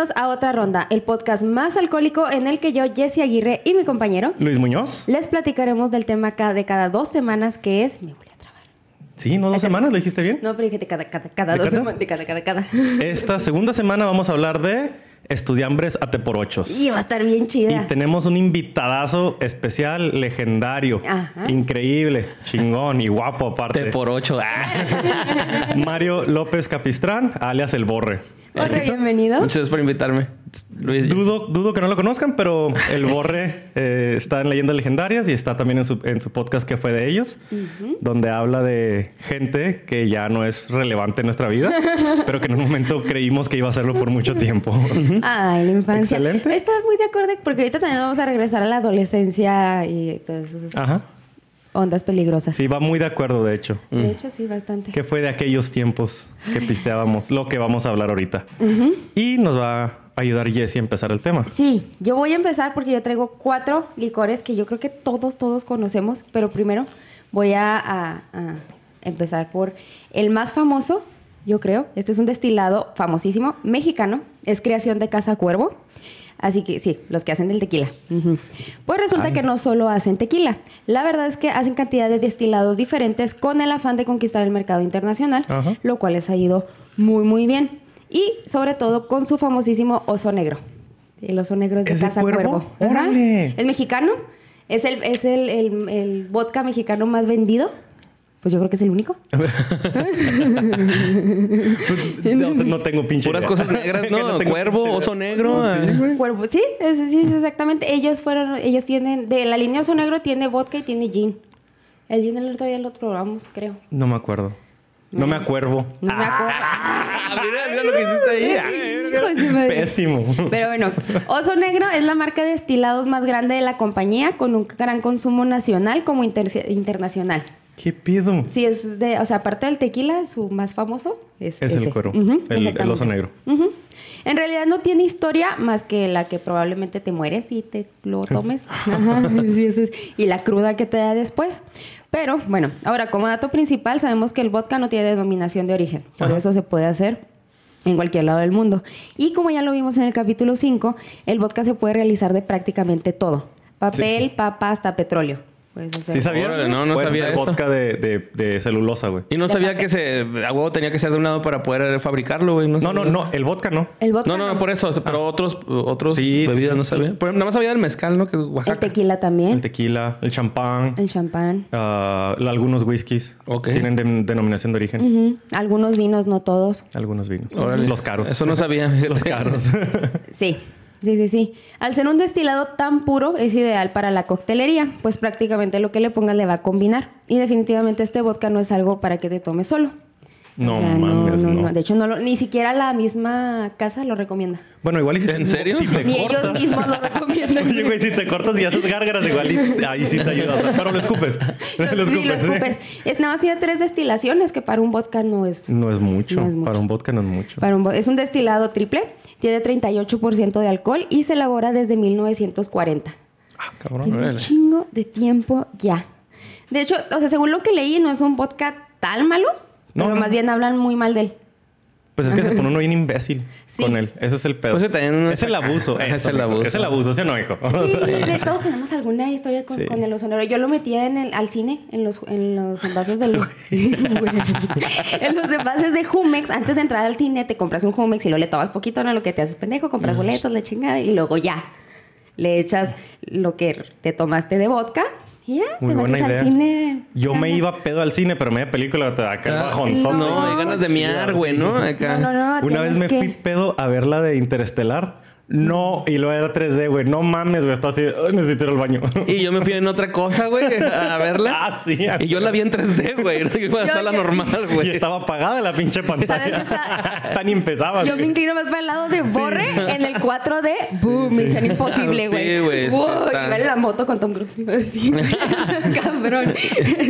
bienvenidos a otra ronda, el podcast más alcohólico en el que yo, Jesse Aguirre y mi compañero Luis Muñoz. les platicaremos del tema de cada dos semanas que es... Me voy a trabar. Sí, ¿no? ¿Dos semanas? ¿Lo dijiste bien? No, pero dije de cada, cada, cada ¿De dos semanas. De cada, cada, cada. Esta segunda semana vamos a hablar de estudiambres a te por ochos. Y va a estar bien Y chida. tenemos un invitadazo especial, legendario, Ajá. increíble, chingón y guapo aparte. Te por ocho. Ah. Mario López Capistrán, alias El Borre. Hola, bienvenido. Muchas gracias por invitarme. Luis. Dudo, dudo que no lo conozcan, pero El Borre eh, está en Leyendas Legendarias y está también en su, en su podcast que fue de ellos, donde habla de gente que ya no es relevante en nuestra vida, pero que en un momento creímos que iba a serlo por mucho tiempo. Ay, la infancia. Excelente. Estás muy de acuerdo porque ahorita también vamos a regresar a la adolescencia y todas esas Ajá. ondas peligrosas. Sí, va muy de acuerdo, de hecho. De hecho, sí, bastante. que fue de aquellos tiempos que pisteábamos, lo que vamos a hablar ahorita. Y nos va a ayudar Jesse a empezar el tema. Sí, yo voy a empezar porque yo traigo cuatro licores que yo creo que todos, todos conocemos, pero primero voy a, a- a empezar por el más famoso, yo creo. Este es un destilado famosísimo, mexicano, es creación de Casa Cuervo. Así que sí, los que hacen del tequila. Pues resulta Ay. que no solo hacen tequila. La verdad es que hacen cantidad de destilados diferentes con el afán de conquistar el mercado internacional, lo cual les ha ido muy, muy bien. Y sobre todo con su famosísimo oso negro. El oso negro es de ¿Es de Casa Cuervo? Cuervo. ¡Órale! Es mexicano. Es el, es el, el- el vodka mexicano más vendido. Pues yo creo que es el único. no, sé, no tengo pinche Puras idea. cosas negras, ¿no? tengo Cuervo, oso negro. ah. Cuervo. Sí, es- sí, es exactamente. Ellos fueron, ellos tienen, de la línea oso negro tiene vodka y tiene gin. El gin el otro día lo probamos, creo. No me acuerdo. No me acuerdo. No me acuerdo. Ah, mira, mira lo que hiciste ahí. Ah. Pésimo. Pero bueno, Oso Negro es la marca de destilados más grande de la compañía, con un gran consumo nacional como inter- internacional. ¿Qué pido? Sí, es de, o sea, aparte del tequila, su más famoso es, Es el cuero, el- oso negro. En realidad no tiene historia más que la que probablemente te mueres y te lo tomes. Ajá, sí, eso es. Y la cruda que te da después. Pero bueno, ahora como dato principal sabemos que el vodka no tiene denominación de origen. Por Ajá. eso se puede hacer en cualquier lado del mundo. Y como ya lo vimos en el capítulo 5, el vodka se puede realizar de prácticamente todo. Papel, Sí. papa, hasta petróleo. Puedes hacer. ¿Sí? Órale, güey? no, no Puedes sabía hacer eso. vodka de, de, de celulosa, güey. Y no De sabía que se, a huevo tenía que ser de un lado para poder fabricarlo, güey. No, no, sabía. no. El vodka no. El vodka No, no, no, por eso. Pero otros, otros Sí, sí, bebidas sí. no sabía. Nada más sabía del mezcal, ¿no? Que es El tequila también. El tequila, el champán, El champán. ah, algunos whiskies Ok. tienen de- denominación de origen. Algunos vinos, no todos. Algunos vinos. Órale. Los caros. Eso no sabía. Los caros. Sí, sí, sí, sí. Al ser un destilado tan puro, es ideal para la coctelería, pues prácticamente lo que le pongas le va a combinar. Y definitivamente este vodka no es algo para que te tomes solo. No O sea, mames, no. De hecho, no lo- ni siquiera la misma casa lo recomienda. Bueno, igual y si ¿En serio? Si te Ni cortas. ellos mismos lo recomiendan. Oye, güey, si te cortas y haces gárgaras, igual y ahí sí te ayudas. Pero lo escupes. Lo- sí, lo escupes. Es nada más tiene tres destilaciones, que para un vodka no es No es mucho. No es mucho. Para un vodka no es mucho. Para un es un destilado triple, tiene 38% de alcohol y se elabora desde 1940. Ah, cabrón. Tiene un chingo de tiempo ya. De hecho, o sea, según lo que leí, no es un vodka tan malo, No, pero no. más bien hablan muy mal de él. Pues es que se pone uno bien imbécil Sí. con él. Ese es el pedo. Pues es el abuso. Eso, es el mijo. abuso. Es el abuso, ¿sí o no, hijo? Sí, de todos tenemos alguna historia con, Sí. con el osonero. Yo lo metía en el, al cine, en los, en los envases de los, en los envases de Jumex. Antes de entrar al cine, te compras un Jumex y lo le tomas poquito, ¿no? Lo que te haces pendejo, compras boletos, la chingada, y luego ya. Le echas lo que te tomaste de vodka Muy te buena metes idea. al cine. Yo me iba pedo al cine, pero media película te da acá el bajonzón. No, No. hay ganas de miar, güey, ¿no? Acá. No, no, no. Una vez me que- fui pedo a ver la de Interestelar. No, y lo era 3D, güey. No mames, güey. Estaba así, "Ay, necesito ir al baño. Y yo me fui en otra cosa, güey, a verla. Ah, sí. Y yo la vi en 3D, güey. No iba a Yo- sala yo- normal, Y güey. estaba apagada la pinche pantalla. está- Tan empezaba. Yo me inclino más para el lado de Borre en el 4D. ¡Boom! Misión imposible, güey. Sí, güey, sí Uy, está. y ver la moto con Tom Cruise. Sí. Cabrón.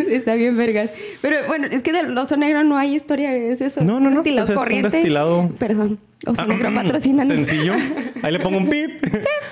está bien vergas. Pero bueno, es que del oso negro no hay historia. Es eso. No, no, Un no, Destilado pues es un corriente. destilado- Perdón. Oso Ah, negro patrocina. Sencillo. Ahí le pongo un pip.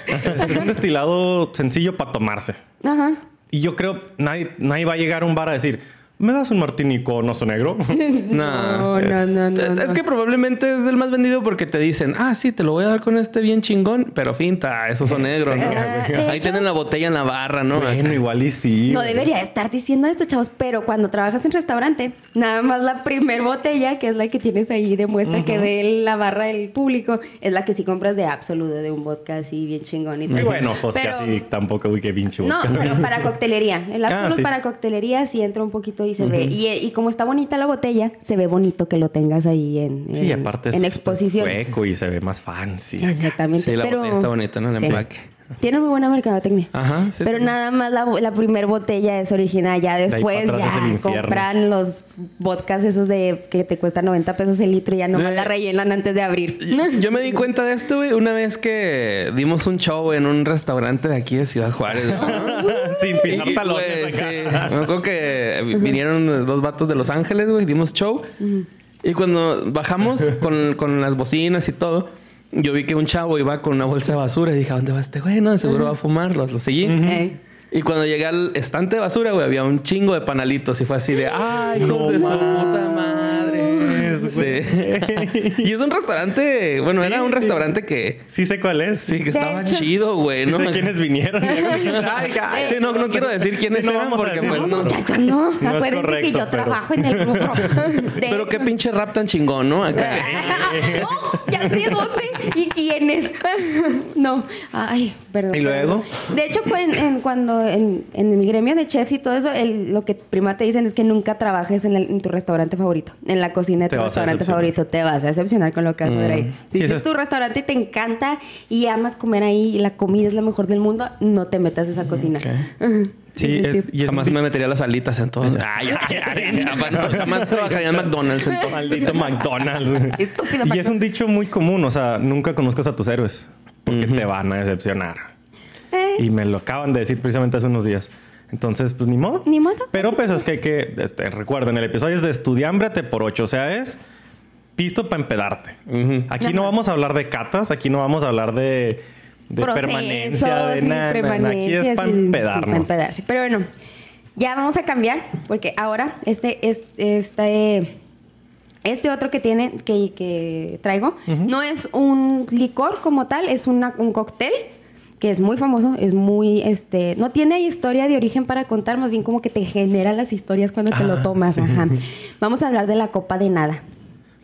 Este es un destilado sencillo para tomarse. Ajá. Y yo creo nadie, nadie va a llegar a un bar a decir, ¿me das un martini con oso negro? No, No, no, es, no, no, es no. que probablemente es el más vendido porque te dicen, ah, sí, te lo voy a dar con este bien chingón, pero finta, esos son negros, ¿no? Ah, de Ahí tienen la botella en la barra, ¿no? bueno, igual y sí. No debería estar diciendo esto, chavos, pero cuando trabajas en restaurante, nada más la primer botella, que es la que tienes ahí de muestra que ve la barra del público, es la que sí compras de Absoluto, de un vodka así bien chingón y todo Y eso. bueno, pues Pero- casi tampoco, uy, qué pinche No, vodka. pero para coctelería. El Ah, Absolut sí. para coctelería sí entra un poquito y se ve. Y, y como está bonita la botella, se ve bonito que lo tengas ahí en, Sí, en- aparte es en es exposición. sueco y se ve más fancy. Exactamente. Sí, la pero, botella está bonita, ¿no? El sí. empaque. Tiene muy buena mercadotecnia. Ajá, sí. Pero nada más la, la primer botella es original. Ya después ya compran los vodkas esos de que te cuestan 90 pesos el litro y ya nomás Eh. la rellenan antes de abrir. Yo me di cuenta de esto, güey, una vez que dimos un show en un restaurante de aquí de Ciudad Juárez. ¿no? Sin pisar talones sí. Me acuerdo que vinieron dos vatos de Los Ángeles, güey, dimos show. Y cuando bajamos con, con las bocinas y todo, yo vi que un chavo iba con una bolsa de basura y dije, ¿a dónde va este güey? No, de seguro va a fumar. Lo, lo seguí. Y cuando llegué al estante de basura, güey, había un chingo de panalitos y fue así de, ¡ay, hijos de su puta madre! Mames, Sí. y es un restaurante, bueno, Sí, era un sí. restaurante que, Sí sé cuál es. sí, que estaba hecho- chido, güey, Sí ¿no? sé quiénes vinieron. Ay, sí, no, no quiero decir quiénes Sí, no eran porque decir. pues, No, no. muchachos, no. es Acuérdense que correcto, yo pero- trabajo en el rubro. De- Pero qué pinche rap tan chingón, ¿no? Acá. oh, ya sé dónde y quiénes. no, ay, perdón. ¿Y luego? De hecho, pues, en, en- cuando en, en mi gremio de chefs y todo eso, el- lo que prima te dicen es que nunca trabajes en, el- en tu restaurante favorito, en la cocina de Te tu restaurante favorito. Te vas a decepcionar con lo que vas a ver ahí. Si Sí, es tu restaurante y te encanta y amas comer ahí y la comida es la mejor del mundo, no te metas a esa cocina. Sí, Definitivo. es- y es Jamás me metería las alitas en todo. Ay, ay, ay, chapa, no, jamás trabajaría en McDonald's en todo. Maldito McDonald's. Estúpido y es un dicho muy común, o sea, nunca conozcas a tus héroes porque te van a decepcionar. Eh, Y me lo acaban de decir precisamente hace unos días. Entonces, pues ni modo. Ni modo. Pero pues es que hay que, este, recuerden, el episodio es de estudiámbrate por ocho, o sea, es pisto para empedarte. Aquí no vamos a hablar de catas, aquí no vamos a hablar de, de procesos permanencia, de y nada. Aquí es para sí, empedarnos. pa' empedarse. Pero bueno, ya vamos a cambiar porque ahora este, es- este, este otro que tiene, que, que traigo, no es un licor como tal, es una- un cóctel que es muy famoso, es muy, este, no tiene historia de origen para contar, más bien como que te genera las historias cuando te lo Ah, tomas. sí. Ajá. Vamos a hablar de la copa de nada.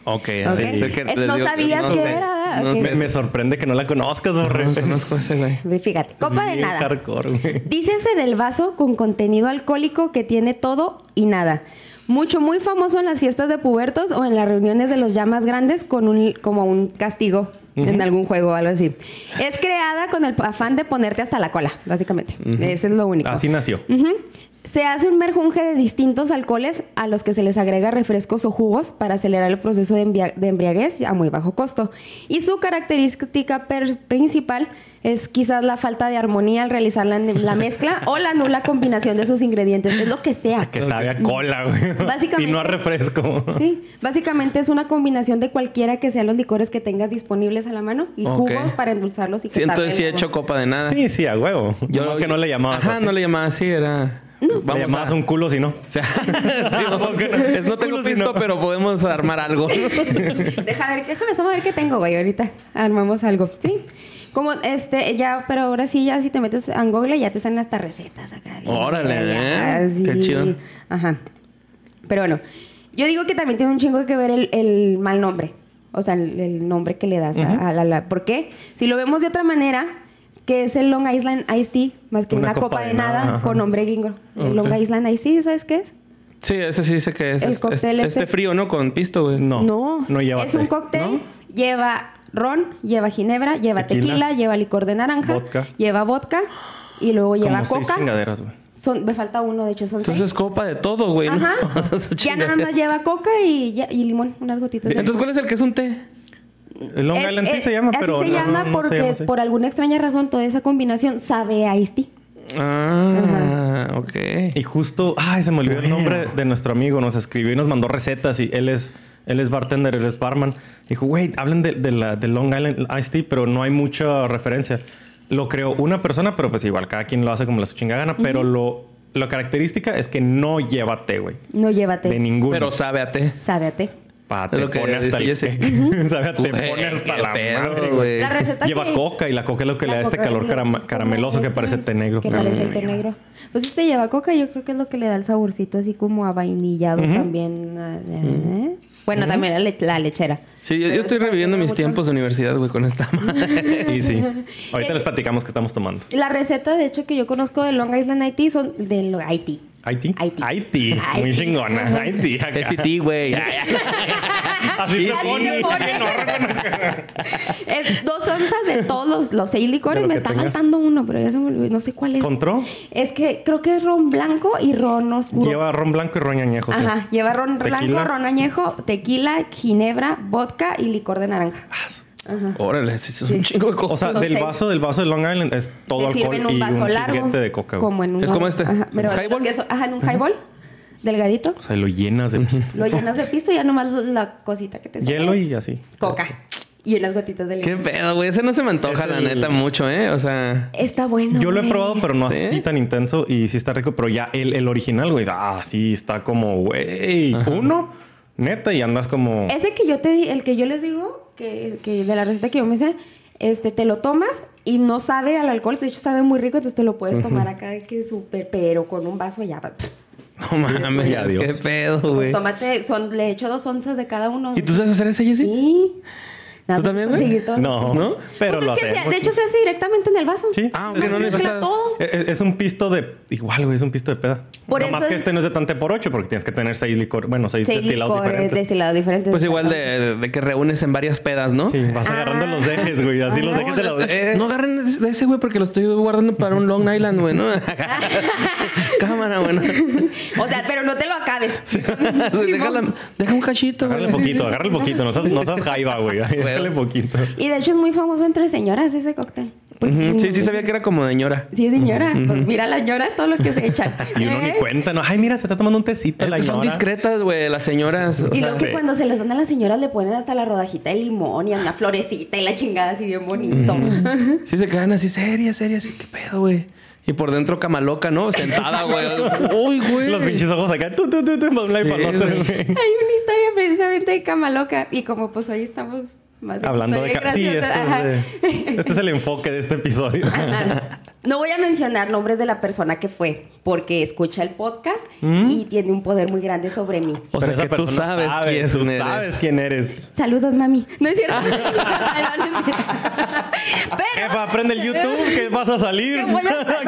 Ok, Ok. sí. es que no digo que sabías no qué sé. era, No ok. sé. Me, me sorprende que no la conozcas, Borre. No. Fíjate, copa de nada. hardcore. Dícese del vaso con contenido alcohólico que tiene todo y nada. Mucho, muy famoso en las fiestas de pubertos o en las reuniones de los ya más grandes con un, como un castigo en algún juego o algo así. Es creada con el afán de ponerte hasta la cola, básicamente. Ese es lo único. Así nació. Se hace un merjunje de distintos alcoholes a los que se les agrega refrescos o jugos para acelerar el proceso de, embria- de embriaguez a muy bajo costo. Y su característica per- principal es quizás la falta de armonía al realizar la, la mezcla o la nula combinación de sus ingredientes. Es lo que sea. Que sabe a cola, güey. Básicamente- Y no a refresco. Sí, básicamente es una combinación de cualquiera que sean los licores que tengas disponibles a la mano y jugos para endulzarlos y que Sí, entonces sí he hecho copa de nada. Sí, sí, a huevo. Yo más que no le llamabas Ajá, así. no le llamaba así, era. Le Vamos llamabas a... un culo si no. O sea, sí, no, es, no tengo Culo si pisto, no. pero podemos armar algo. Deja ver, déjame solo ver qué tengo, güey. Ahorita armamos algo. Sí. Como este, ya, pero ahora sí, ya si te metes en Google, ya te salen hasta recetas acá. bien Órale, ya, ¿eh? Qué chido. Ajá. Pero bueno, yo digo que también tiene un chingo que ver el, el mal nombre. O sea, el, el nombre que le das a, a la, la- ¿Por qué? Si lo vemos de otra manera, que es el Long Island Iced Tea, más que una, copa, de nada, con nombre gringo. El Long. Island Iced Tea, ¿sabes qué es? Sí, ese sí sé que es. El Es- cóctel es- este- este frío, ¿no? Con pisto, güey. No. No, no lleva Es un cóctel, lleva ron, lleva ginebra, lleva tequila, Tequila, lleva licor de naranja, vodka. lleva vodka y luego lleva Como seis coca. chingaderas, güey. Son, me falta uno, de hecho son Entonces es seis. copa de todo, güey. Ajá. Ya nada más lleva coca y, ya- y limón, unas gotitas. de Entonces, ¿cuál es el que es un té? El Long Es- Island Tea es- se llama, así pero se no, llama no- no se porque llama por alguna extraña razón toda esa combinación sabe a tea. Ah, ok. Y justo, ay, se me olvidó el nombre de nuestro amigo. Nos escribió y nos mandó recetas y él es, él es bartender, él es barman. Dijo, güey, hablen de, de la, de Long Island Iced Tea, pero no hay mucha referencia. Lo creó una persona, pero pues igual cada quien lo hace como la su chingada gana, pero lo la característica es que no lleva té, güey. No llévate. De ninguno. Pero sabe a té. Sabe a té. Pa, te lo que pone hasta el decía ese. queque. Sabe a te Güey, pone hasta qué la pedo, madre, güey. La receta Lleva que- coca y la coca es lo que le da este calor carama- carameloso que parece té negro. Que parece té negro. Pues este lleva coca, yo creo que es lo que le da el saborcito así como a vainillado también. ah, eh. Bueno, también la, le- la lechera. Sí, yo, estoy reviviendo mis mucho- tiempos de universidad, güey, con esta madre. Y sí. Eh, Ahorita les platicamos que estamos tomando. La receta, de hecho, que yo conozco de Long Island Haití son de Haití. Haití. Haití. Haití. Muy Haití. chingona. Haití. Es IT, güey. Así Así pone. Es dos onzas de todos los, los seis licores. Me está tengas. faltando uno, pero ya se me olvidó. No sé cuál es. ¿Contró? Es que creo que es ron blanco y ron oscuro. Lleva ron blanco y ron añejo. sí. Ajá, lleva ron Tequila. blanco, ron añejo, tequila, ginebra, vodka y licor de naranja. Ajá. Órale, es un chingo de O cosas. sea, del vaso, del vaso de Long Island es todo alcohol en un y vaso un largo. chisguete de coca. güey. Como en un Es como este. Ajá, ¿Es pero highball? ajá, en un highball. Delgadito. O sea, lo llenas de pisto. Lo llenas de pisto y ya nomás la cosita que te sobra. hielo y así. Coca. Y unas gotitas de Qué limón. pedo, güey. Ese no se me antoja, Es la el- neta, mucho, ¿eh? O sea... Está bueno. Yo lo he probado, pero no ¿Sí? así tan intenso y sí está rico. Pero ya el, el original, güey, ah, sí está como, güey, uno, neta, y andas como. Ese que yo te di, el que yo les digo, que, que de la receta que yo me sé, este, te lo tomas y no sabe al alcohol, de hecho sabe muy rico, entonces te lo puedes tomar acá de que súper, pero con un vaso ya. No mames, Ya, Dios. qué pedo, Pues güey. tómate, son, le echo dos onzas de cada uno. ¿Y tú sabes hacer ese, Jessy? Sí. Nada ¿Tú también, güey? conseguir todo. No, ¿No? Pero Pues lo hacemos. de hecho se hace directamente en el vaso. Sí. Ah, sí, ok, no necesitas- todo. Es, es un pisto de. Igual, güey, es un pisto de peda. Por no eso más que es- este no es de tante por ocho, porque tienes que tener seis licor. Bueno, seis, Seis destilados licores, diferentes. destilados diferentes. Pues igual de, de- de que reúnes en varias pedas, ¿no? Sí, vas agarrando Ah. los dejes, güey. Así los Ah. dejes de la es- No agarren de ese, güey, porque lo estoy guardando para un Long Island, güey, ¿no? Cámara, bueno. O sea, pero no te lo acabes. Déjala, deja un cachito, Agárrale güey. poquito, agárrale poquito. No seas, no seas jaiba, güey. Agárrale poquito. Y de hecho es muy famoso entre señoras ese cóctel. Ujú, Sí, sí sabía que era como de ñora. Sí, señora. Pues mira las ñoras todo lo que se echan. Y uno ¿Eh? ni cuenta, ¿no? Ay, mira, se está tomando un tecito la Son señora. discretas, güey, las señoras. o Y sea, luego que sí. cuando se los dan a las señoras le ponen hasta la rodajita de limón y una florecita y la chingada así bien bonito. Sí se quedan así serias, serias. ¿Qué pedo, güey? Y por dentro cama loca, ¿no? Sentada, güey. Uy, güey. Los pinches ojos acá, tu, tu, tu, tu, y güey. Hay una historia precisamente de cama loca y como pues hoy estamos Hablando de... Sí, esto es de... Este es el enfoque de este episodio. Ajá. No voy a mencionar nombres de la persona que fue, porque escucha el podcast y tiene un poder muy grande sobre mí. O sea que tú sabes sabe, quién tú eres. sabes quién eres. Saludos, mami. No es cierto. Pero Jefa, aprende el YouTube que vas a salir. no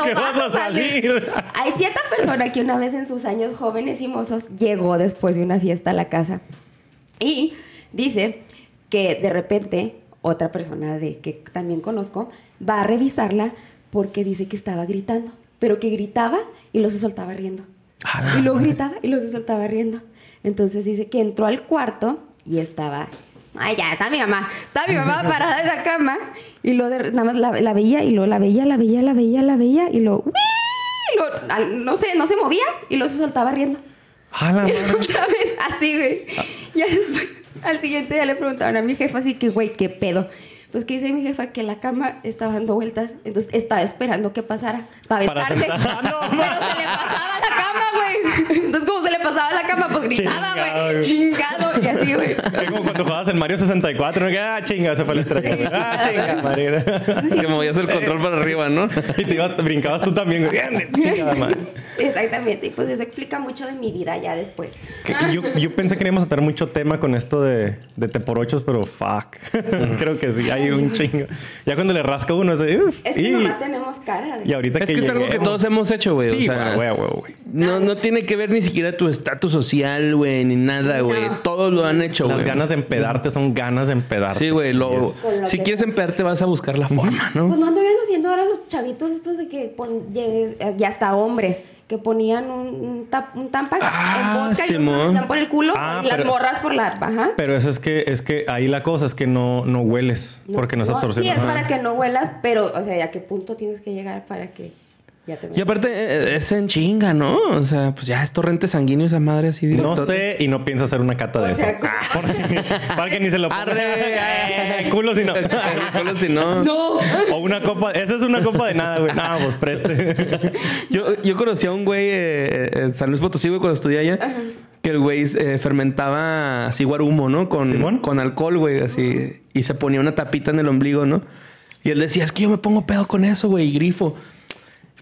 que vas a salir. Hay cierta persona que una vez en sus años jóvenes y mozos llegó después de una fiesta a la casa y dice que de repente otra persona de que también conozco va a revisarla porque dice que estaba gritando, pero que gritaba y lo se soltaba riendo. Y luego gritaba y lo se soltaba riendo. Entonces dice que entró al cuarto y estaba. Ay, ya, está mi mamá. Está mi mamá parada en la cama. Y de, nada más la, la veía y luego la veía, la veía, la veía, la veía. Y lo. Y al- no sé, no se movía y luego se soltaba riendo. A la Y luego otra vez, así, güey. Y al, al siguiente día le preguntaron a mi jefa así que, güey, ¿qué pedo? Pues que dice mi jefa que la cama estaba dando vueltas, entonces estaba esperando que pasara para Para aventarse. Ah, no, Pero se le pasaba la cama, güey. Entonces, como se le pasaba la cama, pues gritaba, güey. Chingado. Y así, güey. Es como cuando jugabas en Mario 64, ¿no? Ah, chinga, se fue la estrella. Sí, ah, chinga, madre. Que movías el control para arriba, ¿no? Y te ibas, brincabas tú también, güey. Chingada madre. Exactamente. Y pues eso explica mucho de mi vida ya después. Que- que yo, yo pensé que íbamos a tener mucho tema con esto de, de te por ochos, pero fuck. Creo que sí, hay un chingo. Ya cuando le rasca uno, es de, uf, Es que y, nomás tenemos cara de... y ahorita Es que que es algo que todos hemos hecho, güey. Sí, o sea, güey, güey, güey. no, no tiene que ver ni siquiera tu estatus social, güey, ni nada, güey. No. Todos lo han hecho, Las ganas de empedarte son ganas de empedarte. Sí, güey. Lo, si quieres sea. empedarte, vas a buscar la forma, ¿no? Pues no anduvieron haciendo ahora los chavitos estos de que pon, ye- y hasta hombres que ponían un, un, tap- un tampax Ah, en vodka y lo Simón. metían por el culo Ah, y las pero- morras por la ajá. Pero eso es que, es que ahí la cosa es que no, no hueles, porque no es absorción. Sí, es para que no huelas, pero o sea, ¿a qué punto tienes que llegar para que Ya te Y aparte, eh, es en chinga, ¿no? O sea, pues ya es torrente sanguíneo esa madre así. No directote. sé y no pienso hacer una cata de O sea, eso. Por si- para que ni se lo ponga. Arre. Eh, culo si no. Solo si no. No. O una copa. Esa es una copa de nada, güey. Nada, pues preste. Yo, yo conocí a un güey eh, en San Luis Potosí, güey, cuando estudié allá. Que el güey eh, fermentaba así guarumo, ¿no? Con, ¿Simón? con alcohol, güey, así. Y se ponía una tapita en el ombligo, ¿no? Y él decía, es que yo me pongo pedo con eso, güey, y grifo.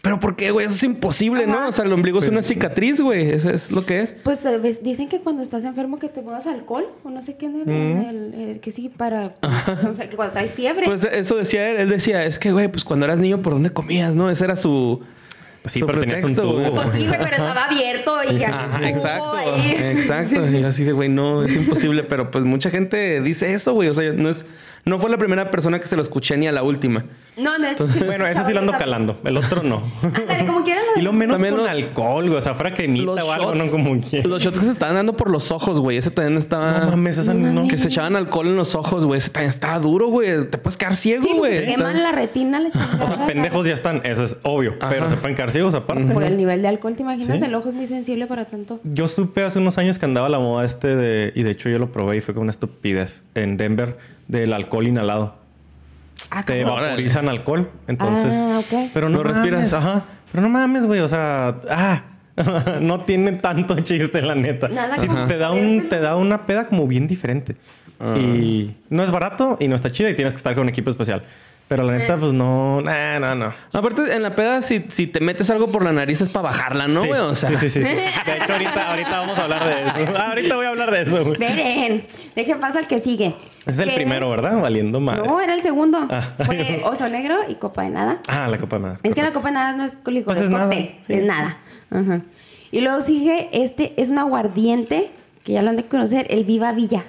Pero ¿por qué, güey? Eso es imposible, ¿no? O sea, el ombligo es una cicatriz, güey. Eso es lo que es. Pues ¿sabes? dicen que cuando estás enfermo que te muevas alcohol o no sé qué en el, en el- eh, que sí para que cuando traes fiebre. Pues eso decía él. Él decía, es que, güey, pues cuando eras niño, ¿por dónde comías, no? Ese era su... Pues sí, pero tenías un pretexto, tubo. güey. Pues sí, pero estaba abierto y Ajá, exacto, ahí. exacto. Y yo así de, güey, no, es imposible. Pero pues mucha gente dice eso, güey. O sea, no es, no fue la primera persona que se lo escuché ni a la última. No, no. Bueno, ese sí lo ando calando. El otro no. Ándale, como quieran. Y lo menos También con los- alcohol, güey. O sea, fuera cremita o algo, no como quiera. los shots que se estaban dando por los ojos, güey. Ese también estaba. No mames, esa No no. Que se echaban alcohol en los ojos, güey. Ese también estaba duro, güey. Te puedes quedar ciego, Sí, pues güey. se Está- queman la retina. La O sea, pendejos ya están, eso es obvio. Pero se pueden quedar ciegos aparte. Por el nivel de alcohol, ¿te imaginas? Sí. El ojo es muy sensible para tanto. Yo supe hace unos años que andaba la moda este de, y de hecho yo lo probé y fue como una estupidez en Denver del alcohol inhalado. Ah, Te vaporizan alcohol, entonces. Ah. Pero no respiras. ajá. Pero no mames, güey, o sea, ah, no tiene tanto chiste la neta. Nada Sí, como- te da un te da una peda como bien diferente. Ah. Y no es barato y no está chida y tienes que estar con un equipo especial. Pero la neta, pues no, nah, no, no. Aparte, en la peda, si, si te metes algo por la nariz es para bajarla, ¿no, Sí, güey? O sea, sí, sí, sí, sí. De hecho, ahorita, ahorita vamos a hablar de eso. Ahorita voy a hablar de eso, güey. Esperen. Dejen paso al que sigue. Es el ¿Qué primero, ¿verdad? Valiendo madre. No, era el segundo. Ah. Fue oso negro y copa de nada. Ah, la copa de nada. Es que la copa de nada no es licor, Pues es es nada. Sí, es sí. nada. Ajá. Y luego sigue este, es un aguardiente, que ya lo han de conocer, el Viva Villa.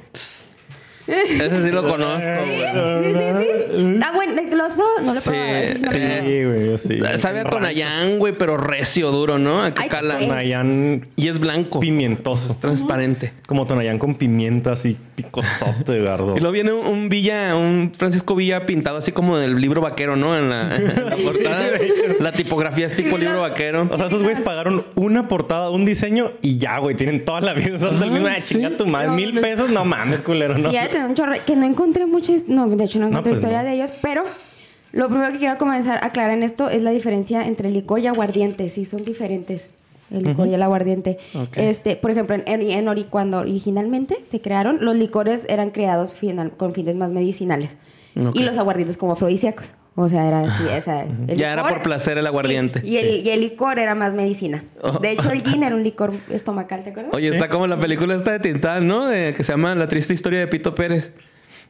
Ese sí lo conozco, Sí, güey. sí, sí. Ah, bueno, ¿lo has probado? No lo he Sí, probado. güey, sí. Sabe a Tonayán, güey, pero recio, duro, ¿no? A que Ay, cala. Tonayán Y es blanco. pimientoso. Es transparente. Como Tonayán con pimienta así picosote, Gardo. Y luego viene un, un Villa, un Francisco Villa pintado así como del libro vaquero, ¿no? En la, en la portada. La tipografía es tipo libro vaquero. O sea, esos güeyes pagaron una portada, un diseño y ya, güey. Tienen toda la vida usando el mismo. Ah, chinga tu madre. No, Mil pesos, no mames, culero, no. Y ya un chorro, que no encontré muchas, no, de hecho no encontré pues historia no. de ellos, pero lo primero que quiero comenzar a aclarar en esto es la diferencia entre licor y aguardiente, sí son diferentes. El licor y el aguardiente. Este, por ejemplo, en, en, Ori, cuando originalmente se crearon, los licores eran creados final- con fines más medicinales. Y los aguardientes como afrodisíacos. O sea, era así, esa, el Ya era por placer el aguardiente. Sí, y, el, y el licor era más medicina. Oh. De hecho, el gin era un licor estomacal, ¿te acuerdas? Oye, está como la película esta de Tintán, ¿no? De- que se llama La triste historia de Pito Pérez.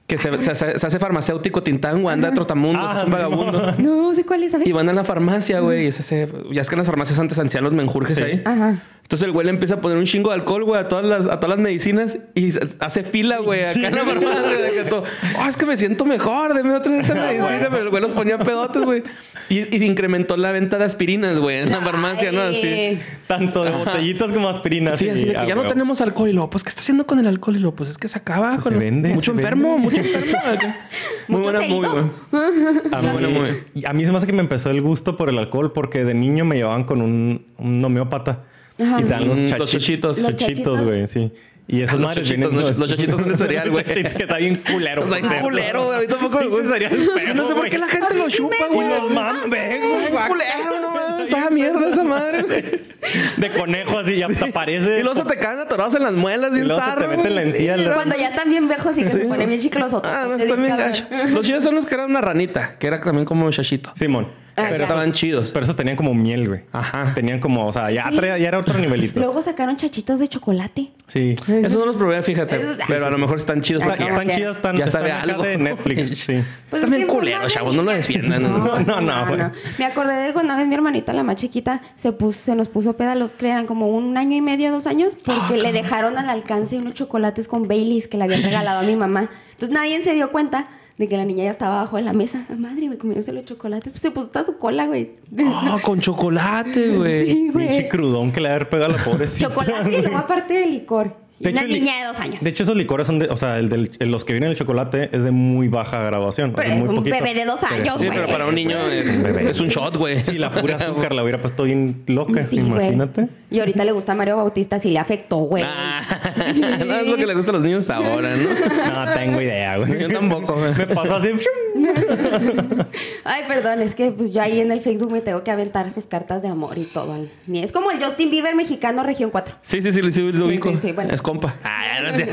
Que se, se hace, se hace farmacéutico Tintán, güey, anda de trotamundos, Ah, es un sí, vagabundo. No sé cuál es, ¿sabes? Y van a la farmacia, güey, y se hace- ya es que en las farmacias antes hacían los menjurjes Sí. ahí. Ajá. Entonces el güey le empieza a poner un chingo de alcohol, güey, a todas las, a todas las medicinas y se- hace fila, güey, acá en la farmacia. de que todo, "Oh, es que me siento mejor, deme otra de esa medicina, pero el güey los ponía pedotes, güey. Y, y incrementó la venta de aspirinas, güey, en la farmacia, ¿no? Así. Tanto de botellitas como aspirinas. Sí, así de que ah, ya no güey. tenemos alcohol. Y luego, pues, ¿qué está haciendo con el alcohol? Y luego, pues, es que se acaba. Pues con se vende, Mucho se enfermo, vende. mucho enfermo. Muy buena, muy heridos. buena. A Muy buena mí, movie. y a mí se me hace que me empezó el gusto por el alcohol porque de niño me llevaban con un, un homeópata. Ajá. Y te dan los, Mm, chachi- los. Los chochitos. güey, sí. Y esos Los madres chochitos, vienen... los- los son de cereal, güey. Que está bien culero. Por cierto. culero, güey. A mí tampoco me gusta. cereal feo, no sé por qué la gente lo chupa, güey. Y los man, ven, güey, culero, no mames. Esa mierda, esa madre, güey. De conejo así, ya te aparece. Y luego se te caen atorados en las muelas, bien te zarro, mete en la encía. la- Cuando ya están bien viejos y que se ponen bien chiclosos. Ah, no, están bien gacho. Los chidos son los que eran una ranita, que era también como chachito. Simón. Ah, Pero ya. estaban chidos. Pero esos tenían como miel, güey. Ajá. Tenían como, o sea, ya, Sí. traía- ya era otro nivelito. Luego sacaron chachitos de chocolate. Sí. Eso no los probé, fíjate. Eso- pero a lo mejor están chidos. Están, porque están ya- chidas, están, ya sabe algo. de Netflix. Sí. Pues Están es bien que culeros, chavos, no lo defiendan. No, No, no, no, no, güey. no. Me acordé de cuando una vez mi hermanita, la más chiquita, se, puso, se nos puso peda los que eran como un año y medio, dos años, porque le dejaron al alcance unos chocolates con Baileys que le habían regalado a mi mamá. Entonces nadie se dio cuenta de que la niña ya estaba abajo de la mesa. Ah, madre, güey, comiéndose los chocolates. Pues se puso hasta su cola, güey. Ah, con chocolate, güey. Sí, Pinche güey. crudón que le haber pegado a la pobrecita. Chocolate y luego aparte de licor. De Una hecho, niña de dos años. De hecho, esos licores son de, o sea, el del, el- los que vienen en el chocolate es de muy baja graduación. Pero es muy un poquito. bebé de dos años, Sí, güey. pero para un niño es, Bebé. es un shot, güey. Si la pura azúcar la hubiera puesto bien loca, Sí, imagínate. Y ahorita le gusta a Mario Bautista, sí le afectó, güey. Ah, no es lo que le gusta a los niños ahora, ¿no? No tengo idea, güey. Yo tampoco, güey. Me pasó así. Ay, perdón, es que pues yo ahí en el Facebook me tengo que aventar sus cartas de amor y todo. Es como el Justin Bieber mexicano región 4. Sí, sí, sí, sí, lo Sí, ubico. sí, sí, bueno. Es compa. Ah, no sé.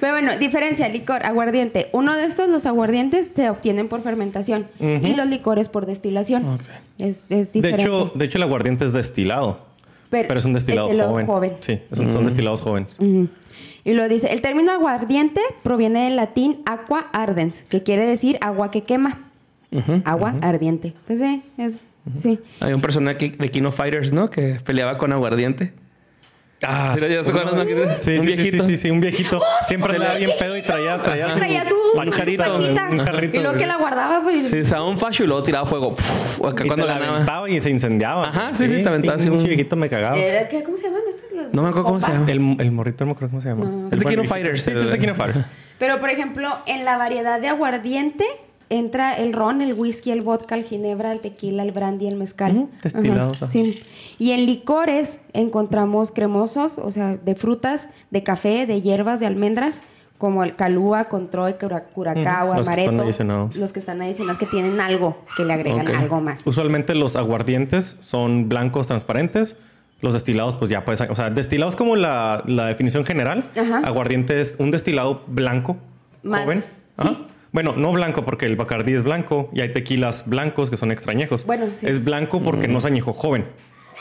Pero bueno, diferencia, licor, aguardiente. Uno de estos, los aguardientes, se obtienen por fermentación y los licores por destilación. Ok. Es, es De hecho, de hecho, el aguardiente es destilado. Pero, es un destilado joven. joven. Sí, son destilados jóvenes. Y lo dice, el término aguardiente proviene del latín aqua ardens, que quiere decir agua que quema. Agua ardiente. Pues sí, es, sí. Hay un personaje de Kino Fighters, ¿no? Que peleaba con aguardiente. Ah, ¿Sí lo Un viejito. sí, sí, sí, un viejito. Siempre sí, le daba un bien pedo y traía, traía su, Traía su pachita. un jarrito. Y luego que la guardaba, pues. Sí, se un facho y luego tiraba fuego. Puf, acá y cuando te la ganaba. aventaba y se incendiaba. Ajá, sí, sí, te aventaba así Un un- viejito me cagaba. Era- ¿qué- ¿Cómo se llaman estas? No me acuerdo cómo se llama. El, el morrito no me acuerdo cómo se llama. Es de Kino. Fighters, Sí, sí, el- es de Kino Fighters. Pero, por ejemplo, en la variedad de aguardiente entra el ron, el whisky, el vodka, el ginebra, el tequila, el brandy, el mezcal. Destilados. Sí. Y en licores encontramos cremosos, o sea, de frutas, de café, de hierbas, de almendras, como el calúa, control, cura- curacao, Ujú, los que están amaretto. adicionados. Los que están adicionados, que tienen algo, que le agregan algo más. Usualmente los aguardientes son blancos transparentes. Los destilados, pues ya puedes... O sea, destilados como la, la definición general. Ajá. Aguardiente es un destilado blanco, Más, joven. sí. Bueno, no blanco porque el Bacardí es blanco y hay tequilas blancos que son extrañejos. Bueno, sí. Es blanco porque no se añejó joven.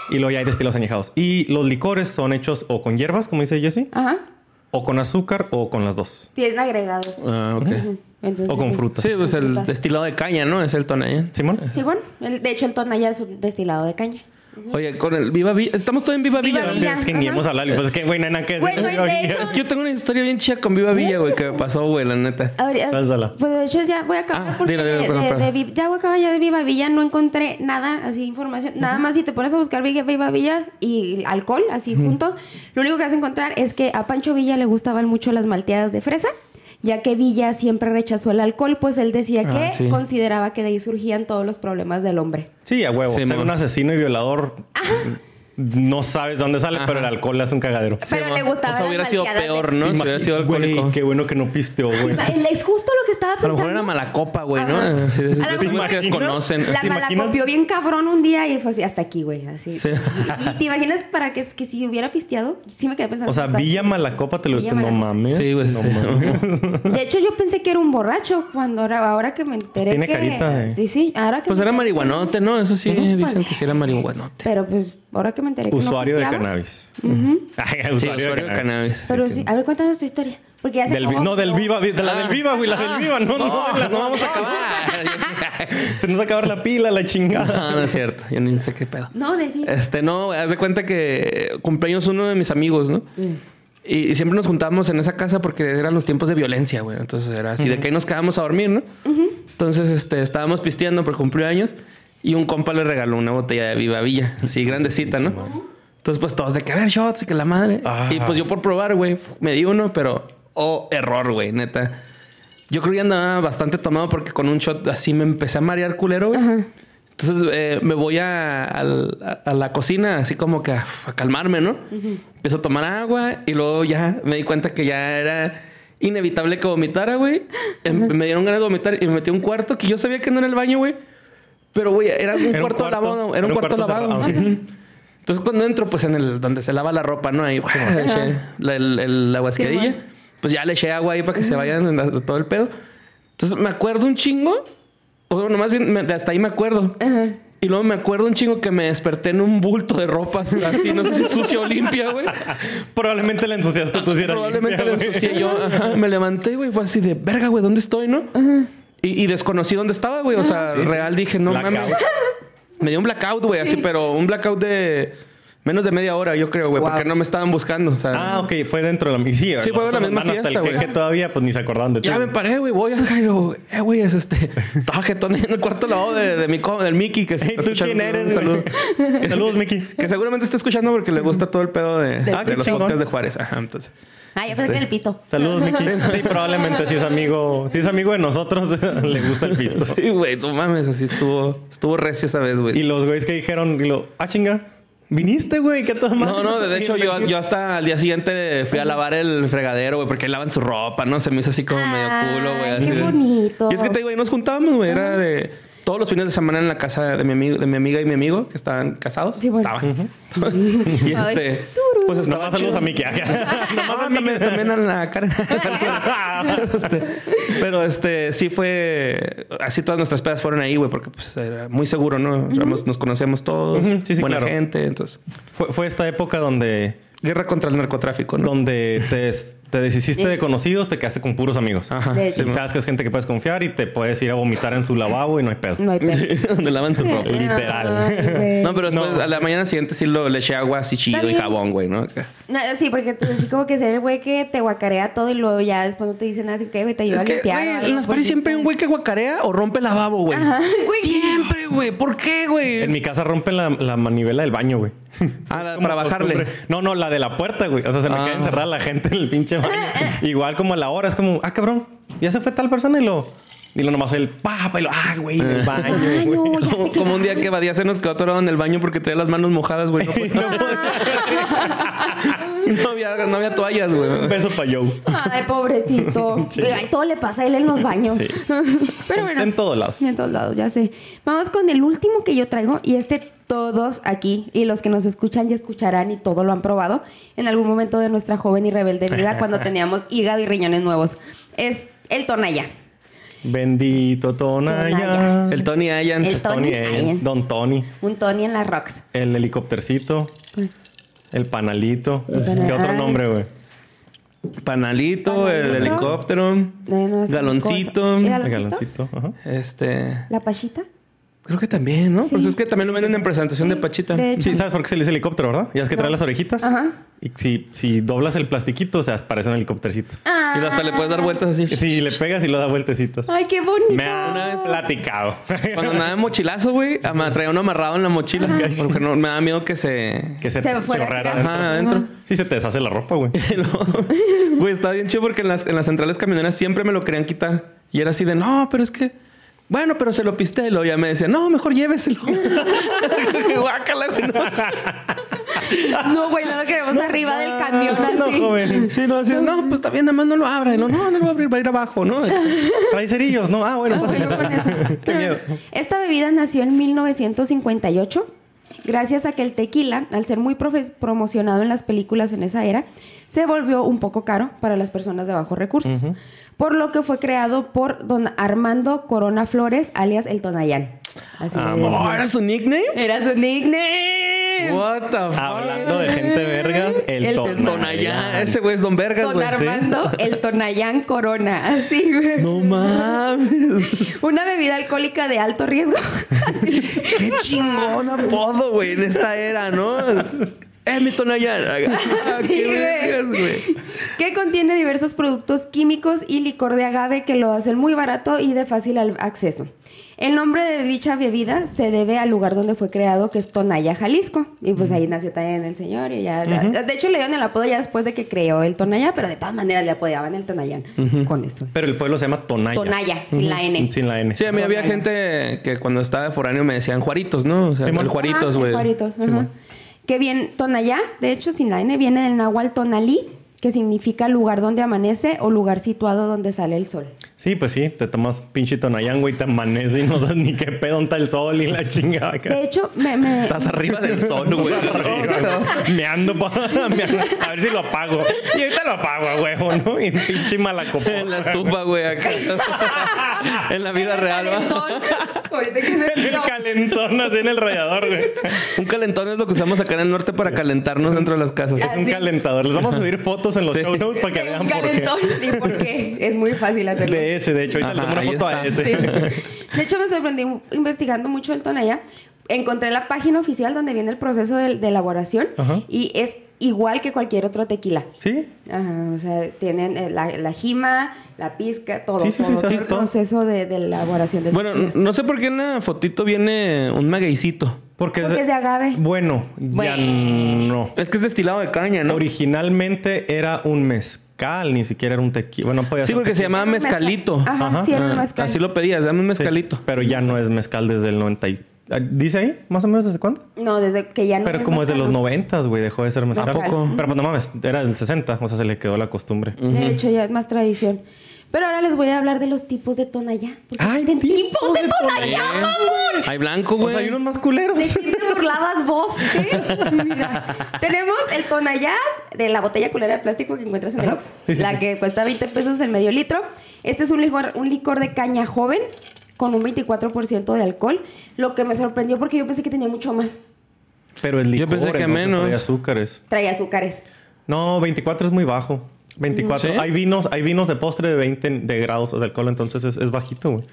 Y luego ya hay destilados añejados. Y los licores son hechos o con hierbas, como dice Jesse, Ajá. o con azúcar o con las dos. Tienen agregados. Ah, ok. Ujú. Entonces, O con frutas. Sí, pues el destilado de caña, ¿no? Es el tonalla. Simón. Sí, bueno, el- de hecho el tonalla es un destilado de caña. Oye, con el Viva Villa. Estamos todos en Viva, Viva Villa. Es que ni Ajá. hemos hablado. Pues es que, güey, no hay nada que decir. Güey, güey, de Oye, hecho- Es que yo tengo una historia bien chida con Viva Villa, güey, que me pasó, güey, la neta. A ver, Sálzala. Pues de hecho ya voy a acabar Ah, porque dilo, dilo, de- perdón, de- perdón. de Vi- ya voy a acabar ya de Viva Villa, no encontré nada, así información, nada más si te pones a buscar Viva Viva Villa y alcohol, así junto, lo único que vas a encontrar es que a Pancho Villa le gustaban mucho las malteadas de fresa, ya que Villa siempre rechazó el alcohol, pues él decía Ah, que sí. consideraba que de ahí surgían todos los problemas del hombre. Sí, a huevo. Sí, Ser un asesino y violador. No sabes dónde sale, Ajá. pero el alcohol le hace un cagadero. Pero Sí, le mo. gustaban O sea, hubiera sido peor, ¿no? Sí, Si hubiera sido alcohólico. Güey, qué bueno que no pisteó, güey. Es justo lo que estaba A pensando. lo mejor era mala copa, güey, ¿no? Así de, A lo que. La malacopió bien cabrón un día y fue así, hasta aquí, güey, así. Sí. Y, y te imaginas para que, que si hubiera pisteado, sí me quedé pensando. O sea, Villa Malacopa te lo Villa no mames. Sí, güey, No sí. mames. De hecho, yo pensé que era un borracho cuando ahora, ahora que me enteré Tiene que... carita de- Sí, sí, ahora que Pues era marihuanote, ¿no? Eso sí, dicen Pues, que sí era marihuanote. Pero pues, ahora que me enteré que no Usuario de cannabis. Ujú. Ay, Sí, usuario de cannabis. Pero sí. sí, a ver, cuéntanos tu historia. Porque ya se Del no, del Viva, de la del Viva, güey, la del Viva, no, no, No, de la- no vamos a acabar. Se nos va a acabar la pila, la chingada. No, no es cierto. Yo ni sé qué pedo. No, del Viva. Este, no, haz de cuenta que cumpleaños uno de mis amigos, ¿no? Y, y siempre nos juntábamos en esa casa porque eran los tiempos de violencia, güey. Entonces era así de que ahí nos quedábamos a dormir, ¿no? Entonces, este, estábamos pisteando por cumpleaños y un compa le regaló una botella de Viva Villa, así grandecita, ¿no? Entonces, pues todos de que a ver shots y que la madre. Ah. Y pues yo por probar, güey, me di uno, pero oh, error, güey, neta. Yo creo que andaba bastante tomado porque con un shot así me empecé a marear culero, güey. Entonces eh, me voy a, al- a- a la cocina así como que a, a calmarme, ¿no? Empiezo a tomar agua y luego ya me di cuenta que ya era inevitable que vomitara, güey. Em- Me dieron ganas de vomitar y me metí a un cuarto que yo sabía que no era el baño, güey. Pero, güey, era un Era un cuarto lavado. Era un cuarto, lavado. Entonces cuando entro, pues en el donde se lava la ropa, ¿no? Ahí ¡buah! le eché la, el- el- la guasquerilla. Pues ya le eché agua ahí para que se vayan en la- todo el pedo. Entonces me acuerdo un chingo. O bueno, más bien me- hasta ahí me acuerdo. Ajá. Y luego me acuerdo un chingo que me desperté en un bulto de ropa así, no sé si sucia o limpia, güey. Probablemente la ensuciaste tú si era Probablemente limpia, güey. ensucié yo. Ajá, me levanté, güey. Fue así de verga, güey, ¿dónde estoy, no? Y, y desconocí dónde estaba, güey. O sea, Sí, sí. real dije, no Blackout. mames. Me dio un blackout, güey, así, pero un blackout de menos de media hora, yo creo, güey, Wow. porque no me estaban buscando. O sea, Ah, ok, fue dentro de la Sí, Sí, fue de la misma fiesta, güey. que todavía, pues ni se acordaban de ti. ya me paré, güey, voy al Jairo. Eh, güey, es este. Estaba jetón en el cuarto lavado de, de mi co- del Mickey, que se Hey, ¿tú quién eres? Un saludo. güey? Saludos, Mickey. Que seguramente está escuchando porque le gusta todo el pedo de, Ah, de los chingón. podcasts de Juárez. Ajá, entonces. Ah, ya pensé que el pito. Saludos, Miki. Sí, probablemente si es amigo, si es amigo de nosotros, le gusta el pisto. Sí, güey, no mames, así estuvo, estuvo recio esa vez, Y güey. los güeyes que dijeron, y lo, ah, chinga, viniste, güey, ¿qué todo No, no, de hecho yo, yo hasta al día siguiente fui a lavar el fregadero, güey, porque lavan su ropa, ¿no? Se me hizo así como medio culo, güey. Así qué bonito. Y es que te digo, ahí nos juntábamos, güey, era de todos los fines de semana en la casa de mi amigo, de mi amiga y mi amigo, que estaban casados. Sí, bueno. Estaban. y Ay, este, pues Nada estaba más saludos chido. a Miki. Ah, también, también a la Karen. Este, pero este sí fue así todas nuestras pedas fueron ahí, güey, porque pues era muy seguro, ¿no? Nos, nos conocíamos todos, sí, sí, buena claro. gente, entonces Fue, fue esta época donde, guerra contra el narcotráfico, ¿no? donde te, te deshiciste Sí. de conocidos, te quedaste con puros amigos. Ajá. Hecho. sabes que es gente que puedes confiar y te puedes ir a vomitar en su lavabo y no hay pedo. No hay pedo. donde lavan su ropa. Literal. Ay, güey. No, pero después No. a la mañana siguiente sí lo le eché agua así chido y jabón, güey, ¿no? No, sí, porque tú así como que ser el güey que te guacarea todo y luego ya después no te dicen nada, así que güey te ayuda a que, limpiar. güey, en las paris siempre hay un güey que guacarea o rompe el lavabo, güey. Ajá, güey. Siempre, güey. ¿Por qué, güey? En mi casa rompen la, la manivela del baño, güey. Ah, la- para bajarle. costumbre. No, no, la de la puerta, güey. O sea, se me Ah. queda encerrada la gente en el pinche baño. Igual como a la hora, es como, ah, cabrón, ya se fue tal persona y lo. Y lo nomás el pa, pa, y lo, ah, güey, en el baño, Ay, güey. no, Como, un día que Badía se nos quedó atorado en el baño porque traía las manos mojadas, güey. No, no había, no había toallas, Un güey. beso para Joe. Ay, pobrecito. Sí. Ay, todo le pasa a él en los baños. Sí. Pero bueno. En todos lados. En todos lados, ya sé. Vamos con el último que yo traigo y este todos aquí y los que nos escuchan ya escucharán y todo lo han probado en algún momento de nuestra joven y rebelde vida cuando teníamos hígado y riñones nuevos. Es el Tonaya. Bendito Tonaya. El Tony Ayans. El- Tony Ayans. Don Tony. Un Tony en las rocks. El helicóptercito. El panalito. El panal- ¿Qué otro nombre, güey? Panalito, el helicóptero, No, no, galoncito. ¿El El galoncito? galoncito. Ajá. Este. ¿La pachita? Creo que también, ¿no? Sí. Pues es que también lo venden en presentación de Pachita. De. Sí, ¿sabes por qué se le dice helicóptero, verdad? Ya es que trae las orejitas. Ajá. Y si, si doblas el plastiquito, o sea, parece un helicóptercito. Ah. Y hasta le puedes dar vueltas así. Si le pegas y lo da vueltecitos. Ay, qué bonito. Me han Una vez- platicado. Cuando andaba en mochilazo, güey, ama- traía uno amarrado en la mochila. Porque no, me da miedo que se... que se, Se. Ajá, adentro. adentro. Sí, se te deshace la ropa, güey. No. Güey, está bien chido porque en las, en las centrales camioneras siempre me lo querían quitar. Y era así de, no, pero es que... Bueno, pero se lo pisté. Y ya me decía, no, mejor lléveselo. Guácala, güey. No. No, güey, no lo queremos arriba del camión No, así. joven. Sí, no, así, no, pues está bien, nada más no lo abra. Lo, no, no lo va a abrir, va a ir abajo, ¿no? Trae cerillos, ¿no? Ah, bueno, Ah, pásale. bueno, con eso. Qué miedo. Esta bebida nació en 1958 gracias a que el tequila, al ser muy promocionado en las películas en esa era, se volvió un poco caro para las personas de bajos recursos. Por lo que fue creado por don Armando Corona Flores, alias el Tonayán. Así Ah. Oh, ¿era su nickname? Era su nickname. What the fuck? Hablando de gente vergas, el, El Tonayán. El Tonayán. Ese güey es Don Vergas, Don güey. Armando, el Tonayán Corona. Así, güey. No mames. Una bebida alcohólica de alto riesgo. Así. Qué chingón apodo, güey, en esta era, ¿no? Eh, mi Tonayán. Ah, Sí, qué güey. que contiene diversos productos químicos y licor de agave que lo hacen muy barato y de fácil acceso. El nombre de dicha bebida se debe al lugar donde fue creado, que es Tonaya, Jalisco. Y pues ahí nació también el señor. Y ya, De hecho, le dieron el apodo ya después de que creó el Tonaya, pero de todas maneras le apodaban el Tonayán con eso. Pero el pueblo se llama Tonaya. Tonaya, sin la N. Sin la N. Sí, a mí había gente que cuando estaba de foráneo me decían Juaritos, ¿no? O sea, Simón. el Juaritos, Ah, güey. Juaritos, ajá. Que bien, Tonayá, de hecho, sin la N, viene del náhuatl Tonalí, que significa lugar donde amanece o lugar situado donde sale el sol. Sí, pues sí, te tomas pinche Tonayán, güey, te amanece y no sabes ni qué pedo está el sol y la chingada. acá. De hecho, me... me- Estás arriba del sol, güey. Meando, pa- meando. A ver si lo apago. Y ahorita lo apago, huevo, ¿no? Y pinche malacopa. En la estufa, güey, acá. en la vida real. Ahorita que se En el calentón, así en el radiador, güey. Un calentón es lo que usamos acá en el norte para calentarnos dentro de las casas. Es un calentador. Les vamos a subir fotos en los Sí. show notes para que de vean un por qué. calentón. ¿Y por qué? Es muy fácil hacerlo. De ese, de hecho, ahorita le Ajá, tomo una ahí foto a ese. Sí. De hecho, me sorprendí investigando mucho el Tonaya. Encontré la página oficial donde viene el proceso de, de elaboración Ajá. y es igual que cualquier otro tequila. ¿Sí? Ajá, o sea, tienen eh, la, la jima, la pizca, todo, Sí, sí, sí, todo, sí, todo el proceso de, de elaboración del Bueno, tequila. no sé por qué en la fotito viene un magueycito. Porque, Porque es de agave. Bueno, ya Bueno. no. Es que es destilado de caña, ¿no? Originalmente era un mezcal, ni siquiera era un tequila. Bueno, podía Sí, ser porque se llamaba mezcalito. Ajá, Ajá. sí, era un mezcal. Así lo pedías, dame un sí, mezcalito. pero ya no es mezcal desde el 90. y- ¿Dice ahí? ¿Más o menos desde cuándo? No, desde que ya no Pero es como desde mezcal, los ¿no? 90, güey, dejó de ser mezcal. ¿A poco? Pero pues no mames, era del 60, o sea, se le quedó la costumbre. De hecho, ya es más tradición. Pero ahora les voy a hablar de los tipos de tonallá. porque ¡Ay, existen tipos tipos de de tonallá! mamón! Hay blanco, Pues güey. hay unos más culeros. ¿De quién te burlabas vos? ¿Qué? Mira, tenemos el tonallá de la botella culera de plástico que encuentras en el. Oxxo. Sí, sí, la sí. que cuesta 20 pesos el medio litro. Este es un licor, un licor de caña joven con un 24% de alcohol. Lo que me sorprendió porque yo pensé que tenía mucho más. Pero es Yo licor, pensé que menos. trae azúcares. Trae azúcares. No, 24 es muy bajo. 24. ¿Sí? Hay vinos, hay vinos de postre de 20 de grados de alcohol, entonces es, es bajito, güey.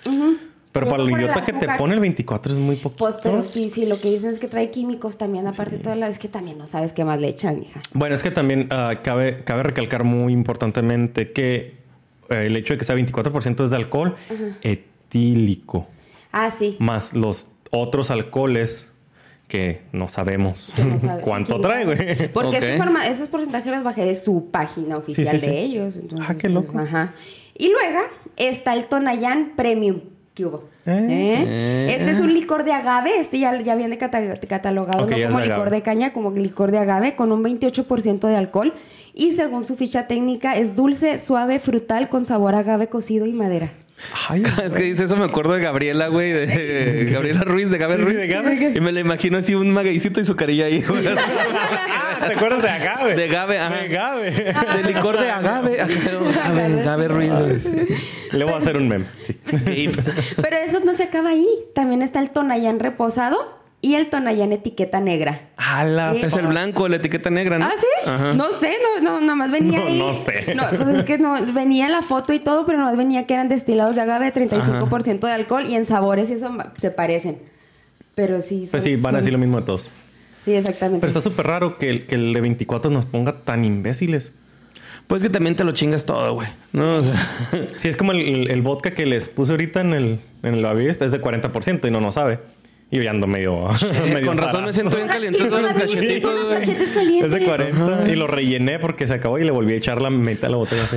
Pero Pero para el idiota que te pone el 24 es muy poquito. Pero sí, sí, lo que dicen es que trae químicos también. Aparte, toda la vez que también no sabes qué más le echan, hija. Bueno, es que también ah, cabe, cabe recalcar muy importantemente que eh, el hecho de que sea 24% es de alcohol etílico, Ah, sí. más los otros alcoholes que no sabemos que no cuánto Sí, trae, güey. Porque Ok. esta informa- esos porcentajes los bajé de su página oficial Sí, sí, de ellos. entonces, Ah, qué loco. pues, ajá. Y luego está el Tonayán Premium. ¿Qué hubo? Eh. ¿Eh? Este es un licor de agave. Este ya, ya viene cata- catalogado no como licor agave. de caña, como licor de agave, con un 28% de alcohol. Y según su ficha técnica, es dulce, suave, frutal, con sabor a agave cocido y madera. Ay, Es que dice eso, me acuerdo de Gabriela, güey, de Gabriela Ruiz, de Gabe Sí, sí, Ruiz. de Gabe. Y me la imagino así un magueycito y su carilla ahí. güey. Ah, ¿Te acuerdas de agave? De agave, ajá. De agave. de licor de agave. Gabe, Gabe Ruiz. güey. Le voy a hacer un meme. Sí. Pero eso no se acaba ahí. También está el Tonayán reposado y el Tonayán etiqueta negra. Ala, Sí. Es el blanco, la etiqueta negra, ¿no? ¿Ah, sí? Ajá. No sé, no, no, nada más venía No, ahí. no sé. No, pues es que no, venía la foto y todo, pero nada más venía que eran destilados de agave, 35% de alcohol y en sabores y eso se parecen. Pero sí. Pues sí, van a son- decir lo mismo de todos. Sí, exactamente. Pero está súper raro que el, que el de 24 nos ponga tan imbéciles. Pues que también te lo chingas todo, güey. No, o sea. Sí, es como el, el- el vodka que les puse ahorita en el, en el Bavista, es de 40% y no nos sabe. Y yo ya ando medio. medio con razón me siento bien caliente con los cachetitos, con los güey. cachetes calientes. Es de 40 y lo rellené porque se acabó y le volví a echar la mitad de la botella así.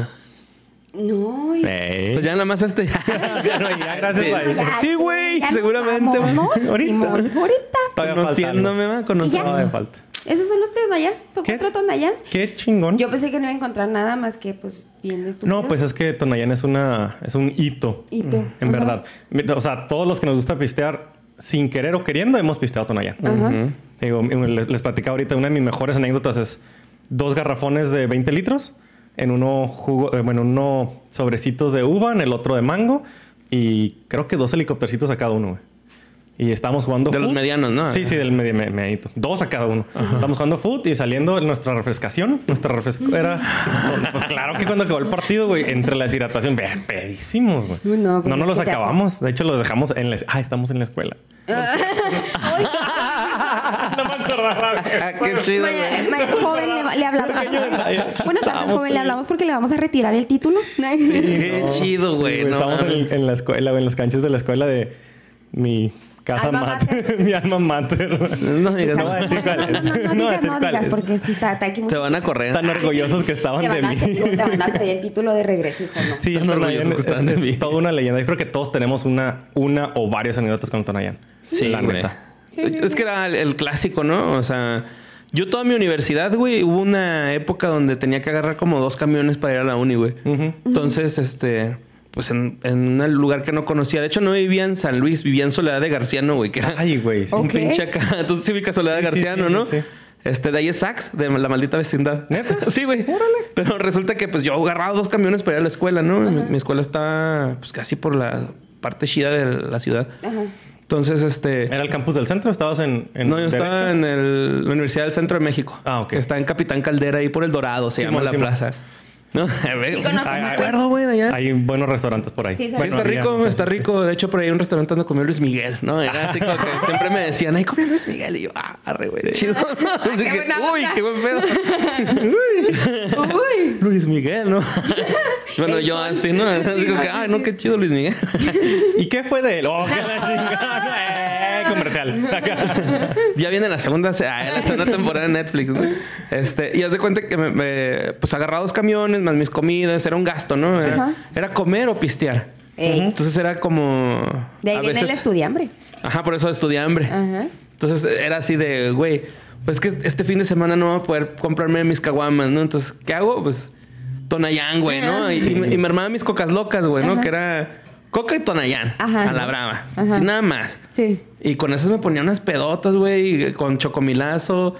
No, y- Ey. Pues ya nada más este. Ya no, ya, gracias, Sí. Ya, Sí, güey, seguramente, vamos. Ahorita. Simón, ahorita. Todavía Conociéndome, va, conociéndome. Falta. Esos son los Tonayans. Son ¿Qué? cuatro Tonayans. Qué chingón. Yo pensé que no iba a encontrar nada más que, pues, bien estúpido. No, pues es que Tonayán es una es un hito. Hito. En Ajá. verdad. O sea, todos los que nos gusta pistear, sin querer o queriendo, hemos pisteado Tonayán. Ajá. Digo, les, les platicaba ahorita, una de mis mejores anécdotas es dos garrafones de 20 litros, en uno jugo, eh, bueno, uno sobrecitos de uva, en el otro de mango, y creo que dos helicóptercitos a cada uno, güey. Y estábamos jugando De los medianos, ¿no? Sí, sí, del medio. Dos a cada uno. Estábamos jugando foot y saliendo nuestra refrescación. Nuestra refresco era... Pues claro que cuando acabó el partido, güey, entre la deshidratación, ve, pedísimos, güey. No, pues no nos es los acabamos. De hecho, los dejamos en la... Ah, estamos en la escuela. no me acordaba. Ah, qué chido, vaya, joven, le, le hablamos. Buenas tardes, joven. Le hablamos porque le vamos a retirar el título. Qué chido, güey. no Estamos en la escuela, en las canchas de la escuela de mi casa Alma mater. mater. mi alma mater. No digas No voy a nada. decir cuál es. No, no, No a digas, no digas, porque sí está, está aquí. Te van a correr. Tan orgullosos que estaban de mí. te van a pedir el título de regreso, hijo, no. Sí, Tan Tonayan orgullosos que es, están de es mí. toda una leyenda. Yo creo que todos tenemos una, una o varias anécdotas con Tonayan. Sí, la neta. Sí, sí, es que era el, el clásico, ¿no? O sea, yo toda mi universidad, güey, hubo una época donde tenía que agarrar como dos camiones para ir a la uni, güey. Ujú. Entonces, este, pues en, en un lugar que no conocía. De hecho, no vivía en San Luis, vivía en Soledad de Garciano, güey, que era Ay, güey. sí. un pinche acá. Entonces, sí ubicas Soledad de Sí, sí, Garciano, sí, ¿no? sí, sí. Este, de ahí es Sax, de la maldita vecindad. ¿Neta? Sí, güey. Pero resulta que, pues, yo agarraba dos camiones para ir a la escuela, ¿no? Mi, mi escuela está, pues, casi por la parte chida de la ciudad. Ajá. Entonces, este... ¿Era el campus del centro? ¿Estabas en, en No, yo estaba Derecho? en el- la Universidad del Centro de México. Ah, ok. Está en Capitán Caldera, ahí por el Dorado, se llama la plaza. ¿No? Ve- conozco, Ay, sí, me acuerdo, güey, de allá. Hay buenos restaurantes por ahí. Sí, sí, Sí, Bueno, está había, rico, sé. está rico. De hecho, por ahí hay un restaurante donde comió Luis Miguel, ¿no? Era así como que siempre me decían, ay, comió Luis Miguel. Y yo, ah, arre, güey, chido. Así Qué que, uy, onda. qué buen pedo. Uy. Luis Miguel, ¿no? bueno, yo así, ¿no? Así como que, ay, no, qué chido Luis Miguel. ¿Y qué fue de él? Oh, qué la chingada. Comercial. Ya viene la segunda, se- ah, la segunda temporada de Netflix, ¿no? Este, y haz de cuenta que me, me- pues agarraba dos camiones más mis comidas, era un gasto, ¿no? Era, Ajá. era comer o pistear. Ey. Entonces era como. De ahí a viene el veces- estudiambre. Ajá, por eso estudié hambre. Ajá. Entonces era así de, güey, pues que este fin de semana no voy a poder comprarme mis caguamas, ¿no? Entonces, ¿qué hago? Pues Tonayán, güey, ¿no? Y, y me, y me armaba mis cocas locas, güey, ¿no? Ajá. Que era coca y Tonayán. Ajá. A la brava. Ajá. Sin nada más. Sí. Y con esas me ponía unas pedotas, güey, con chocomilazo,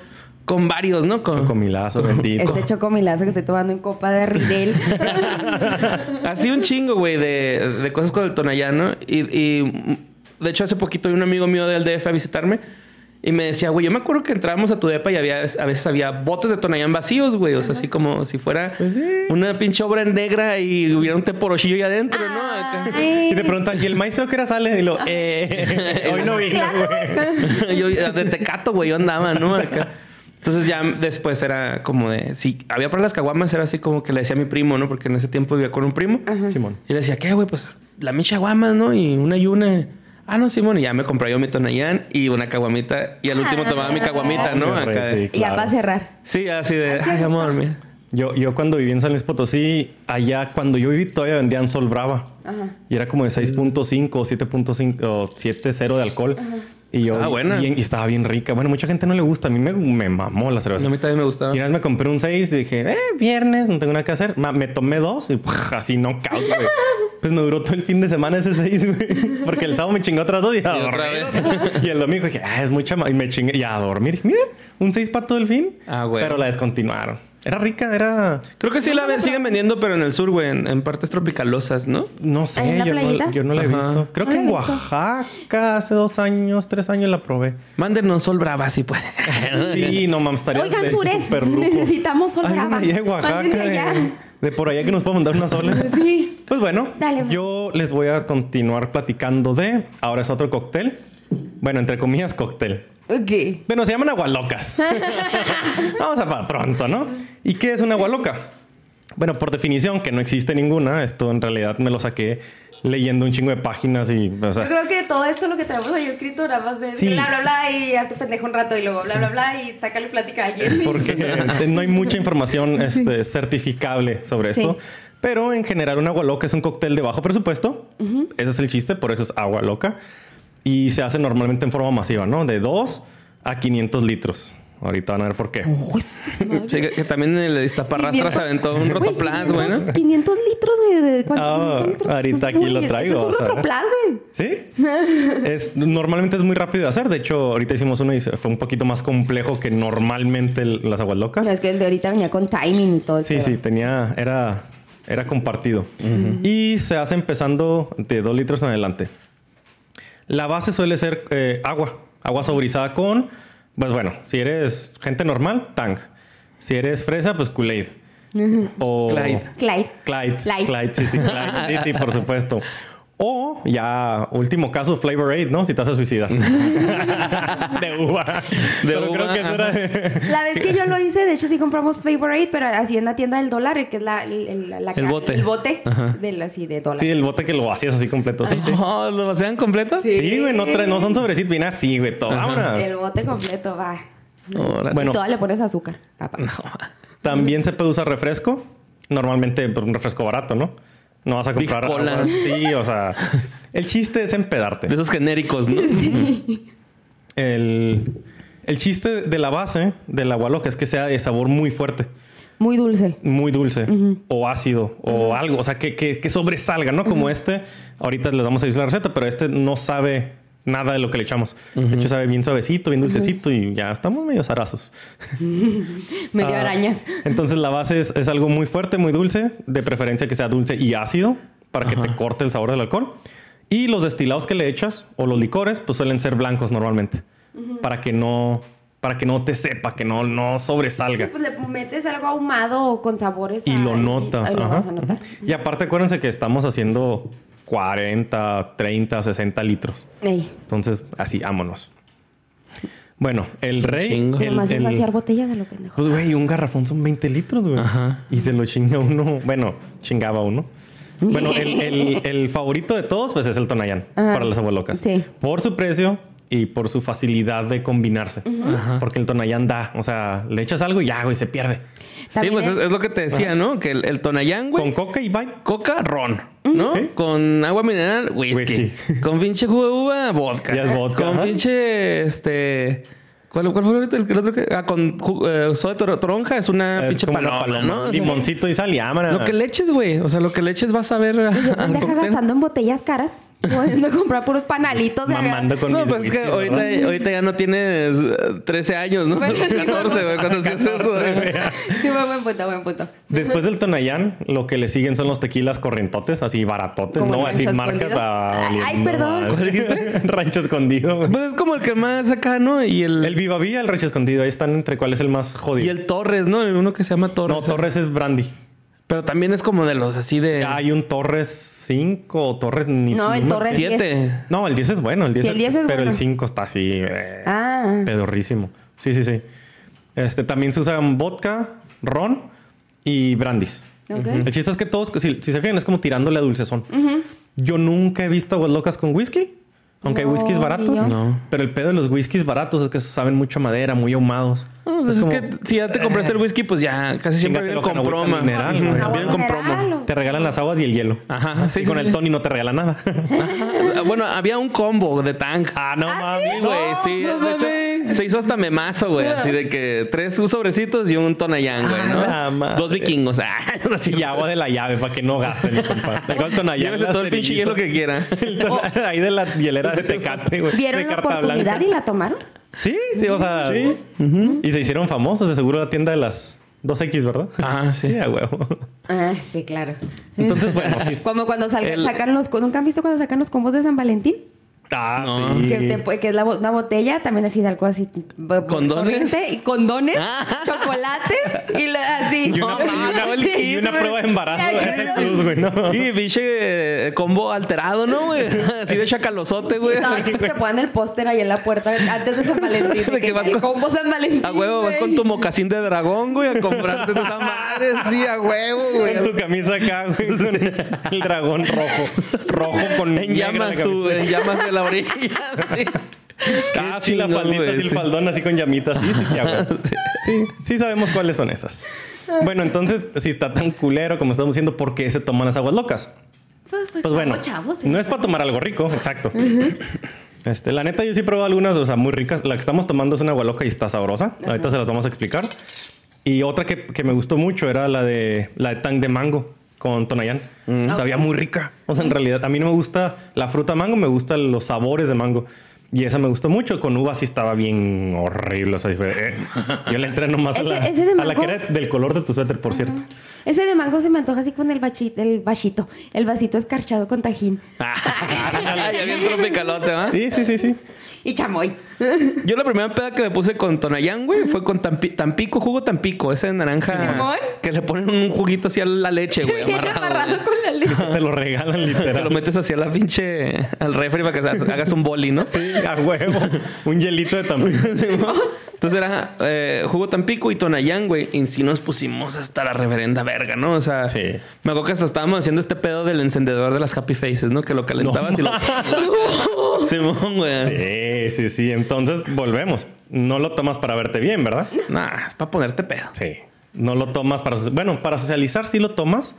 con varios, ¿no? Con, Chocomilazo, bendito. Este chocomilazo que estoy tomando en copa de Ridel. Así un chingo, güey, de, de cosas con el Tonayán, ¿no? Y, y, de hecho, hace poquito un amigo mío del DF a visitarme y me decía, güey, yo me acuerdo que entrábamos a tu depa y había, a veces había botes de Tonayán vacíos, güey. O sea, así como si fuera Pues sí. una pinche obra negra y hubiera un teporochillo ahí adentro, ¿no? Acá. Y te preguntan, ¿y el maestro qué hora sale? Y lo, eh, hoy no vino, güey. yo de tecato, güey, yo andaba, ¿no? Acá. Entonces ya después era como de... Si había para las caguamas, era así como que le decía a mi primo, ¿no? Porque en ese tiempo vivía con un primo. Simón. Y le decía, ¿qué, güey? Pues la micha guamas, ¿no? Y una y una. Ah, no, Simón. Y ya me compré yo mi Tonayán y una caguamita. Y al último tomaba mi caguamita, ¿no? Acá. re, Y ya para cerrar. Sí, así de, ay, vamos a dormir. Yo, yo cuando viví en San Luis Potosí, allá cuando yo viví todavía vendían Sol Brava. Ajá. Y era como de 6.5 o 7.5 o 7.0 de alcohol. Y yo, Estaba buena. bien- y estaba bien rica. Bueno, mucha gente no le gusta. A mí me, me mamó la cerveza. A mí también me gustaba. Y una vez me compré un 6 y dije, eh, viernes, no tengo nada que hacer. Ma- me tomé dos y así no güey. Pues me duró todo el fin de semana ese 6, güey. Porque el sábado me chingó otras dos y a dormir. Y el domingo dije, ah, es mucha ma-". Y me chingué y a dormir. Dije, Mira, un 6 para todo el fin. Ah, güey. Pero la descontinuaron. Era rica, era... Creo que sí la siguen vendiendo, pero en el sur, güey. En, en partes tropicalosas, ¿no? No sé, ¿Ahí en yo, no, yo no la he Ajá. visto. Creo No que en visto. Oaxaca hace dos años, tres años la probé. Mándenos sol brava si pueden. Sí, no mames, estaría Oigan, Sures, necesitamos sol brava. allá de Oaxaca, de, de por allá que nos pueda mandar unas olas. Sí. Pues bueno, Dale, yo les voy a continuar platicando de. Ahora es otro cóctel. Bueno, entre comillas, cóctel. Ok. Bueno, se llaman agualocas. Vamos a para pronto, ¿no? ¿Y qué es una agualoca? Bueno, por definición, que no existe ninguna. Esto en realidad me lo saqué leyendo un chingo de páginas y, o sea, Yo creo que todo esto lo que tenemos ahí escrito nada más de Sí. bla bla bla y hazte pendejo un rato y luego bla bla bla y sácale plática a alguien. porque no hay mucha información este, certificable sobre esto. Pero en general, una agua loca es un cóctel de bajo presupuesto. Ese es el chiste, por eso es agua loca. Y se hace normalmente en forma masiva, ¿no? De 2 a 500 litros. Ahorita van a ver por qué. Sí, que, que también en el Iztaparrastra se aventó un rotoplas, güey, ¿no? 500 litros, güey. ¿De cuánto? Ah, 500 litros? ahorita aquí Uy, lo traigo, Es un rotoplas, güey. ¿Sí? es, normalmente es muy rápido de hacer. De hecho, ahorita hicimos uno y se- fue un poquito más complejo que normalmente el- las aguas locas. No, es que el de ahorita venía con timing y todo. Sí, sí, tenía, era, era compartido. Y se hace empezando de 2 litros en adelante. La base suele ser eh, agua, agua saborizada con, pues bueno, si eres gente normal, Tang. Si eres fresa, pues Kool-Aid. O Clyde. Clyde. Clyde. Clyde. Clyde, sí, sí, Clyde. Sí, sí, por supuesto. O ya, último caso, Flavor Aid, ¿no? Si te vas a suicidar. de uva. De Pero uva, creo que eso era de- La vez que yo lo hice, de hecho sí compramos Favorite, pero así en la tienda del dólar, que es la, el, el- la- El bote. El bote del, así de dólar. Sí, el bote que lo vacías así completo. Sí. Oh, ¿Lo vacían completo? Sí. Sí, güey, no, trae- no son sobrecitos, viene así, güey, todo. Vámonos. El bote completo, va. Bueno. Y toda le pones azúcar. papá. También se puede usar refresco. Normalmente por un refresco barato, ¿no? No vas a comprar Cola. agua. Sí, o sea, el chiste es empedarte. De esos genéricos, ¿no? El, el chiste de la base del agua loca es que sea de sabor muy fuerte, Muy dulce. muy dulce o ácido o algo, o sea, que, que- que sobresalga, ¿no? Como este, ahorita les vamos a decir la receta, pero este no sabe nada de lo que le echamos. De hecho, sabe bien suavecito, bien dulcecito y ya estamos medio zarazos. Medio Ah, arañas. Entonces la base es, es algo muy fuerte, muy dulce, de preferencia que sea dulce y ácido para que te corte el sabor del alcohol. Y los destilados que le echas o los licores, pues suelen ser blancos normalmente, para que no para que no te sepa, que no, no sobresalga. Pues le metes algo ahumado con sabores. Y a- lo notas. y, lo ajá. vas a notar. Y aparte acuérdense que estamos haciendo 40, 30, 60 litros. Ey, Entonces, así, vámonos. Bueno, el rey... el- nomás es el- vaciar botellas de lo pendejo. Pues, güey, un garrafón son 20 litros, güey. Ajá. Y se lo chinga uno. Bueno, chingaba uno. Bueno, el, el- el favorito de todos, pues es el Tonayán Ajá. para las abuelocas. Sí. Por su precio y por su facilidad de combinarse. Porque el Tonayán da, o sea, le echas algo y ya, güey, se pierde. Sí, pues es, es- lo que te decía, ¿no? Que el, el Tonayán, güey. Con coca y bye. Coca, ron, ¿no? Sí. Con agua mineral, whisky. Whisky. Con pinche jugo de uva, vodka. Ya es vodka, Con ajá. pinche, este... ¿Cuál, cuál fue ahorita el, el otro que...? Ah, con eh, soda de tor- toronja es una Es pinche como una paloma, paloma. ¿no? O sea, Limoncito y sal y ámara. Lo que le eches, güey. O sea, lo que le eches vas a ver a- Yo cóctel. gastando en botellas caras, pudiendo comprar puros panalitos de Mamando con No, mis pues es que whiskies, ahorita, ¿verdad? ahorita ya no tienes eh, 13 años, ¿no? Bueno, sí, 14, güey, cuando hacías eso. 14, güey. güey. Sí, buen, buen punto, buen punto. Después del Tonayán, lo que le siguen son los tequilas corrientotes, así baratotes, Como no así Rancho marcas Escondido. a- Ay, ay, perdón. ¿Cuál dijiste? rancho escondido. güey. Pues es como el que más acá, ¿no? Y el, El Viva Vía, el rancho escondido, ahí están entre cuál es el más jodido. y el Torres, ¿no? El uno que se llama Torres. no, Torres es brandy. Pero también es como de los así de... Hay un Torres 5 o Torres ni No, el Torres Siete. No, el 10 es bueno, el 10, Sí, el 10 es pero bueno. el 5 está así eh, Ah, pedorrísimo. Sí, sí, sí. Este también se usan vodka, ron y brandis. El chiste es que todos, si, si se fijan, es como tirándole a dulcezón. Yo nunca he visto aguas locas con whisky. Aunque No, hay whiskies baratos. No. Pero el pedo de los whiskies baratos es que saben mucho a madera, muy ahumados. No, pues Es es, como- que si ya te compraste el whisky, pues ya casi siempre vienen con promo. Te regalan las aguas y el hielo. Ajá, sí, y con sí, el. Tony no te regala nada. Ajá. Bueno, había un combo de tank. ah, no mames. Sí, güey, sí. no de hecho, se hizo hasta memazo, güey. Así de que tres sobrecitos y un Tonayán, güey, ¿no? Ah. Dos vikingos. Ah, así. Y agua de la llave para que no gasten, mi compa. Te el Tonayán, Llévese todo el pinche hielo que quiera. Ton- Ahí de la hielera de Tecate, güey. ¿Vieron de la oportunidad blanca. y la tomaron? Sí, sí, o sea. Sí. Y se hicieron famosos, de seguro la tienda de las 2X, ¿verdad? Ah, sí. Sí, a huevo. Ah, sí, claro. Entonces, bueno, sí. Como cuando sal- El- sacan los... ¿Nunca han visto cuando sacan los combos de San Valentín? Ah, No. sí. Que, te- que es la, una botella también así de algo así. ¿Condones? Y condones, Ah. chocolates y lo- así. Y una, y una- el y una kit, prueba de embarazo. Ese ya. plus, güey, ¿no? Y pinche eh, combo alterado, ¿no, güey? Así de chacalosote, güey. No, que te ponen el póster ahí en la puerta antes de San Valentín. De de que que vas el con- combo San Valentín. A huevo, vas con tu mocasín de dragón, güey, a comprarte esa madre. Sí, a huevo, güey. Con tu camisa acá, güey, con el dragón rojo. Rojo con En llamas la tú, en llamas de la orilla. Sí. Ah, sí, la faldita, sí, el faldón así con llamitas. Sí, sí, sí, sí, sí sabemos cuáles son esas. Bueno, entonces, si está tan culero como estamos diciendo, ¿por qué se toman las aguas locas? Pues, pues, Pues bueno, chavos, no ¿eh? es para tomar algo rico, exacto. Este, la neta, yo sí he probado algunas, o sea, muy ricas. La que estamos tomando es una agua loca y está sabrosa. Ahorita se las vamos a explicar. Y otra que, que me gustó mucho era la de la de tang de mango con Tonayán. Sabía muy rica. O sea, en realidad, a mí no me gusta la fruta mango, me gustan los sabores de mango. Y esa me gustó mucho. Con uva sí estaba bien horrible. O sea, fue, eh. yo le entré nomás a la, ese de a la que era del color de tu suéter, por cierto. Ese de mango se me antoja así con el bachito, el vasito, el vasito escarchado con tajín. Ay, ya bien tropicalote, ¿va? Sí, sí, sí, sí. Y chamoy. Yo la primera peda que me puse con Tonayán, güey, fue con Tampi- Tampico, jugo Tampico, ese de naranja. Simón. que le ponen un juguito así a la leche, güey. Amarrado, amarrado güey. con la leche. Te lo regalan Te literal. lo metes hacia la pinche al refri para que se- hagas un boli, ¿no? Sí, a huevo. Un hielito de tamaño. Entonces era eh, jugo Tampico y Tonayán, güey. Y sí nos pusimos hasta la reverenda verga, ¿no? O sea, Sí. me acuerdo que hasta estábamos haciendo este pedo del encendedor de las Happy Faces, ¿no? Que lo calentabas y lo. Simón, güey. Sí, sí, sí. Entonces volvemos. No lo tomas para verte bien, ¿verdad? Nah, es para ponerte pedo. Sí. No lo tomas para... Bueno, para socializar sí lo tomas,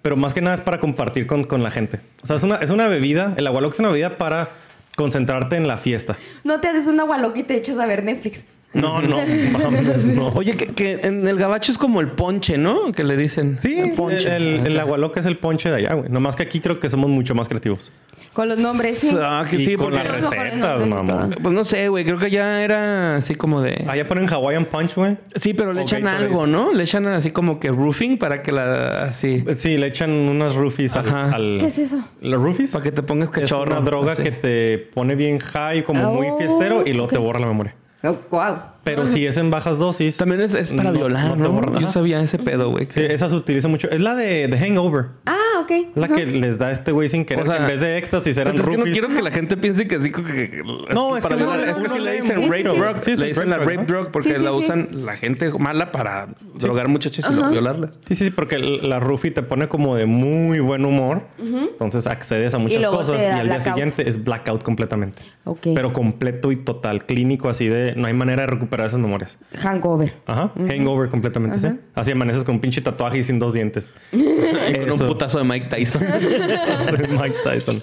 pero más que nada es para compartir con, con la gente. O sea, es una, es una bebida, el agua loca es una bebida para concentrarte en la fiesta. No te haces una gualoca y te echas a ver Netflix. No, no, mames, no. Oye, que, que en el gabacho es como el ponche, ¿no? Que le dicen. Sí, el ponche. el, el agua loca es el ponche de allá, güey. Nomás que aquí creo que somos mucho más creativos. Con los nombres, sí. Ah, que y sí, con porque. las recetas, mamá. Pues no sé, güey. Creo que ya era así como de. Allá ponen Hawaiian Punch, güey. Sí, pero le echan Gatorade. algo, ¿no? Le echan así como que roofing para que la. Así. Sí, le echan unas roofies Ajá. al- ¿Qué es eso? ¿Los roofies? Para que te pongas Es cachorro. una droga así. que te pone bien high, como muy Oh, fiestero, y luego te borra la memoria. Oh, wow. Pero si es en bajas dosis. También es, es para no- violar, no. Yo sabía ese pedo, güey. Sí, esa se utiliza mucho. Es la de The Hangover. Ah, ok. La Ajá. que les da este güey sin querer, O sea, que en vez de éxtasis eran es que no quiero que la gente piense que así que... No, es para que no, es que no, sí no le dicen rape drug. Sí, sí, le dicen la rape drug, rape ¿no? drug porque Sí, sí, la sí. usan la gente mala para drogar muchachos y violarlas. Sí, sí, sí, porque la roofie te pone como de muy buen humor. Entonces accedes a muchas cosas y al día siguiente es blackout completamente. Ok. Pero completo y total, clínico, así de no hay manera de recuperar esas memorias. Hangover. Ajá. Hangover completamente, sí. Así amaneces con un pinche tatuaje y sin dos dientes. Y con un putazo de Mike Tyson. Soy Mike Tyson.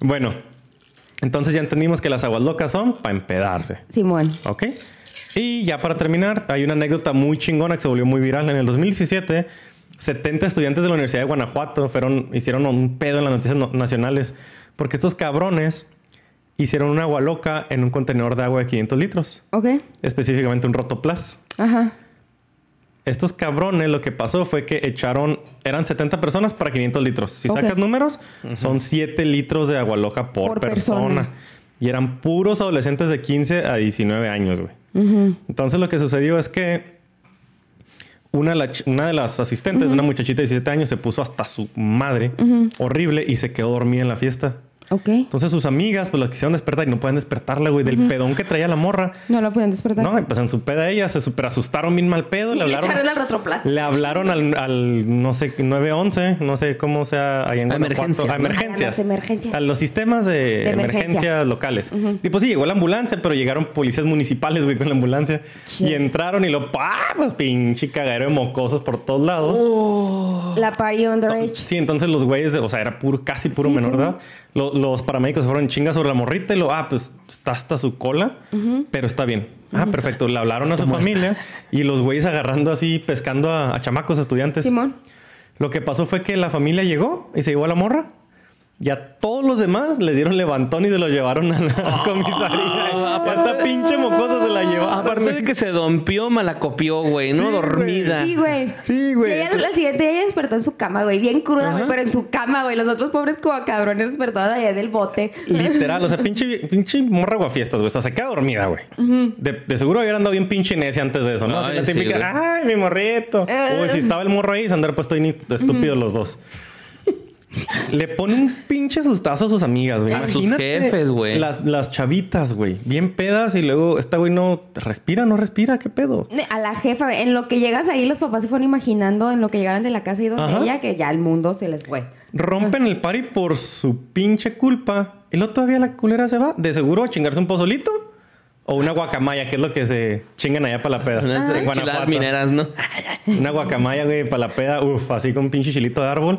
Bueno, entonces ya entendimos que las aguas locas son para empedarse. Simón. ¿Ok? Y ya para terminar, hay una anécdota muy chingona que se volvió muy viral. En el 2017, 70 estudiantes de la Universidad de Guanajuato fueron, hicieron un pedo en las noticias no- nacionales porque estos cabrones hicieron una agua loca en un contenedor de agua de 500 litros, Ok. específicamente un Rotoplas. Ajá. Estos cabrones lo que pasó fue que echaron, eran 70 personas para 500 litros. Si sacas números, son 7 litros de agua loca por, Por persona. persona. Y eran puros adolescentes de 15 a 19 años, güey. Entonces lo que sucedió es que una, de la ch- una de las asistentes, una muchachita de 17 años, se puso hasta su madre, horrible, y se quedó dormida en la fiesta. Ok. Entonces sus amigas pues la quisieron despertar y no pueden despertarla, güey, del pedón que traía la morra. No la pueden despertar. No, y pues en su peda ella se super asustaron bien mal pedo, Y le le hablaron. echaron al. Le hablaron al, al, no sé, 911, no sé cómo sea en A emergencias, A emergencias. A las emergencias. A los sistemas de, De emergencia. emergencias locales. Y pues sí, llegó la ambulancia, pero llegaron policías municipales, güey, con la ambulancia. Y entraron y lo, ¡pah! Pues pinche cagadero de mocosos por todos lados. Oh. La party underage. Sí, entonces los güeyes, de- o sea, era puro, casi puro Sí, menor edad. Lo- los paramédicos se fueron en chinga sobre la morrita y lo, ah, pues está hasta su cola, pero está bien. Ah, perfecto. Le hablaron a su familia y los güeyes agarrando así, pescando a, a chamacos, a estudiantes. Simón. Lo que pasó fue que la familia llegó y se llevó a la morra. Y a todos los demás les dieron levantón y se los llevaron a la comisaría. Esta pinche mocosa se la llevó. Aparte de que se dompió, malacopió, güey, ¿no? Sí, güey. Dormida. Sí, güey. Sí, güey. Y ella al siguiente día despertó en su cama, güey. Bien cruda, güey. Pero en su cama, güey. Los otros pobres como cabrones despertados allá del bote. Literal, o sea, pinche, pinche morra guafiestas, güey. O sea, se queda dormida, güey. de, de seguro habían andado bien pinche necia antes de eso, ¿no? Así Ay, la típica, ay, mi morrito. Eh. Uy, si estaba el morro ahí, se haber puesto ahí estúpidos los dos. Le pone un pinche sustazo a sus amigas, güey. A sus jefes, güey. Las, las chavitas, güey. Bien pedas y luego esta güey no respira, no respira. ¿Qué pedo? A la jefa, güey. En lo que llegas ahí, los papás se fueron imaginando en lo que llegaron de la casa y donde Ajá. ella, que ya el mundo se les fue. Rompen el party por su pinche culpa. Y luego todavía la culera se va. De seguro a chingarse un pozolito. O una guacamaya, que es lo que se chingan allá para la peda. Unas mineras, ¿no? Una guacamaya, güey, para la peda. Uf, así con un pinche chilito de árbol.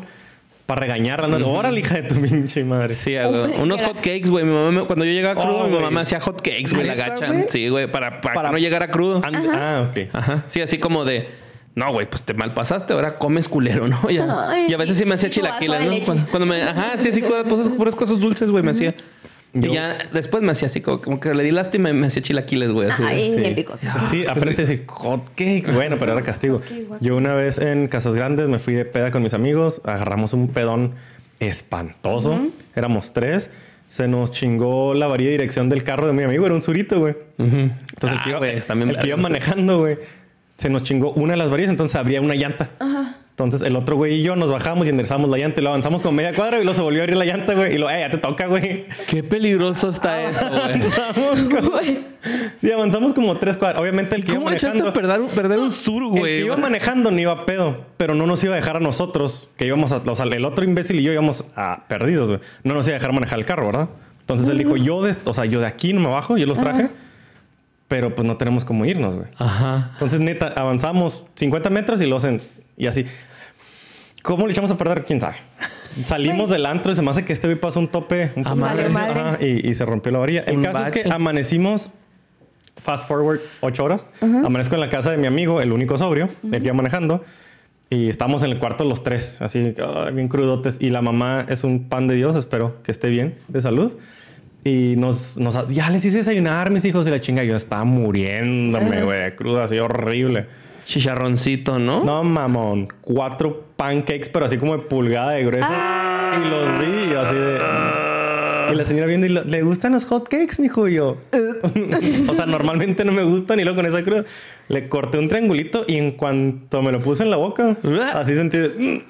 Para regañarla. ¿no? Órale, hija de tu pinche madre. Sí, güey. Unos hot cakes, güey. Mi mamá, me- cuando yo llegaba crudo, Oh, mi mamá güey. me hacía hot cakes, güey, la ¿Neta, gacha. güey? Sí, güey, para, para, Para- que no llegara crudo. And- ah, ok. Ajá. Sí, así como de. No, güey, pues te malpasaste, ahora comes culero, ¿no? Ya. Ay, y a veces sí me hacía chilaquiles, ¿no? Cuando, cuando me. Ajá, sí, así, puras, puras cosas dulces, güey, me hacía. Yo- Y ya después me hacía así, como, como que le di lástima y me hacía chilaquiles, güey. Así. Ay, Sí. bien picosos. Sí, aprendí a decir hot cakes. Bueno, pero era castigo. Yo una vez en Casas Grandes me fui de peda con mis amigos. Agarramos un pedón espantoso. Éramos tres. Se nos chingó la varilla de dirección del carro de mi amigo. Era un surito, güey. Entonces el que Ah, iba, el que iba vergas. manejando, güey, se nos chingó una de las varillas, entonces abría una llanta. Entonces el otro güey y yo nos bajamos y enderezamos la llanta y lo avanzamos con media cuadra y luego se volvió a abrir la llanta, güey. Y lo, eh, ya te toca, güey. Qué peligroso está eso, güey. Avanzamos como- sí, avanzamos como tres cuadras. Obviamente el que iba ¿Cómo echaste manejando... a perder, perder un sur, El que güey? iba manejando no iba a pedo, pero no nos iba a dejar a nosotros, que íbamos a, o sea, el otro imbécil y yo íbamos a perdidos, güey. No nos iba a dejar manejar el carro, ¿verdad? Entonces él dijo, yo de, o sea, yo de aquí no me bajo, yo los traje, pero pues no tenemos cómo irnos, güey. Ajá. Entonces, neta, avanzamos 50 metros y lo hacen, y así. ¿Cómo le echamos a perder? ¿Quién sabe? Salimos del antro y se me hace que este güey pasó un tope un A poco madre. más, Madre. ajá, y, y se rompió la varilla. El Un caso es que amanecimos fast forward ocho horas. Amanezco en la casa de mi amigo, el único sobrio, el que iba manejando. Y estamos en el cuarto los tres, así ay, bien crudotes. Y la mamá es un pan de Dios, espero que esté bien de salud. Y nos, nos ya les hice desayunar, mis hijos, y la chinga. Yo estaba muriéndome, güey, de cruda, así horrible. Chicharroncito, ¿no? No, mamón. Cuatro pancakes, pero así como de pulgada de grueso. Y los vi así de... Y la señora viendo y lo- ¿le gustan los hot cakes, mijo? Y yo... o sea, normalmente no me gustan y luego con esa cruda le corté un triangulito y en cuanto me lo puse en la boca, así sentí... de, "Mm".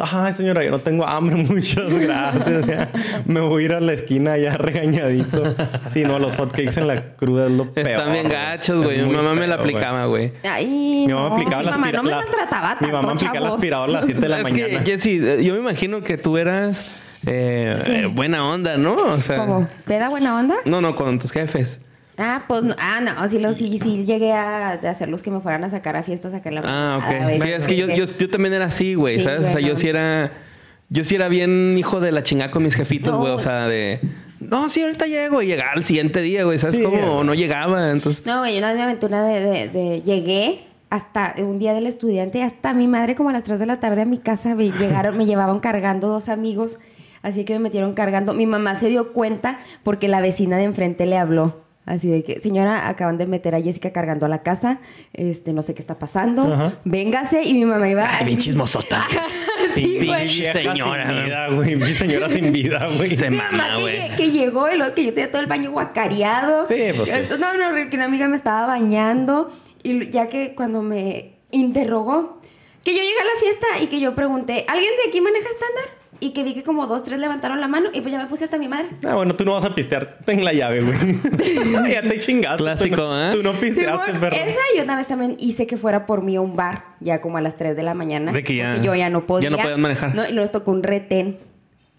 Ay, señora, yo no tengo hambre, muchas gracias. Ya, me voy a ir a la esquina ya regañadito. Sí, no, los hotcakes en la cruda es lo peor. Están bien güey. gachos, Es güey. Mi mamá me la aplicaba, güey. Ay, Mi mamá no, aplicaba mi la mamá no me las- maltrataba Mi mamá aplicaba el aspirador a las 7 de la es mañana. que, Jessy, eh, yo me imagino que tú eras eh, eh, buena onda, ¿no? O sea, ¿Cómo? ¿Peda buena onda? no, no, con tus jefes. Ah, pues no, ah, no, sí, lo, sí, sí llegué a de hacerlos que me fueran a sacar a fiestas acá en la Ah, ok. Sí, es que yo, yo, yo también era así, güey, Sí, ¿sabes? O sea, yo sí era. Yo sí era bien hijo de la chingada con mis jefitos, No. güey. O sea, de. No, sí, ahorita llego y llegaba al siguiente día, güey. ¿Sabes Sí, cómo? O no llegaba. Entonces. No, güey, yo me una de, de, de- Llegué hasta un día del estudiante, hasta mi madre como a las 3 de la tarde a mi casa me llegaron, me llevaban cargando dos amigos, así que me metieron cargando. Mi mamá se dio cuenta porque la vecina de enfrente le habló. Así de que, señora, acaban de meter a Jessica cargando a la casa, este, no sé qué está pasando, Ajá. véngase, y mi mamá iba... Ay, bien chismosota. Sí, güey. Señora. sin vida, güey. Señora sin vida, güey. Se mama, que, güey. lle- que llegó y lo que yo tenía todo el baño guacareado. Sí, pues sí. No, no, que una amiga me estaba bañando y ya que cuando me interrogó, que yo llegué a la fiesta y que yo pregunté, ¿alguien de aquí maneja estándar? Y que vi que como dos, tres levantaron la mano y pues ya me puse hasta mi madre. Ah, bueno, tú no vas a pistear. Ten la llave, güey. ya te chingaste. Clásico, tú no, ¿eh? Tú no pisteaste, perro. esa y una vez también hice que fuera por mí a un bar, ya como a las 3 de la mañana. De que ya- porque yo ya no podía. ya no podías manejar. No, y nos tocó un retén.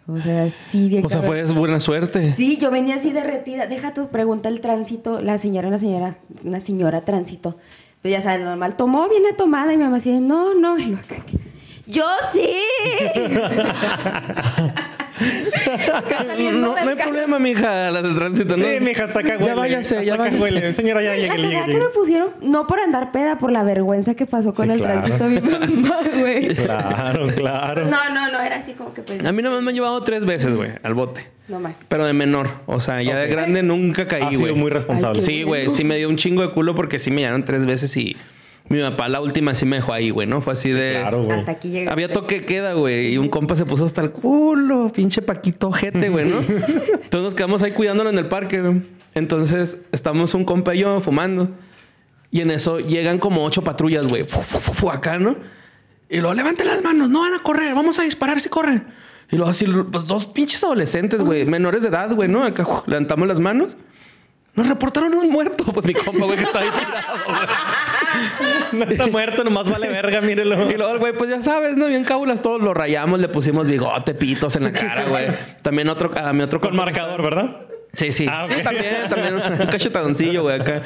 O sea, sí, bien O sea, fue buena suerte. Sí, yo venía así derretida. Deja tu pregunta el tránsito. La señora, una señora, una señora tránsito. Pues ya sabes, normal. Tomó, viene tomada. Y mi mamá así de, no, no. Y lo acá, yo sí. No, no hay carro. problema, mija, la de tránsito, ¿no? Sí, mija, hasta acá huele. Ya váyase, ya váyase. huele. Señora, ya llegue, la llegue, que me pusieron, no por andar peda, por la vergüenza que pasó con Sí, el claro. tránsito mi mamá, güey. Claro, claro. No, no, no, era así como que pues, A mí nada más me han llevado tres veces, güey, al bote. no más. Pero de menor. O sea, ya de grande nunca Ha caí, sido güey. muy responsable. Ay, qué Sí, güey. Sí me dio un chingo de culo porque sí me llevaron tres veces y mi papá la última sí me dejó ahí, güey, ¿no? Fue así de... Claro, güey. Hasta aquí. Había toque queda, güey. Y un compa se puso hasta el culo. Pinche Paquito jete, güey, ¿no? Entonces nos quedamos ahí cuidándolo en el parque, güey. Entonces estamos un compa y yo fumando. Y en eso llegan como ocho patrullas, güey. Fu, fu, fu, fu, acá, ¿no? Y luego levanten las manos. No van a correr. Vamos a disparar si corren. Y luego así, pues dos pinches adolescentes, güey. Menores de edad, güey, ¿no? Acá uf, levantamos las manos. Nos reportaron un muerto. Pues mi compa, güey, que está ahí tirado, güey. No está muerto, nomás vale verga, mírelo. Y luego güey, pues ya sabes, ¿no? Bien cábulas, todos lo rayamos, le pusimos bigote, pitos en la cara, güey. También otro, a mi otro Con marcador, ¿verdad? Sí, sí. Ah, ok. Sí, también, también un cachetadoncillo, güey, acá.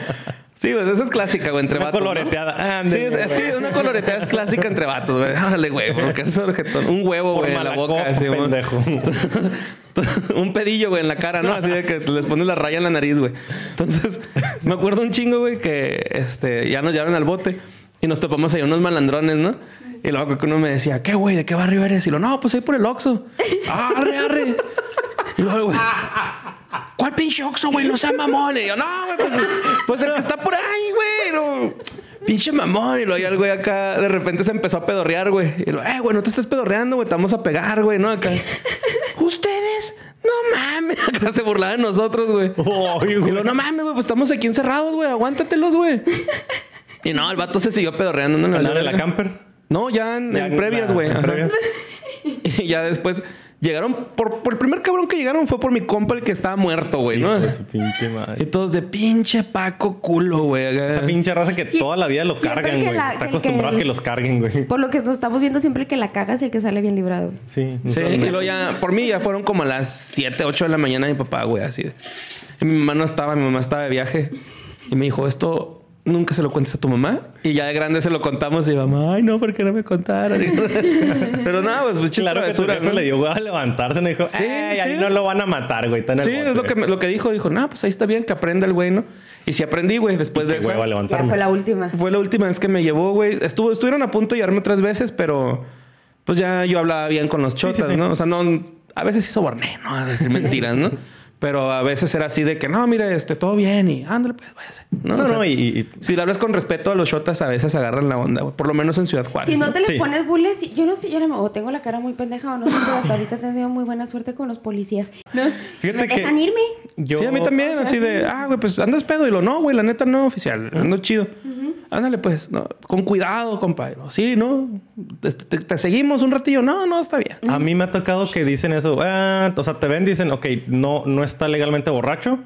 Sí, güey, esa es clásica, güey, entre Una vatos. ¿no? coloreteada. Sí, es, sí, güey. una coloreteada es clásica entre vatos, güey. Órale, güey, porque eres objetón. Un huevo, Por güey, en la boca. así, güey. pendejo. un pedillo, güey, en la cara, ¿no? Así de que les pones la raya en la nariz, güey. Entonces, me acuerdo un chingo, güey, que este, ya nos llevaron al bote y nos topamos ahí unos malandrones, ¿no? Y luego que uno me decía, ¿qué, güey? ¿De qué barrio eres? Y lo, no, pues ahí por el Oxxo. Arre, arre. Y luego, güey, ¿cuál pinche Oxxo, güey? No sea mamón. Y yo, no, güey, pues, pues el que está por ahí, güey. No. Pinche mamón. Y luego ya el güey acá de repente se empezó a pedorrear, güey. Y lo, eh, güey, no te estés pedorreando, güey. Te vamos a pegar, güey, ¿no? Acá. ¿Ustedes? No mames. Acá se burlaba de nosotros, güey. Y lo, no mames, güey, pues estamos aquí encerrados, güey. Aguántatelos, güey. Y no, el vato se siguió pedorreando. ¿no? ¿Andar en la camper? No, ya en, Ya en previas, la- güey. ya después llegaron, por, por el primer cabrón que llegaron fue por mi compa el que estaba muerto, güey, ¿no? Su pinche Y todos de pinche Paco culo, güey. Esa pinche raza que Sí, toda la vida lo siempre cargan, güey. Está acostumbrado que- a que los carguen, güey. Por lo que nos estamos viendo siempre el que la caga es el que sale bien librado. Sí. Sí, y luego ya, por mí ya fueron como a las 7, 8 de la mañana mi papá, güey, así. de- Y mi mamá no estaba, mi mamá estaba de viaje. Y me dijo, esto nunca se lo cuentes a tu mamá. Y ya de grande se lo contamos y mamá, ay, no, ¿por qué no me contaron? Pero nada, pues muchas Claro que jefe ¿no? le dio a levantarse. Me dijo, Sí, sí, ahí sí. no lo van a matar, güey. Está en el Sí, bote, es lo que, lo que dijo. Dijo, no, pues ahí está bien, que aprenda el güey, ¿no? Y sí aprendí, güey, después de eso. fue la última. Fue la última vez que me llevó, güey. Estuvo, estuvieron a punto de llevarme otras veces, pero pues ya yo hablaba bien con los sí, chotas, sí. ¿no? O sea, no, a veces sí soborné, ¿no? A decir mentiras, ¿no? Pero a veces era así de que, no, mire, este, todo bien y ándale, pues, váyase. No, No, O sea, no, y, y- Si le hablas con respeto a los chotas, a veces agarran la onda. Por lo menos en Ciudad Juárez. Si no te les Sí. pones bulles, yo no sé, yo no, o tengo la cara muy pendeja o no sé, pero hasta ahorita he tenido muy buena suerte con los policías. No, Fíjate me que- dejan irme. yo... Sí, a mí también, o sea, así de, ah, güey, pues andas pedo. Y lo, no, güey, la neta no, oficial. Ando chido. Ándale, pues, no, con cuidado, compadre. Sí, ¿no? Este, ¿Te, te seguimos un ratillo? No, no, está bien. A mí me ha tocado que dicen eso. ah, o sea, te ven, dicen, ok, no, no está legalmente borracho.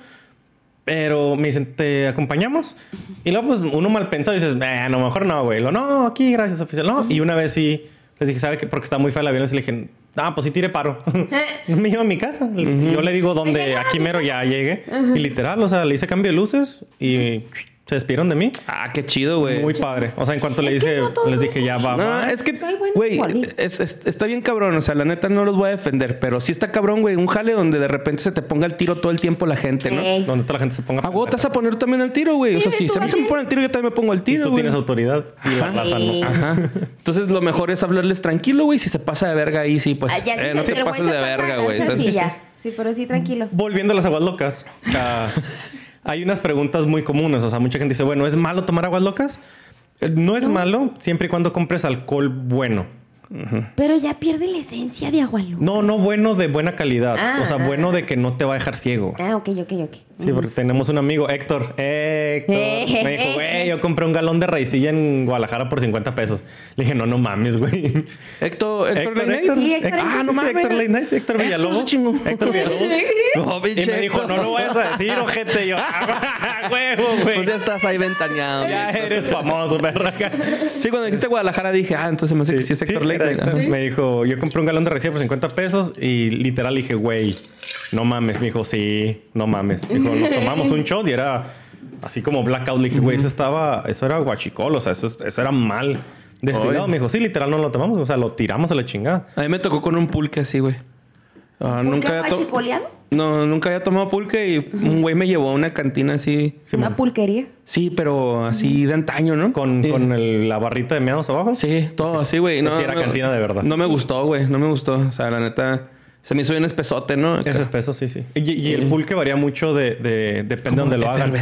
Pero me dicen, ¿te acompañamos? Y luego, pues, uno mal pensado dices, a lo mejor no, güey. Lo, no, aquí, gracias, oficial. No. Y una vez sí, les dije, ¿sabe qué? Porque está muy fea la violencia. Le dije, ah, pues sí, tire paro. me lleva a mi casa. Yo le digo dónde, aquí mero ya llegué. Y literal, o sea, le hice cambio de luces y se despidieron de mí. Ah, qué chido, güey. Muy padre. O sea, en cuanto le hice, no les dije, ya va. No, va. es que, güey, es- es- está bien cabrón. O sea, la neta no los voy a defender, pero sí está cabrón, güey. Un jale donde de repente se te ponga el tiro todo el tiempo la gente, ¿no? Ey. Donde toda la gente se ponga. Ah, te vas a poner también el tiro, güey. O sea, Sí, si tú se a mí se me pone el tiro, yo también me pongo el Y tiro, tú güey. tienes autoridad y la raza no. Sí. Ajá. Entonces, lo mejor es hablarles tranquilo, güey. Si se pasa de verga ahí, sí, pues Ah, ya, sí, eh, no te pases de verga, güey. Sí, ya. Sí, pero sí, tranquilo. Volviendo a las aguas locas, hay unas preguntas muy comunes. O sea, mucha gente dice, bueno, ¿es malo tomar aguas locas? Eh, No es malo siempre y cuando compres alcohol bueno. Pero ya pierde la esencia de agua loca. No, no bueno de buena calidad. Ah, o sea, ah, bueno ah. de que no te va a dejar ciego. Ah, ok, ok, ok. Sí, porque tenemos un amigo, Héctor. Héctor. Eh, Me dijo, güey, yo compré un galón de raicilla en Guadalajara por 50 pesos. Le dije, no, no mames, güey. Héctor, Héctor, Late Héctor, Sí, Héctor, Héctor- ah, no mames. Héctor Late Night, Héctor Villalobos. Héctor, chingo. Héctor Villalobos. No, Y me dijo, Héctor. no lo vayas a decir, ojete. Y yo, ah, huevo, güey. Pues ya estás ahí ventaneado. Ya eres famoso, perro. acá. Sí, cuando dijiste Guadalajara dije, ah, entonces me hace que sí es Héctor Late Me dijo, yo compré un galón de recién por 50 pesos y literal dije, güey, no mames. Me dijo, sí, no mames. Me dijo, nos tomamos un shot y era así como blackout. Le dije, güey, eso estaba, eso era guachicol, o sea, eso, eso era mal destilado. Me dijo, sí, literal no lo tomamos, o sea, lo tiramos a la chingada. A mí me tocó con un pulque así, güey. Ah, ¿Nunca había? No, nunca había tomado pulque y un güey me llevó a una cantina así. Una pulquería. Sí, pero así de antaño, ¿no? Con, Sí. con el- la barrita de meados abajo. Sí, todo así, güey. Pues sí era cantina de verdad. No me gustó, güey. No me gustó. O sea, la neta, se me hizo bien espesote, ¿no? Es espeso, sí, sí. Y, y el pulque varía mucho de, de- depende de donde lo hagan.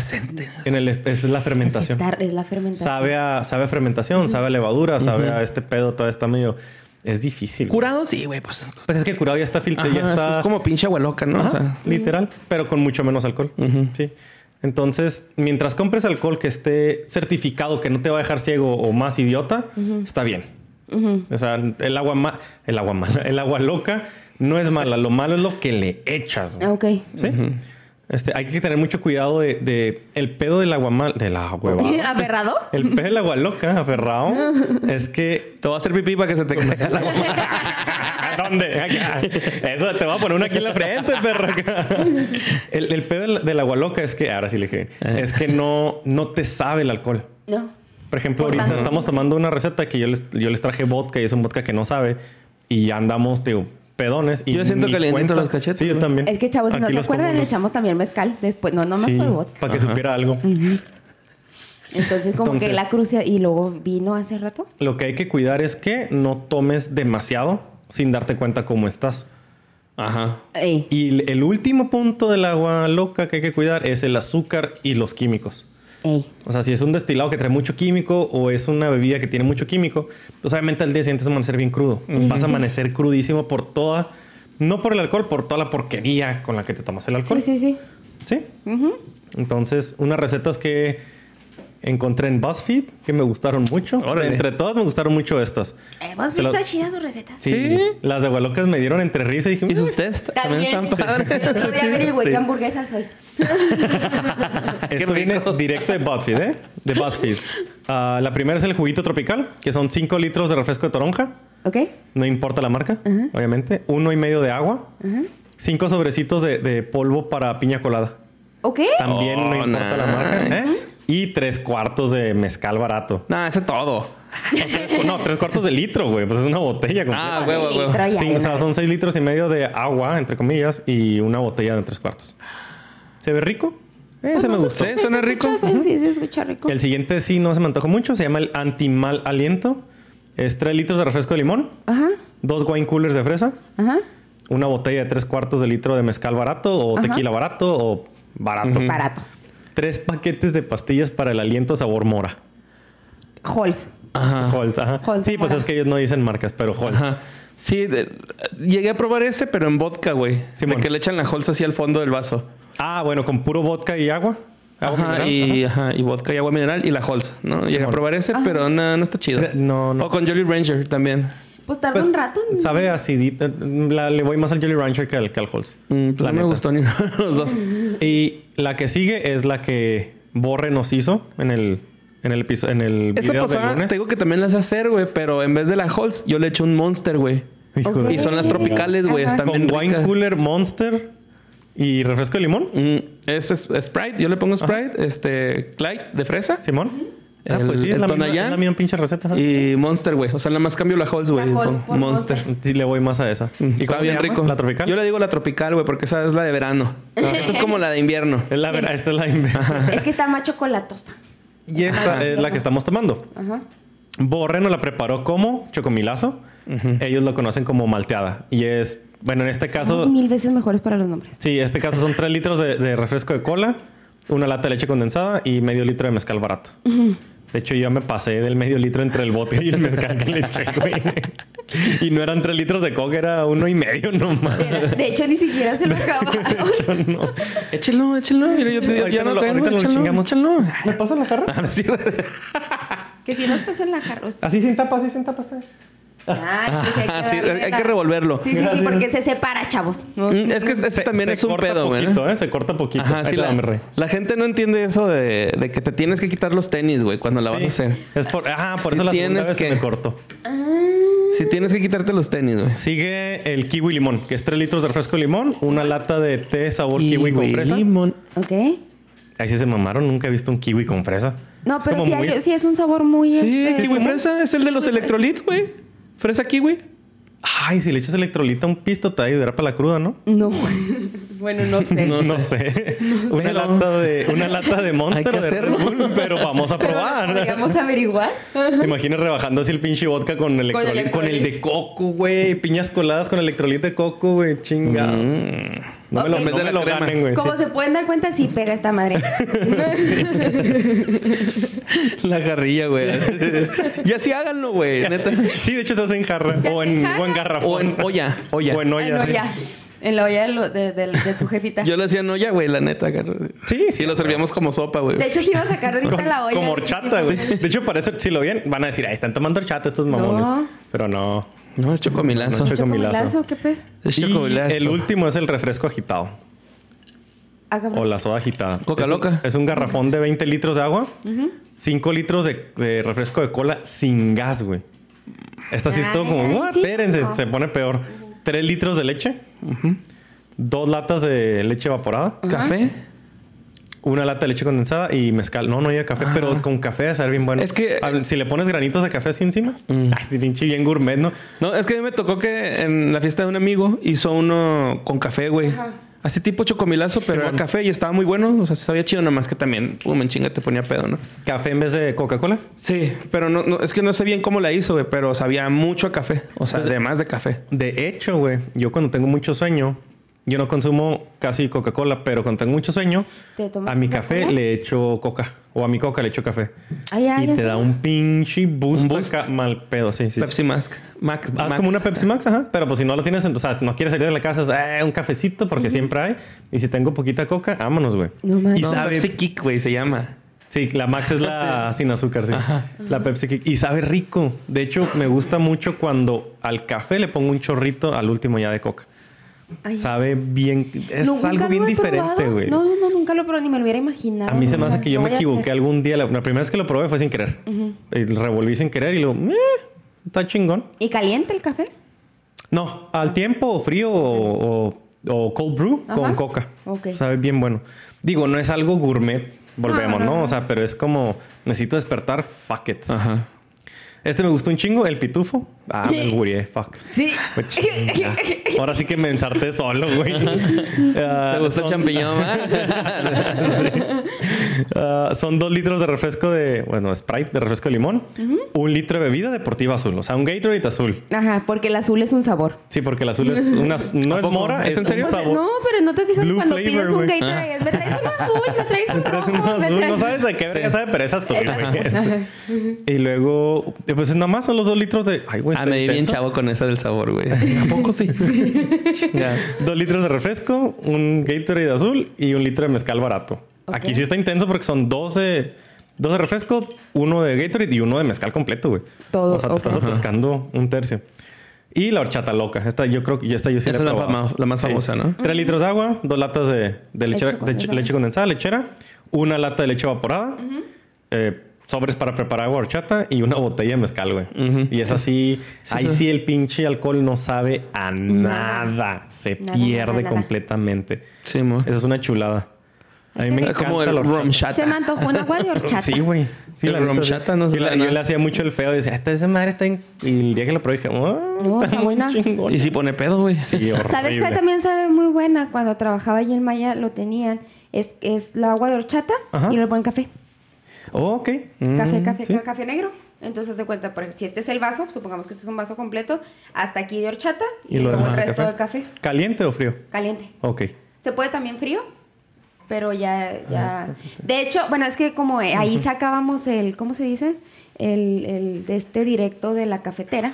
En el, es es la fermentación. Es, la fermentación. Sabe a, sabe a fermentación, sabe a levadura, sabe a este pedo, todo está medio. Es difícil. Curado, sí, güey. Pues, Pues es que el curado ya está filtrado, ya es- está. es como pinche agua loca, ¿no? Ajá, O sea, literal, pero con mucho menos alcohol. Sí. Entonces, mientras compres alcohol que esté certificado que no te va a dejar ciego o más idiota, está bien. O sea, el agua ma- el agua mala, el agua loca no es mala, lo malo es lo que le echas. güey. Ah, ok. ¿Sí? Este, hay que tener mucho cuidado de, de el pedo del agua mal, del agua. ¿Aferrado? El pedo del agua loca, aferrado, es que te voy a hacer pipí para que se te caiga el agua. ¿Dónde? Acá. Eso te voy a poner una aquí en la frente, perro. El, el pedo del, del agua loca es que, ahora sí le dije, es que no, no te sabe el alcohol. No. Por ejemplo, Por ahorita tanto. estamos tomando una receta que yo les, yo les traje vodka y es un vodka que no sabe y ya andamos, digo, pedones. Y Yo siento ni calientito cuenta- los cachetes, Sí, yo ¿no? también. Es que, chavos, si no se acuerdan, le echamos también mezcal. Después, no, nomás Sí, fue vodka. para que Ajá. supiera algo. Entonces, como Entonces- que la crucia y luego vino hace rato. Lo que hay que cuidar es que no tomes demasiado sin darte cuenta cómo estás. Ajá. Ey. Y el- el último punto del agua loca que hay que cuidar es el azúcar y los químicos. Ey. O sea, si es un destilado que trae mucho químico o es una bebida que tiene mucho químico, pues obviamente al día siguiente vas a amanecer bien crudo. Vas a amanecer crudísimo por toda, no por el alcohol, por toda la porquería con la que te tomas el alcohol. Sí, sí, sí. ¿Sí? Entonces, unas recetas que encontré en BuzzFeed que me gustaron mucho. Órale. Entre todas me gustaron mucho estas. Eh, ¿Vos Se lo- viste chidas sus recetas? Sí, ¿Sí? Las de Agualocas me dieron entre risa y dije, ¿Y sus "Mm, test? También están El padres. otro día averigüé sí. qué hamburguesa soy. Esto viene directo de BuzzFeed, ¿eh? De BuzzFeed. Ah, la primera es el juguito tropical, que son 5 litros de refresco de toronja. ¿Ok? No importa la marca, obviamente. Uno y medio de agua. Cinco sobrecitos de, de polvo para piña colada. ¿Ok? También no Oh, importa la marca. ¿eh? Y tres cuartos de mezcal barato. No, ese todo. No, tres cuartos de litro, güey. Pues es una botella completa. Ah, Pues huevo, el huevo. litro ya Sí, o sea, son seis litros y medio de agua, entre comillas, y una botella de tres cuartos. ¿Se ve rico? Eh, Ese me No, gustó. Sí, se- suena se rico. escucha, Ujú. Sí, se escucha rico. El siguiente sí no se me antojó mucho. Se llama el anti-mal aliento. Es 3 litros de refresco de limón, Ajá, dos wine coolers de fresa, ajá. una botella de 3 cuartos de litro de mezcal barato o Ajá. tequila barato o barato. Barato. Tres paquetes de pastillas para el aliento sabor mora. Halls. Ajá. Halls, ajá. Sí, pues mora. es que ellos no dicen marcas, pero Halls. Ajá. Sí, de- llegué a probar ese, pero en vodka, güey. de Simón. que le echan la holza así al fondo del vaso. Ah, bueno, con puro vodka y agua. Agua Ajá, mineral, y, ajá, y vodka y agua mineral y la Halls, ¿no? Llegué a probar ese, pero no, no está chido. No, no. O con Jolly Ranger también. Pues tarda Pues, un rato. en- Sabe acidita. La- le voy más al Jolly Rancher que al, que al Halls. Mm, pues La no me gustó ni uno de los dos. Y la que sigue es la que Borre nos hizo en el, en el episodio, en el Esa video del pasada, lunes. te digo que también las sé hacer, güey, pero en vez de la Halls, yo le eché un Monster, güey. Hijo Ok. de- Y son las tropicales, güey, están Con bien wine ricas. cooler, Monster y refresco de limón. Mm, es, es- Sprite, yo le pongo Sprite, este, Clyde de fresa Simón. Ah, El- pues sí, el la, misma, Tonayán. es la misma pinche receta. y Monster, güey. O sea, nada más cambio la Halls, güey. Monster. Sí, le voy más a esa. Mm, ¿Y Está bien llama? rico. ¿La tropical? Yo le digo la tropical, güey, porque esa es la de verano. Esta es como la de invierno. Es la, vera- esta es la inve- Es que está más chocolatosa. Y esta es la que estamos tomando. Ajá. Borre nos la preparó como chocomilazo. Ellos lo conocen como malteada. Y es, bueno, en este caso, Somos mil veces mejores para los nombres. sí, en este caso son 3 litros de, de refresco de cola, una lata de leche condensada y medio litro de mezcal barato. De hecho, yo me pasé del medio litro entre el bote y el mezcal que le eché, güey. Y no eran 3 litros de coca, era uno y medio nomás. De hecho, ni siquiera se lo acabaron. Yo no. Échelo, échelo. Mira, yo te, Ahorita ya no lo- tengo. ahorita lo chingamos. échalo. ¿Me pasa la jarra? Ah, no es cierto. que si nos pasan la jarra. Así sin tapa, así sin tapa. está. Ah, que sí, hay que, Ah, sí, hay que revolverlo. Sí, sí, sí, porque se separa, chavos. No, Mm, Es que ese Se- también se es un corta pedo, güey. ¿eh? Se corta poquito. Ajá, sí. La, la gente no entiende eso de, de que te tienes que quitar los tenis, güey, cuando la vas a hacer. Es por, ajá, por Sí eso la segunda tienes vez se que- me cortó. Si tienes que quitarte los tenis, güey. Sigue el kiwi limón, que es 3 litros de refresco de limón, una lata de té sabor kiwi, con fresa. limón. Ok. Ahí sí se mamaron, nunca he visto un kiwi con fresa. No, Es pero sí, muy- hay- sí es un sabor muy... Sí, este, kiwi fresa. Es el de los electrolits, güey. Fresa kiwi. Ay, si le echas electrolita a un pisto, te va a ayudar para la cruda, ¿no? No. bueno, no sé. No No, sé. una, lata de, una lata de Monster Hay que de Bull, pero vamos a Pero probar. Podríamos averiguar. ¿Te imaginas rebajando así el pinche vodka con electrolit? Con, el de coco, güey. Piñas coladas con electrolit de coco, güey. Chinga. Mm. No me lo, no En me lo ganen, güey. Como sí. se pueden dar cuenta, sí pega esta madre. La jarrilla, güey. y así háganlo, güey. Neta. Sí, de hecho se hace en jarra. O en, en o en jarra. garrafón. O en olla. olla. O en En olla, sí. olla. En la olla de, lo- de- de- de tu jefita. Yo le hacía en olla, güey, la neta. Sí, Sí, lo servíamos como sopa, güey. De hecho, sí iba a sacar ahorita Con- la olla. como horchata, güey. De hecho, parece, si lo ven, van a decir, ay, están tomando horchata estos mamones. No. Pero no. No, es chocomilazo. No, ¿Chocomilazo? chocomilazo. ¿Qué pez? Es Y chocomilazo. el último es el refresco agitado. O la soda agitada. Coca es un- loca. es un garrafón de 20 litros de agua. 5 litros de, de refresco de cola sin gas, güey. Esta sí es todo como, Ay, "What? sí, espérense, no. se pone peor. 3 litros de leche. Dos latas de leche evaporada. ¿Café? Una lata de leche condensada y mezcal. No, no había café, pero con café a ser bien bueno. Es que- si le pones granitos de café así encima, Mm. ay, sí, pinche bien gourmet, ¿no? No, es que a mí me tocó que en la fiesta de un amigo hizo uno con café, güey. Ajá. Así tipo chocomilazo, pero era Simón. café y estaba muy bueno. O sea, sabía chido, nada más que también, pum, en chinga te ponía pedo, ¿no? Café en vez de Coca-Cola. Sí, pero no, no- es que no sé bien cómo la hizo, güey, pero sabía mucho a café. O sea, además de café. De hecho, güey, yo cuando tengo mucho sueño, yo no consumo casi Coca-Cola, pero cuando tengo mucho sueño, ¿Te tomas a mi café le echo coca. O a mi coca le echo café. Ay, ay, y te da un pinche boost, Un boost. mal pedo, sí, sí. Pepsi Max. Max. Haz Max. como una Pepsi Max, ajá. Pero pues si no lo tienes, o sea, no quieres salir de la casa, o sea, eh, un cafecito porque siempre hay. Y si tengo poquita coca, vámonos, güey. No manches. y No, sabe, Pepsi Kick, güey, se llama. Sí, la Max es la sin azúcar, sí. La Pepsi Kick. Y sabe rico. De hecho, me gusta mucho cuando al café le pongo un chorrito al último ya de coca. Ay. Sabe bien. Es No, algo bien diferente, güey. No, no, nunca lo probé, ni me lo hubiera imaginado. A mí se me hace que yo me equivoqué algún día. La, la primera vez que lo probé fue sin querer. Y revolví sin querer y luego, eh, está chingón. ¿Y caliente el café? No, al tiempo, frío o, o- o cold brew con coca. Sabe bien bueno. Digo, no es algo gourmet, volvemos, no, no. O sea, pero es como, necesito despertar, fuck it. Ajá. Este me gustó un chingo, el pitufo. Ah, me albureé, fuck. Sí. Ahora sí que me ensarté solo, güey. Ah, ¿Te gusta el son- champiñón, ¿verdad? Ah, son dos litros de refresco de, bueno, Sprite de refresco de limón. Un litro de bebida deportiva azul. O sea, un Gatorade azul. Ajá, porque el azul es un sabor. Sí, porque el azul es una, no es mora, ¿Es es en serio? un sabor. No, pero no te fijas Blue cuando flavor, pides un güey. Gatorade. es, Me traes uno azul, me traes un Traes rojo, me azul, traes... no sabes de qué Sí. sabe, pero es azul, güey. Y luego, pues nada más son los dos litros de. Ay, güey. Ah, está me di bien chavo con esa del sabor, güey. ¿A poco sí? Dos litros de refresco, un Gatorade azul y un litro de mezcal barato. Ok. Aquí sí está intenso porque son 12, 12 refresco, uno de Gatorade y uno de mezcal completo, güey. Todo, O sea, te ok. estás atascando un tercio. Y la horchata loca. Esta yo creo que esta yo sí Esa la fama- la más famosa, ¿no? Tres litros de agua, dos latas de, de leche, Leche de condensada. leche condensada, lechera, una lata de leche evaporada, eh, sobres para preparar agua horchata y una botella de mezcal, güey. Y es así, ahí sí. sí el pinche alcohol no sabe a nada. Nada. Se Nada, pierde nada, nada. completamente. Sí, mo. Esa es una chulada. A mí me encanta como el la shata. Se me antojó un agua de horchata. Sí, güey. Sí, El la neta, rom sí. chata no yo, la- nada. yo le hacía mucho el feo. Decía, esta esa madre está en... Y el día que lo probé dije, oh, No, está está muy buena. chingón. Y si pone pedo, güey. Sí, horrible. ¿Sabes qué también sabe muy buena? Cuando trabajaba allí en Maya lo tenían. Es, es la agua de horchata Ajá. y le ponen café. Oh, ok. Café, café, sí. café negro. Entonces, de cuenta, por ejemplo, si este es el vaso, supongamos que este es un vaso completo, hasta aquí de horchata y, Y lo luego el resto café. de café ¿Caliente o frío? caliente. Ok. Se puede también frío, pero ya, ya. De hecho, bueno, es que como eh, ahí sacábamos el, ¿cómo se dice? El, el de este directo de la cafetera.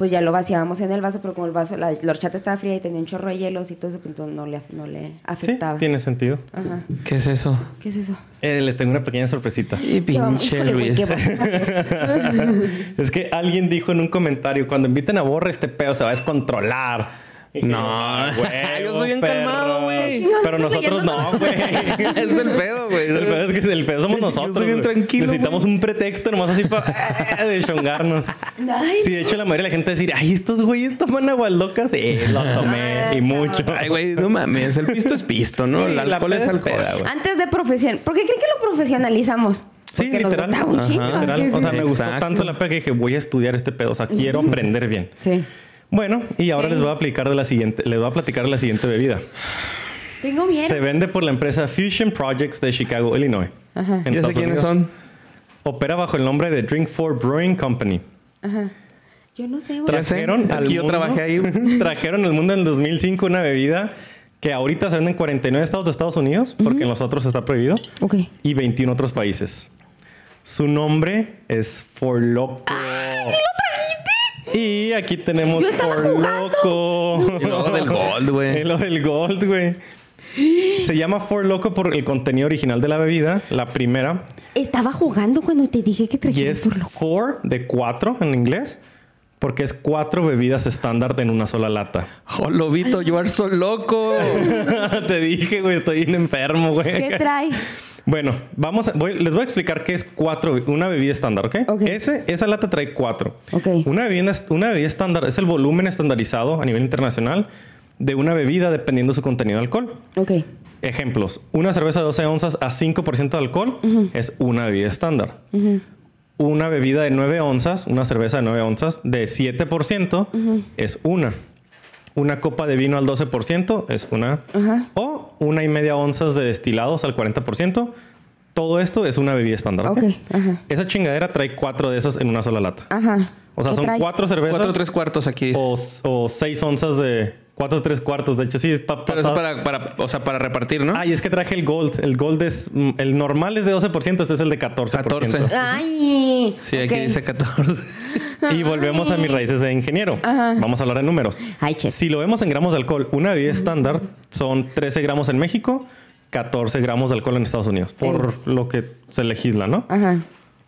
Pues ya lo vaciábamos en el vaso, pero como el vaso, la, la horchata estaba fría y tenía un chorro de hielos y todo eso, pues entonces no le, no le Sí, afectaba. tiene sentido. Ajá. ¿Qué es eso? ¿Qué es eso? Eh, les tengo una pequeña sorpresita. Y ¿Qué vamos- pinche Luis. es que alguien dijo en un comentario, cuando inviten a Borre, este pedo se va a descontrolar. Y No. "Ah, huevos, Yo soy bien perros". calmado, güey. Pero nosotros no, güey. es el pedo, güey. El pedo es que el pedo somos Yo nosotros. soy bien güey. tranquilo, Necesitamos un pretexto nomás así para de chongarnos. Ay, Sí, de hecho, la mayoría de la gente decir, ay, estos güeyes toman aguas locas. Sí, lo tomé Ay, y mucho. Ay, güey, no mames. El pisto es pisto, ¿no? Sí, el la alcohol es alcohol. peda, güey. Antes de profesión, ¿por qué creen que lo profesionalizamos? Sí, Porque nos literal. gusta un Ajá, literal. Sí, sí, o sea, me gustó Exacto. tanto la peda que dije, voy a estudiar este pedo. O sea, quiero aprender bien. Sí. Bueno, y ahora les voy a aplicar de la siguiente, les voy a platicar de la siguiente bebida. Tengo miedo. Se vende por la empresa Fusion Projects de Chicago, Illinois. Ajá. en ¿Ya sé quiénes Unidos. son? Opera bajo el nombre de Drink for Brewing Company. Ajá. Yo no sé. Trajeron Es al que yo mundo- trabajé ahí. trajeron al mundo en el 2005 una bebida que ahorita se vende en 49 estados de Estados Unidos, porque en los otros está prohibido, Ok. y 21 otros países. Su nombre es For Loco. ¿Sí lo trajiste? Y aquí tenemos Yo For jugando. Loco. Y luego del Gold, güey. Y lo del Gold, güey. Se llama For Loco por el contenido original de la bebida, la primera. Estaba jugando cuando te dije que Y trajeras es por loco. four de cuatro en inglés, porque es cuatro bebidas estándar en una sola lata. Oh, lobito, you are so loco. Te dije, güey, estoy bien enfermo, güey. ¿Qué trae? Bueno, vamos a- voy- les voy a explicar qué es cuatro, una bebida estándar, ¿ok? Ok. Ese, esa lata trae cuatro. Ok. Una bebida, una bebida estándar es el volumen estandarizado a nivel internacional de una bebida dependiendo su contenido de alcohol. Ok. Ejemplos, una cerveza de 12 onzas a 5% de alcohol es una bebida estándar. Una bebida de 9 onzas, una cerveza de 9 onzas de 7% es una. Una copa de vino al 12% es una. Ajá. O una y media onzas de destilados al 40%. Todo esto es una bebida estándar. ¿ok? Ok. Ajá. Esa chingadera trae cuatro de esas en una sola lata. Ajá. O sea, ¿Qué son trae? cuatro cervezas Cuatro tres cuartos aquí. o, o seis onzas de... Cuatro tres cuartos. De hecho, sí, es pa- Pero es pasado. para, para, o sea, para repartir, ¿no? Ah, y es que traje el Gold. El Gold es... mm, El normal es de 12%, este es el de 14%. 14. Ay. sí, aquí dice 14. Y volvemos a mis raíces de ingeniero. Vamos a hablar de números. Ay, che. Si lo vemos en gramos de alcohol, una bebida estándar son 13 gramos en México, 14 gramos de alcohol en Estados Unidos, por lo que se legisla, ¿no? Ajá.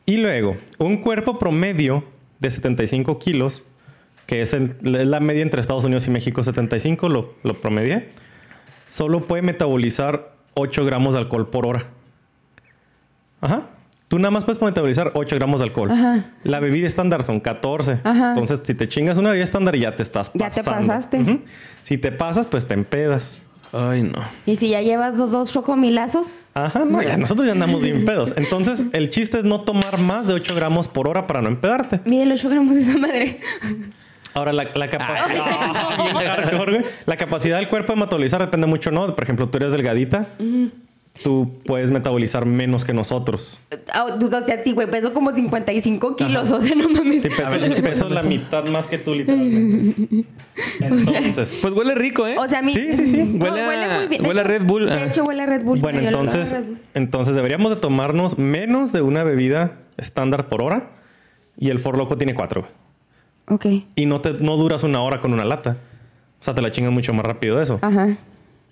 Y luego, un cuerpo promedio de 75 kilos, que es, el- la media entre Estados Unidos y México, 75, lo, lo promedié, solo puede metabolizar 8 gramos de alcohol por hora. Ajá. Tú nada más puedes metabolizar 8 gramos de alcohol. Ajá. La bebida estándar son 14. Ajá. Entonces, si te chingas una bebida estándar, ya te estás Ya te pasando. pasaste. Ujú. Si te pasas, pues te empedas. Ay, no. Y si ya llevas dos, dos chocomilazos, Ajá, no, ya nosotros ya andamos bien pedos. Entonces, el chiste es no tomar más de 8 gramos por hora para no empedarte. mide los 8 gramos de esa madre. Ahora, la, la capacidad. Hardcore. La capacidad del cuerpo de metabolizar depende mucho, ¿no? Por ejemplo, tú eres delgadita. Tú puedes metabolizar menos que nosotros. Ah, tú estás así, güey, peso como 55 kilos, o sea, no mames. Sí, peso, sí, peso la mitad más que tú, literalmente. Entonces. Pues huele rico, ¿eh? O sea, a mí... Sí, sí, sí. No, Huele a- muy bien. Huele a Red Bull. De hecho, huele a Red Bull. Bueno, entonces, Red Bull. entonces deberíamos de tomarnos menos de una bebida estándar por hora. Y el For Loco tiene cuatro. Ok. Y no, te, no duras una hora con una lata. O sea, te la chingas mucho más rápido de eso. Ajá.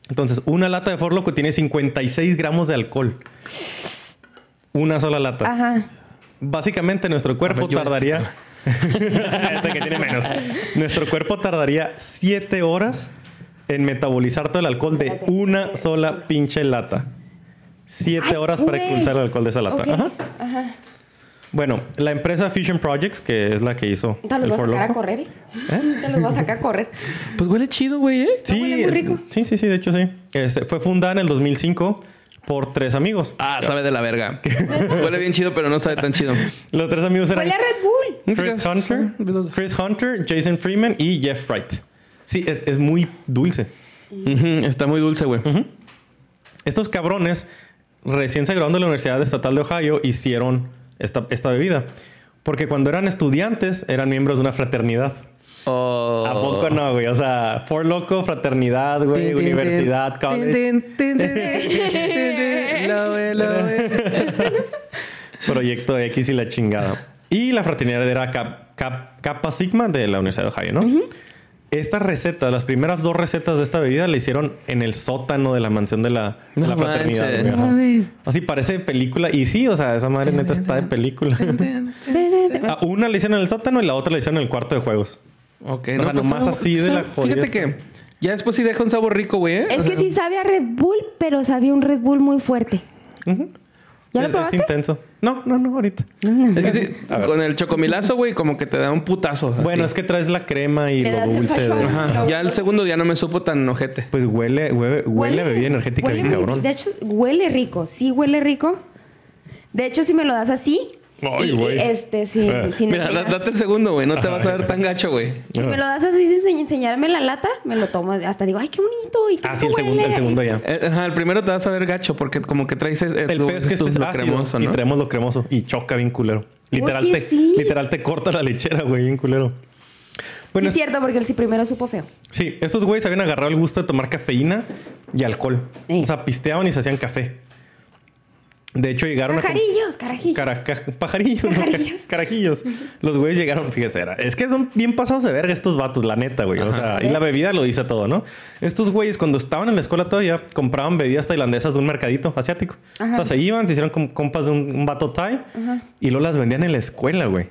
Entonces, una lata de For Loco tiene 56 gramos de alcohol. Una sola lata. Ajá. Básicamente, nuestro cuerpo ver, tardaría. Este que tiene menos. Nuestro cuerpo tardaría 7 horas en metabolizar todo el alcohol de Espérate. una sola pinche lata. 7 Ay, horas para expulsar el alcohol de esa lata. Ajá. Ajá. Bueno, la empresa Fusion Projects, que es la que hizo Te los el vas a sacar a correr, ¿eh? Te los vas a sacar a correr. Pues huele chido, güey, ¿eh? Sí, huele muy rico. sí, sí, sí, de hecho sí. Este, fue fundada en el 2005 por tres amigos. Ah, sabe de la verga. huele bien chido, pero no sabe tan chido. Los tres amigos eran Huele a Red Bull. Chris Hunter, Chris Hunter, Jason Freeman y Jeff Wright. Sí, es, es muy dulce. Está muy dulce, güey. Estos cabrones, recién se graduaron de la Universidad Estatal de Ohio, hicieron esta, esta bebida. Porque cuando eran estudiantes, eran miembros de una fraternidad. Oh. ¿A poco no, güey? O sea, For Loco, fraternidad, güey, tin, universidad, college. Lo ve, lo ve. Proyecto X y la chingada. Y la fraternidad era Cap- Cap- Kappa Sigma de la Universidad de Ohio, ¿no? Estas recetas, las primeras dos recetas de esta bebida la hicieron en el sótano de la mansión de la, de No la fraternidad. güey. Así parece de película. Y sí, o sea, esa madre neta está de película. Una la hicieron en el sótano y la otra la hicieron en el cuarto de juegos. Ok, O sea, nomás sabe- así de la jodida Fíjate que ya después sí deja un sabor rico, güey. ¿eh? Es que sí sabe a Red Bull, pero sabe un Red Bull muy fuerte. ¿Ya lo es, intenso. No, no, no, ahorita. Es que sí, con el chocomilazo, güey, como que te da un putazo. así. Bueno, es que traes la crema y Le lo das el dulce. de- fashion. Ajá. Ya el segundo ya no me supo tan ojete. Pues huele, huele, huele a bebida energética huele bien muy- cabrón. De hecho, huele rico. Sí, huele rico. De hecho, si me lo das así. Ay, y- güey. este, Eh. sin Mira, da- date el segundo, güey. No te vas a ver tan gacho, güey. Si me lo das así sin enseñ- enseñarme la lata, me lo tomo. Hasta digo, ay, qué bonito. Y qué Ah, sí, el segundo, el huele". segundo ya. Eh, Ajá, el primero te vas a ver gacho porque como que traes el, El pez que este es lo ácido cremoso, y ¿no? traemos lo cremoso y choca bien culero. Literal, te, sí. literal te corta la lechera, güey, bien culero. Bueno, sí, es cierto, porque el sí primero supo feo. sí, estos güeyes habían agarrado el gusto de tomar cafeína y alcohol. Ey. O sea, pisteaban y se hacían café. De hecho, llegaron a... Cajarillos, carajillos. Cara- ca- pajarillos, ¿no? Pajarillos. carajillos. Los güeyes llegaron, fíjese, era- es que son bien pasados de verga estos vatos, la neta, güey. O sea, y la bebida lo dice todo, ¿no? Estos güeyes, cuando estaban en la escuela todavía, compraban bebidas tailandesas de un mercadito asiático. Ajá. O sea, se iban, se hicieron com- compas de un, un vato thai y luego las vendían en la escuela, güey.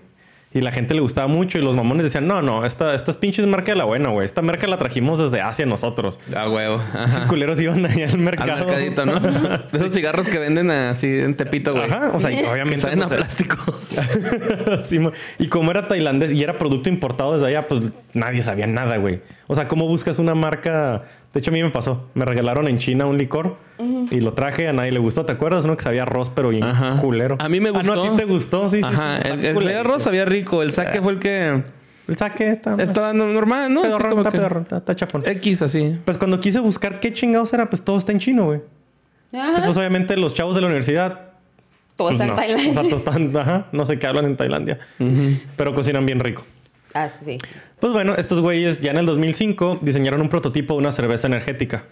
Y la gente le gustaba mucho y los mamones decían, no, no, esta, esta es pinches marca de la buena, güey. Esta marca la trajimos desde Asia nosotros. A huevo. Esos culeros iban allá al Al mercado. mercadito, ¿no? De esos cigarros que venden así en Tepito, güey. Ajá, o sea, y obviamente... saben a pues, plástico. Sí, y como era tailandés y era producto importado desde allá, pues nadie sabía nada, güey. O sea, ¿cómo buscas una marca? De hecho, a mí me pasó. Me regalaron en China un licor y lo traje. A nadie le gustó. ¿Te acuerdas? Uno que sabía arroz, pero bien Ajá. culero. A mí me Ah, no, gustó. a ti te gustó, sí. Ajá. sí, está el, el culerísimo. arroz sabía rico. El saque fue el que El saque está... estaba no- normal, ¿no? Pedorrón, está que- pedorrón, está, está chafón. X así. Pues cuando quise buscar qué chingados era, pues todo está en chino, güey. Entonces, pues obviamente los chavos de la universidad... Todo pues, está no. en Tailandia. O sea, todos están... Ajá, no sé qué hablan en Tailandia. Pero cocinan bien rico. Ah, sí. Pues bueno, estos güeyes ya en el 2005 diseñaron un prototipo de una cerveza energética.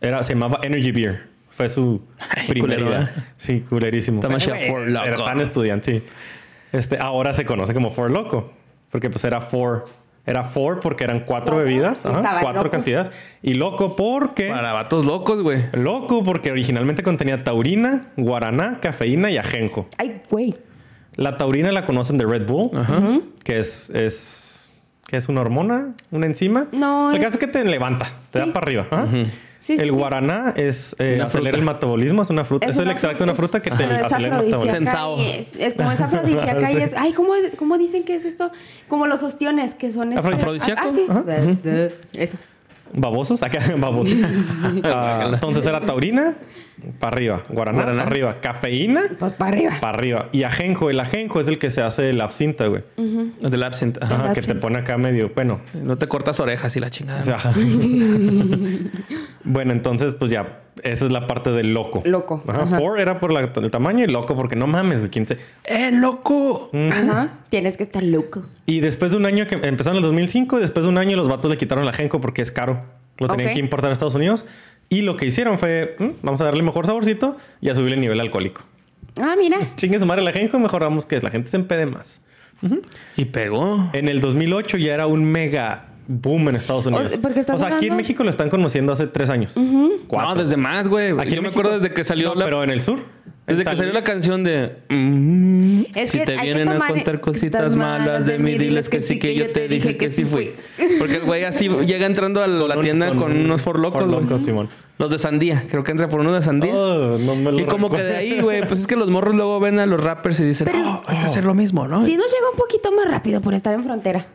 Era, se llamaba Energy Beer. Fue su Ay, primera culero, idea. Sí, culerísimo. Era Loco. tan estudiante, sí. Este, ahora se conoce como For Loco. Porque pues era For... Era For porque eran cuatro bebidas. ajá, cuatro locos. cantidades. Y Loco porque... Para vatos locos, güey. Loco porque originalmente contenía taurina, guaraná, cafeína y ajenjo. Ay, güey. La taurina la conocen de Red Bull, que es, es, que es una hormona, una enzima. No, El es- caso es que te levanta, te Sí. da para arriba. ¿ah? Sí, sí, el sí. guaraná es eh, acelera fruta. el metabolismo, es una fruta. Es es el una extracto de una fruta que te Pero acelera el metabolismo. Es, es como es afrodisíaca y es... Ay, ¿cómo, ¿cómo dicen que es esto? Como los ostiones que son... ¿Afrodisíaco? Ah, sí. Ajá. De- de- Eso. Babosos, acá, babosos. Ah, entonces era taurina, para arriba. Guaraná, para arriba. Cafeína, Pues para arriba. para arriba. Y ajenjo, el ajenjo es el que se hace la absinta, güey. Del absent. Ajá. Ajá, que te pone acá medio, bueno, No te cortas orejas y la chingada. O sea, ajá. bueno, entonces, pues ya, esa es la parte del loco. Loco, Ajá. ajá. Four era por la- el tamaño y loco porque no mames, güey, quién se. ¡Eh, loco! Ajá. Tienes que estar loco. Y después de un año que empezaron en el 2005, después de un año los vatos le quitaron la genco porque es caro. Lo tenían que importar a Estados Unidos. Y lo que hicieron fue, "Mm, vamos a darle mejor saborcito y a subirle el nivel alcohólico. Ah, mira. Chingue su madre la genco y mejoramos que la gente se empede más. Y pegó. En el 2008 ya era un mega boom en Estados Unidos. sea, porque o sea, aquí en México lo están conociendo hace tres años. Cuatro. No, desde más, güey. Aquí Yo me acuerdo desde que salió No, la... Pero en el sur. Desde que salió la canción de... mm, Es si que te vienen a contar cositas cositas malas de mí, diles que sí, que yo te dije que sí fui. Porque el güey así llega entrando a la tienda con, un- unos forlocos. Locos, Simón. Los de sandía. Creo que entra por uno de sandía. Oh, no me lo y como que de ahí, güey, pues es que los morros luego ven a los rappers y dicen, Pero- oh, hay que hacer lo mismo, ¿no? Sí nos llega un poquito más rápido por estar en frontera.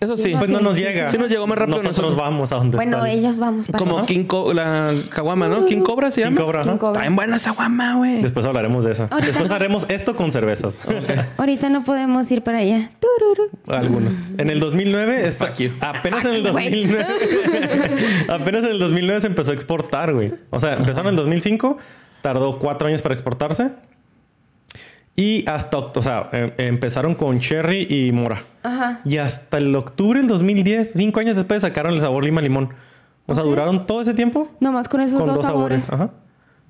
Eso sí. Pues no Sí, nos sí, llega. sí nos llegó más rápido Nosotros nosotros. vamos a donde Bueno, está el- ellos vamos para Como. King Co- la caguama, ¿no? King Cobra se King llama. Cobra. King Cobra. Está en buena esa guama, güey. Después hablaremos de esa. Ahorita Después no. haremos esto con cervezas. Ahorita no podemos ir para allá. Tururu. Algunos. En el 2009, esta- Fuck you. apenas en el Fuck you, güey. 2009, apenas en el 2009 se empezó a exportar, güey. O sea, empezaron en el 2005, tardó cuatro años para exportarse. Y hasta, o sea, em- empezaron con cherry y mora. Ajá. Y hasta el octubre del 2010, cinco años después, sacaron el sabor lima limón. O sea, duraron todo ese tiempo Nomás con esos con dos, dos sabores. sabores. Ajá.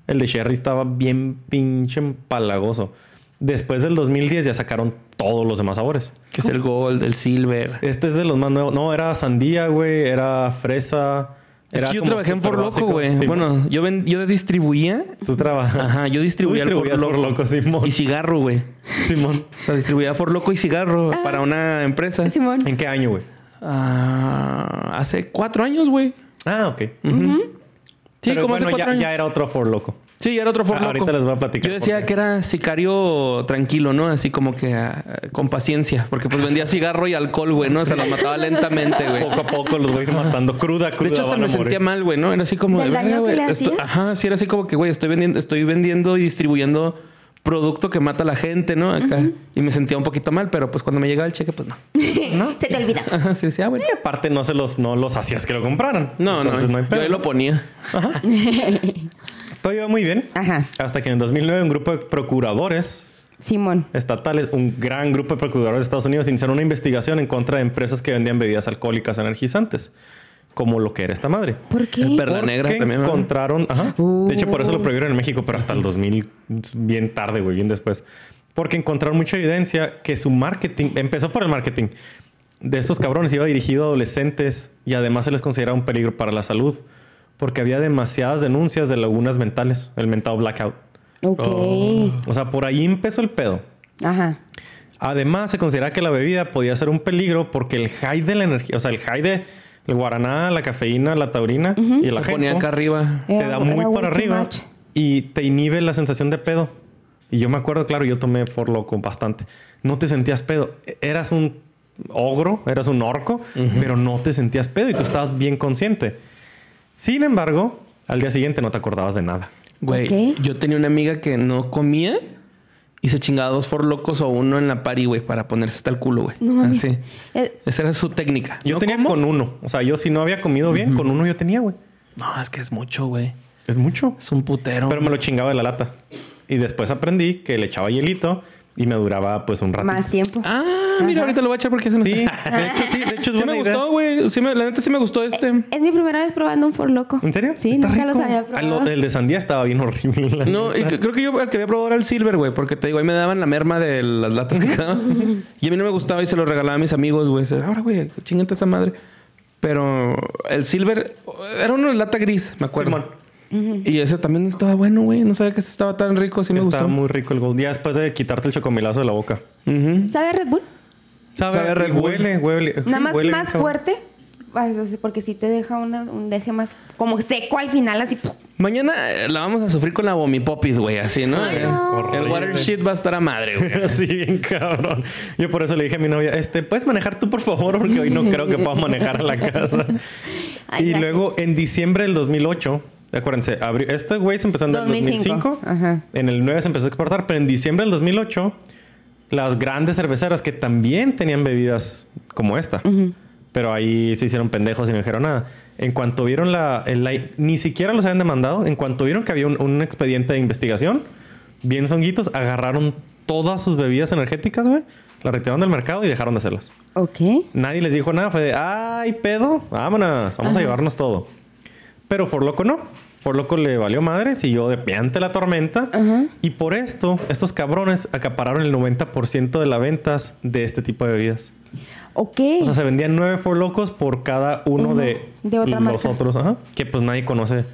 El de Sherry estaba bien pinche empalagoso. Después del 2010 ya sacaron todos los demás sabores. Que es el gold, el silver. Este es de los más nuevos. No, era sandía, güey. Era fresa. Es era que yo trabajé en For Loco, güey. Sí, bueno, yo, ven- yo distribuía. Tú trabajas. Ajá, yo distribuía el For distribuías Loco. For Loco, Simón. Y cigarro, güey. Simón. O sea, distribuía For Loco y cigarro para una empresa. Simón. ¿En qué año, güey? Ah, hace cuatro años, güey. Ah, ok. Sí, Pero como hace bueno, cuatro ya, años. ya era otro For Loco. Sí, era otro Loco. ahorita les voy a platicar Yo decía que era sicario tranquilo, ¿no? Así como que ah, con paciencia. Porque pues vendía cigarro y alcohol, güey, ¿no? Se los mataba lentamente, güey. Poco a poco los voy matando cruda, cruda. De hecho, hasta van me morir. sentía mal, güey, ¿no? Era así como ¿Del de daño "Verga, que güey? Ajá, sí, era así como que, güey, estoy vendiendo, estoy vendiendo y distribuyendo producto que mata a la gente, ¿no? Acá. Y me sentía un poquito mal, pero pues cuando me llegaba el cheque, pues no. Se te olvida. Ajá, sí, decía, ah, bueno. Y aparte no se los, no los hacías que lo compraran. No, Entonces no, hay yo ahí lo ponía. Todo iba muy bien. Ajá. Hasta que en 2009 un grupo de procuradores Simón. estatales, un gran grupo de procuradores de Estados Unidos, iniciaron una investigación en contra de empresas que vendían bebidas alcohólicas energizantes, como lo que era esta madre. ¿Por qué? El perla Porque negra también, ¿no? encontraron, ajá. Uh. De hecho, por eso lo prohibieron en México, pero hasta el 2000, bien tarde, güey, bien después. Porque encontraron mucha evidencia que su marketing, empezó por el marketing de estos cabrones, iba dirigido a adolescentes y además se les consideraba un peligro para la salud, porque había demasiadas denuncias de lagunas mentales, el mentado blackout. Ok. Oh. O sea, por ahí empezó el pedo. Ajá. Además, se considera que la bebida podía ser un peligro porque el high de la energía, o sea, el high de el guaraná, la cafeína, la taurina y la ponía acá arriba. te Era- da muy para arriba much. y te inhibe la sensación de pedo. Y yo me acuerdo, claro, yo tomé For Loco bastante. No te sentías pedo. Eras un ogro, eras un orco, pero no te sentías pedo y tú estabas bien consciente. Sin embargo, al día siguiente no te acordabas de nada. Güey, yo tenía una amiga que no comía y se chingaba dos for locos o uno en la pari, güey, para ponerse hasta el culo, güey. No. Así. Eh, Esa era su técnica. Yo ¿No tenía como? con uno. O sea, yo si no había comido bien, con uno yo tenía, güey. No, es que es mucho, güey. Es mucho. Es un putero. Pero me lo chingaba de la lata. Y después aprendí que le echaba hielito y me duraba pues un rato. más tiempo. Ah, mira, ahorita lo voy a echar porque se me Sí, de hecho sí, de hecho es Sí buena me idea. gustó, güey. Sí me- la neta sí me gustó este. Es mi primera vez probando un For Loco. ¿En serio? Sí, Está nunca los rico. había Ah, lo- probado. el de sandía estaba bien horrible. la No, y neta. que- creo que yo el que había probado era el silver, güey, porque te digo, ahí me daban la merma de las latas que quedaban. y a mí no me gustaba y se lo regalaba a mis amigos, güey. Dice, Ahora, güey, chingate esa madre. Pero el silver era uno de lata gris, me acuerdo. Simón. Y ese también estaba bueno, güey. No sabía que ese estaba tan rico, sí me Está gustó. muy rico el gold. Ya después de quitarte el chocomilazo de la boca. Ujú. ¿Sabe a Red Bull? Sabe, Sabe a Red y Bull. huele, huele. sí, Nada más, huele más fuerte. Pues, así, Porque sí te deja una- un deje más como seco al final, así. ¡pum! Mañana eh, la vamos a sufrir con la vomipopis, güey, así, ¿no? Ay, Eh, no. El water shit va a estar a madre, güey. Sí, bien cabrón. Yo por eso le dije a mi novia, este, ¿puedes manejar tú, por favor? Porque hoy no creo que pueda manejar a la casa. Ay, y gracias. luego, en diciembre del 2008, acuérdense, abri- este güey se empezó en el 2005. 2005. Ajá. En el 9 se empezó a exportar, pero en diciembre del 2008, las grandes cerveceras que también tenían bebidas como esta, pero ahí se hicieron pendejos y no dijeron nada. En cuanto vieron la, Ni siquiera los habían demandado. En cuanto vieron que había un, un expediente de investigación, bien zonguitos, agarraron todas sus bebidas energéticas, güey, las retiraron del mercado y dejaron de hacerlas. Ok. Nadie les dijo nada. Fue de, ay, pedo, vámonos, vamos a llevarnos todo. Pero For Loco no. For Loco le valió madre, siguió de pie ante la tormenta. Y por esto, estos cabrones acapararon el 90% de las ventas de este tipo de bebidas. Ok. O sea, se vendían nueve For Locos por cada uno de, de otra los marca. otros. Ajá. Que pues nadie conoce.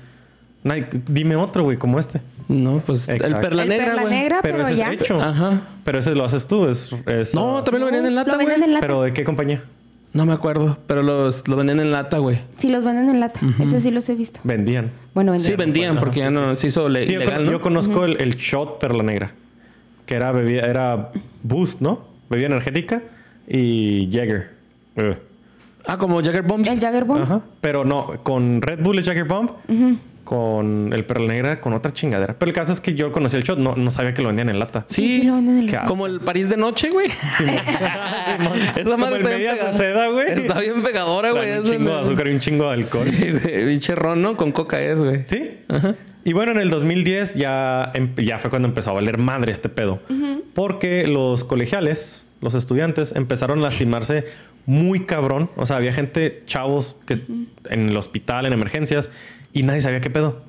Nadie- dime otro, güey, como este. No, pues el perla el negra, perla negra, Pero pero, ese ya. es hecho. Ajá. Pero ese lo haces tú. Es, es, No, ah, también lo vendían en lata, Lo güey. venden en lata. ¿Pero de qué compañía? No me acuerdo, pero los, lo vendían en lata, güey. Sí, los venden en lata. Ese sí los he visto. Vendían. Bueno, venden. Sí, vendían, Ajá, porque ya sí, no se hizo le- Sí, yo, legal, con- ¿no? yo conozco el, el shot perla negra. Que era bebida, era Boost, ¿no? Bebida energética y Jagger. Ugh. Ah, como Jagger Bombs. El Jagger Bomb. Ajá. Pero no, con Red Bull es Jagger Bomb. Con el perla negra, con otra chingadera. Pero el caso es que yo conocí el shot, no, no sabía que lo vendían en lata. Sí, Sí, sí lo venden en lata. como el París de noche, güey. Esa Como madre el está bien seda, güey. Está bien pegadora, güey. Un chingo de azúcar y un chingo de alcohol. Sí. Pinche ron, ¿no? Con coca es, güey. Sí. Y bueno, en el 2010 ya, em- ya fue cuando empezó a valer madre este pedo. Porque los colegiales, los estudiantes, empezaron a lastimarse muy cabrón. O sea, había gente, chavos, que en el hospital, en emergencias, y nadie sabía qué pedo.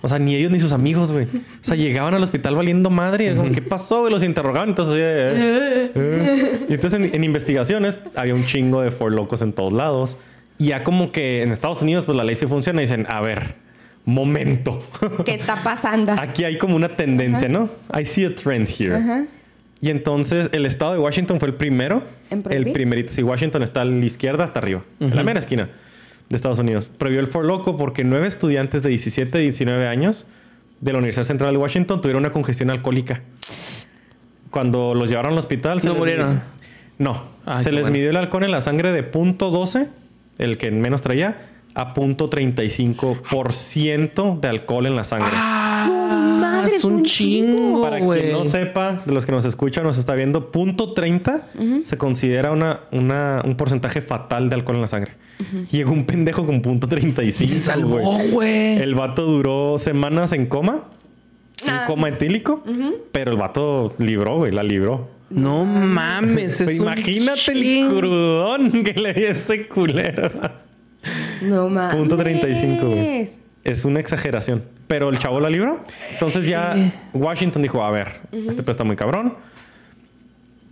O sea, ni ellos ni sus amigos, güey. O sea, llegaban al hospital valiendo madre. y como, ¿Qué pasó? güey? los interrogaban. Entonces, eh, eh. Y entonces en, en investigaciones había un chingo de for locos en todos lados. Y ya como que en Estados Unidos, pues la ley sí funciona. Y dicen, a ver, momento. ¿Qué está pasando? Aquí hay como una tendencia, ¿no? I see a trend here. Ajá. Y entonces el estado de Washington fue el primero. ¿En el primerito. Sí, Washington está a la izquierda hasta arriba. En la mera esquina de Estados Unidos. Prohibió el For Loco porque nueve estudiantes de 17 y 19 años de la Universidad Central de Washington tuvieron una congestión alcohólica. Cuando los llevaron al hospital... ¿No les murieron? midió- No. Ay, se les bueno. midió el alcohol en la sangre de punto .12, el que menos traía, a punto .35% de alcohol en la sangre. Madre, es un chingo, Para güey. quien no sepa, de los que nos escuchan, nos está viendo, punto 30 se considera una, una- un porcentaje fatal de alcohol en la sangre. Llegó un pendejo con punto 35. Se salvó, güey. El vato duró semanas en coma, en Ah. coma etílico, pero el vato libró, güey, la libró. No mames, Pero es un imagínate el chingo. crudón que le dio ese culero. No mames. Punto 35, güey. Es una exageración. Pero el chavo la libró. Entonces ya Washington dijo, a ver, este pedo está muy cabrón.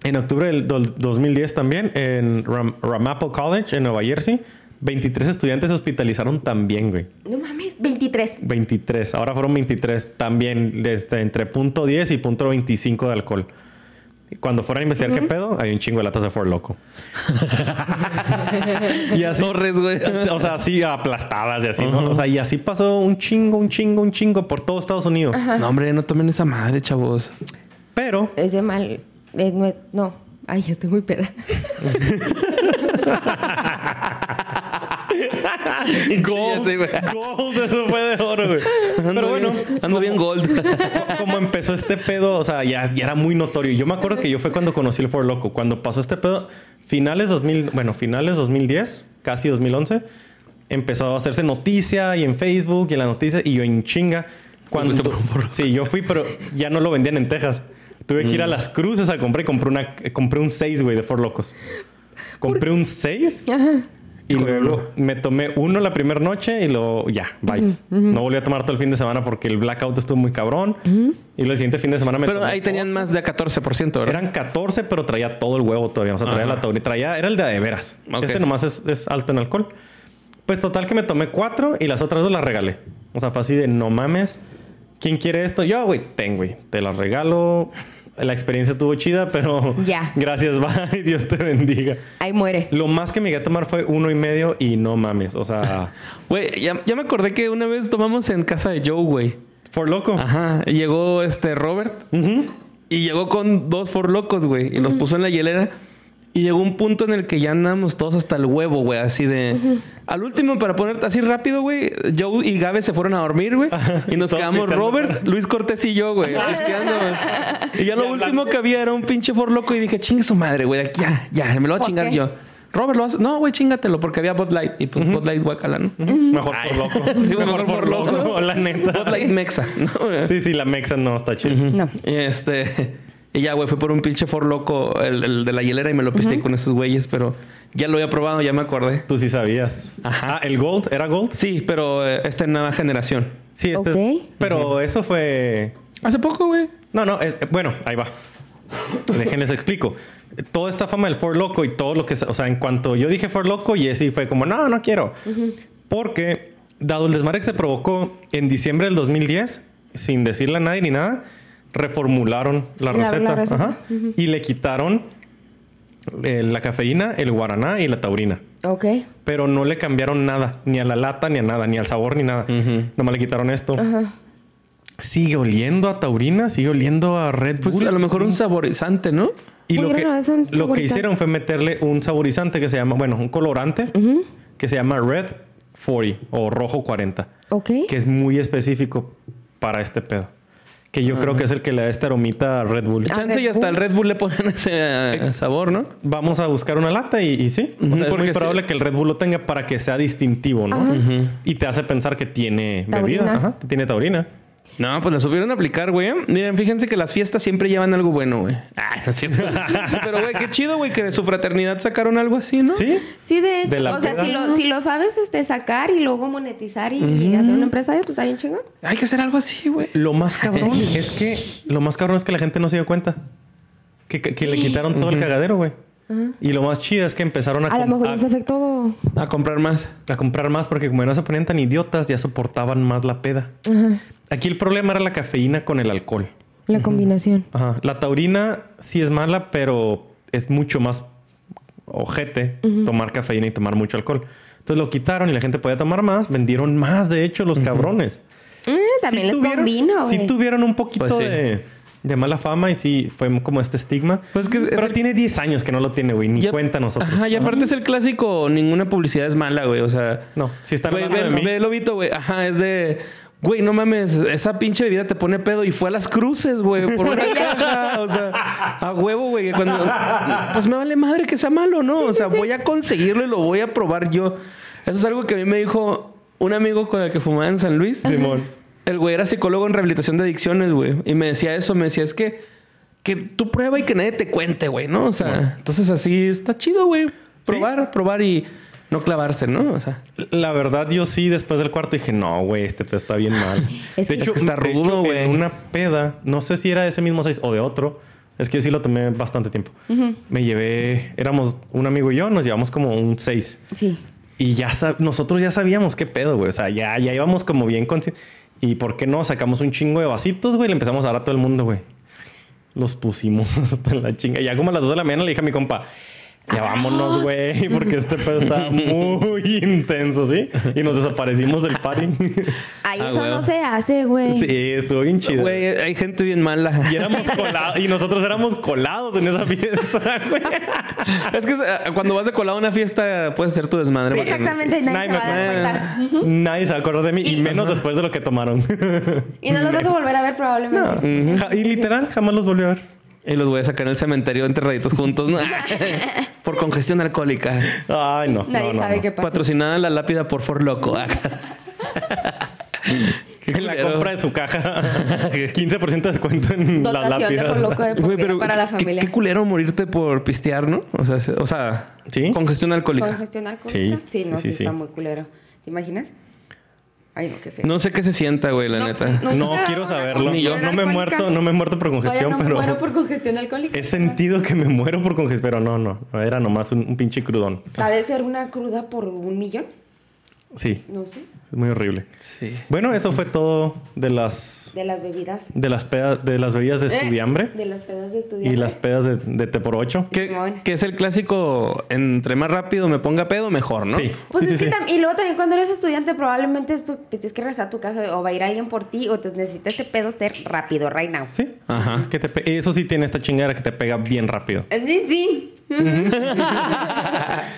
En octubre del do- 2010 también, en Ram- Ramapo College, en Nueva Jersey, 23 estudiantes se hospitalizaron también, güey. No mames, 23. 23. Ahora fueron 23. También desde entre punto 10 y punto 25 de alcohol. Cuando fueran a investigar qué pedo, hay un chingo de latas de For Loco. y así, Torres, güey. o sea, así aplastadas y así, ¿no? O sea, y así pasó un chingo, un chingo, un chingo por todo Estados Unidos. No, hombre, no tomen esa madre, chavos. Pero Es de mal. es no, es- no. Ay, ya estoy muy peda. Gold, Sí, gold, eso fue de oro, güey. Pero Ando bueno, bien- ando bien gold. co- como empezó este pedo, o sea, ya, ya era muy notorio. Yo me acuerdo que yo fue cuando conocí el For Loco. Cuando pasó este pedo, finales 2000, bueno, finales 2010, casi 2011, empezó a hacerse noticia y en Facebook y en la noticia y yo en chinga. Cuando, sí, yo fui, pero ya no lo vendían en Texas. Tuve que ir a las cruces a comprar y compré, una, compré un 6, güey, de For Locos. Compré un 6 y luego me tomé uno la primera noche y luego ya, vais. No volví a tomar todo el fin de semana porque el blackout estuvo muy cabrón. Y luego el siguiente fin de semana me Pero tomé ahí tenían más de 14%, ¿verdad? Eran 14, pero traía todo el huevo todavía. O sea, traía la taurina. Traía, era el de de veras. Ok. Este nomás es, es alto en alcohol. Pues total que me tomé cuatro y las otras dos las regalé. O sea, fue así de no mames. ¿Quién quiere esto? Yo, güey, ten, güey. Te las regalo. La experiencia estuvo chida, pero Ya. gracias, bye. Dios te bendiga. Ahí muere. Lo más que me llegué a tomar fue uno y medio y no mames. O sea, Güey, ya, ya me acordé que una vez tomamos en casa de Joe, güey. por loco. Ajá. y Llegó este Robert y llegó con dos for locos, güey. Y los puso en la hielera. Y llegó un punto en el que ya andamos todos hasta el huevo, güey. Así de... Al último, para ponerte así rápido, güey. Joe y Gabe se fueron a dormir, güey. Y nos quedamos. Robert, Luis Cortés y yo, güey. Y ya lo Y último que había era un pinche for loco. Y dije, chingue su madre, güey. aquí Ya, ya, me lo voy a ¿Por chingar qué? yo. Robert, lo hace. No, güey, chingatelo, porque había Bud Light. Y pues Bud Light guacala, ¿no? Mejor por loco. Sí, mejor por loco, la neta. Bud Light Mexa, ¿no? Sí, sí, la mexa no está chida. No. Y este. Y ya, güey, fue por un pinche for loco, el, el de la hielera, y me lo pisté con esos güeyes, pero ya lo había probado, ya me acordé. Tú sí sabías. Ajá. Ah, ¿el Gold? ¿Era Gold? Sí, pero eh, esta es nueva generación. Sí, este es-. Pero eso fue... Hace poco, güey. No, no, es- bueno, ahí va. Déjenles explico. Toda esta fama del For Loco y todo lo que... O sea, en cuanto yo dije For Loco, Jesse fue como, no, no quiero. Porque, dado el desmadre que se provocó en diciembre del 2010, sin decirle a nadie ni nada, reformularon la La- la receta. Y le quitaron eh, la cafeína, el guaraná y la taurina. Ok. Pero no le cambiaron nada, ni a la lata, ni a nada, ni al sabor, ni nada. Nomás le quitaron esto. Ajá. Sigue oliendo a taurina, sigue oliendo a Red Bull. Pues a lo mejor un saborizante, ¿no? Y Muy lo que, lo que hicieron fue meterle un saborizante que se llama, bueno, un colorante que se llama Red 40 o Rojo 40, Ok. que es muy específico para este pedo. Que yo creo que es el que le da esta aromita a Red Bull. Chance Red y hasta Bull. el Red Bull le ponen ese eh, sabor, ¿no? Vamos a buscar una lata y, y sí. O Ujú, sea, es muy probable sí. que el Red Bull lo tenga para que sea distintivo, ¿no? Y te hace pensar que tiene bebida. Ajá, que tiene taurina. No, pues la supieron aplicar, güey. Miren, fíjense que las fiestas siempre llevan algo bueno, güey. Ah, no es cierto. Pero, güey, qué chido, güey, que de su fraternidad sacaron algo así, ¿no? Sí. Sí, de hecho. De la o sea, peda. si lo, si lo sabes este, sacar y luego monetizar y, y hacer una empresa, pues está bien chingón. Hay que hacer algo así, güey. Lo más cabrón es que lo más cabrón es que la gente no se dio cuenta. Que, que- que le quitaron todo el cagadero, güey. Y lo más chido es que empezaron a, A lo mejor ese efecto. A comprar más. a comprar más porque como no se ponían tan idiotas, ya soportaban más la peda. Ajá. Aquí el problema era la cafeína con el alcohol. La combinación. Ajá. La taurina sí es mala, pero es mucho más ojete tomar cafeína y tomar mucho alcohol. Entonces lo quitaron y la gente podía tomar más. Vendieron más, de hecho, los cabrones. Mm, también Sí les tuvieron- combino, Sí tuvieron un poquito Pues sí. de, de mala fama y sí fue como este estigma. Pues que es- Pero es- tiene 10 años que no lo tiene, güey. Ni Ya- cuenta nosotros. Ajá, y aparte es el clásico, ninguna publicidad es mala, güey. O sea, No, si están güey, ve, de mí. ve, Lobito, güey. Ajá, es de. Güey, no mames, esa pinche bebida te pone pedo y fue a las cruces, güey, por una caja. O sea, a huevo, güey. Cuando. Pues me vale madre que sea malo, ¿no? o sea, voy a conseguirlo y lo voy a probar yo. Eso es algo que a mí me dijo un amigo con el que fumaba en San Luis. Simón. El güey era psicólogo en rehabilitación de adicciones, güey. Y me decía eso, me decía, es que, que tú prueba y que nadie te cuente, güey, ¿no? O sea, entonces así está chido, güey. Probar, probar y no clavarse, ¿no? O sea, La verdad, yo sí, después del cuarto dije, no, güey, este pedo está bien mal. Es de que- hecho, Es que está rudo, güey. En una peda, no sé si era de ese mismo seis o de otro. Es que yo sí lo tomé bastante tiempo. Me llevé, éramos un amigo y yo, nos llevamos como un seis. Sí. Y ya nosotros ya sabíamos qué pedo, güey. O sea, ya, ya íbamos como bien conscientes. ¿Y por qué no? Sacamos un chingo de vasitos, güey. Le empezamos a dar a todo el mundo, güey. Los pusimos hasta la chinga. Ya como a las 2 de la mañana le dije a mi compa, ya vámonos, güey, porque este pedo está muy intenso, ¿sí? Y nos desaparecimos del party. Ahí Ah, eso no se hace, güey. sí, estuvo bien chido. güey, hay gente bien mala. Y éramos colados, y nosotros éramos colados en esa fiesta, güey. es que eh, cuando vas de colado a una fiesta puedes hacer tu desmadre. Sí, exactamente, nadie, Nadie se me va a dar. Nadie se va a acordar de mí, y menos después de lo que tomaron. Y no los vas a volver a ver probablemente. Y literal, jamás los volví a ver. Y los voy a sacar en el cementerio enterraditos juntos, ¿no? por congestión alcohólica. Ay, no. Nadie no, no, sabe no. qué pasa. Patrocinada la lápida por For Loco. En la compra de su caja, 15% de descuento en las Dotación de lápidas. por loco de Güey, pero para la familia. Qué, culero morirte por pistear, ¿no? O sea, se- o sea, ¿Sí? congestión alcohólica. ¿Congestión alcohólica? Sí, Sí, no, sí, sí, sí, está muy culero. ¿Te imaginas? Ay, no, qué feo. No sé qué se sienta, güey, la No, neta. no. No me quiero saberlo. Ni yo. No me he muerto, no me he muerto por congestión, no me pero muero por congestión alcohólica. he sentido que me muero por congestión, pero no, no, no, era nomás un, un pinche crudón. ¿Ha de ser una cruda por un millón? Sí, No sé. Es muy horrible. Sí. Bueno, eso fue todo de las De las bebidas. de las peda- de las bebidas de Eh, estudiambre De las pedas de estudiambre. y las pedas de, de té por ocho. Que, es el clásico, entre más rápido me ponga pedo, mejor, ¿no? Sí, Pues sí, es sí, que sí. tam- y luego también cuando eres estudiante probablemente pues, te tienes que regresar a tu casa o va a ir alguien por ti o te necesita este pedo ser rápido, right now. Sí. Ajá. Que te eso sí tiene esta chingadera que te pega bien rápido. Eh, Sí, sí.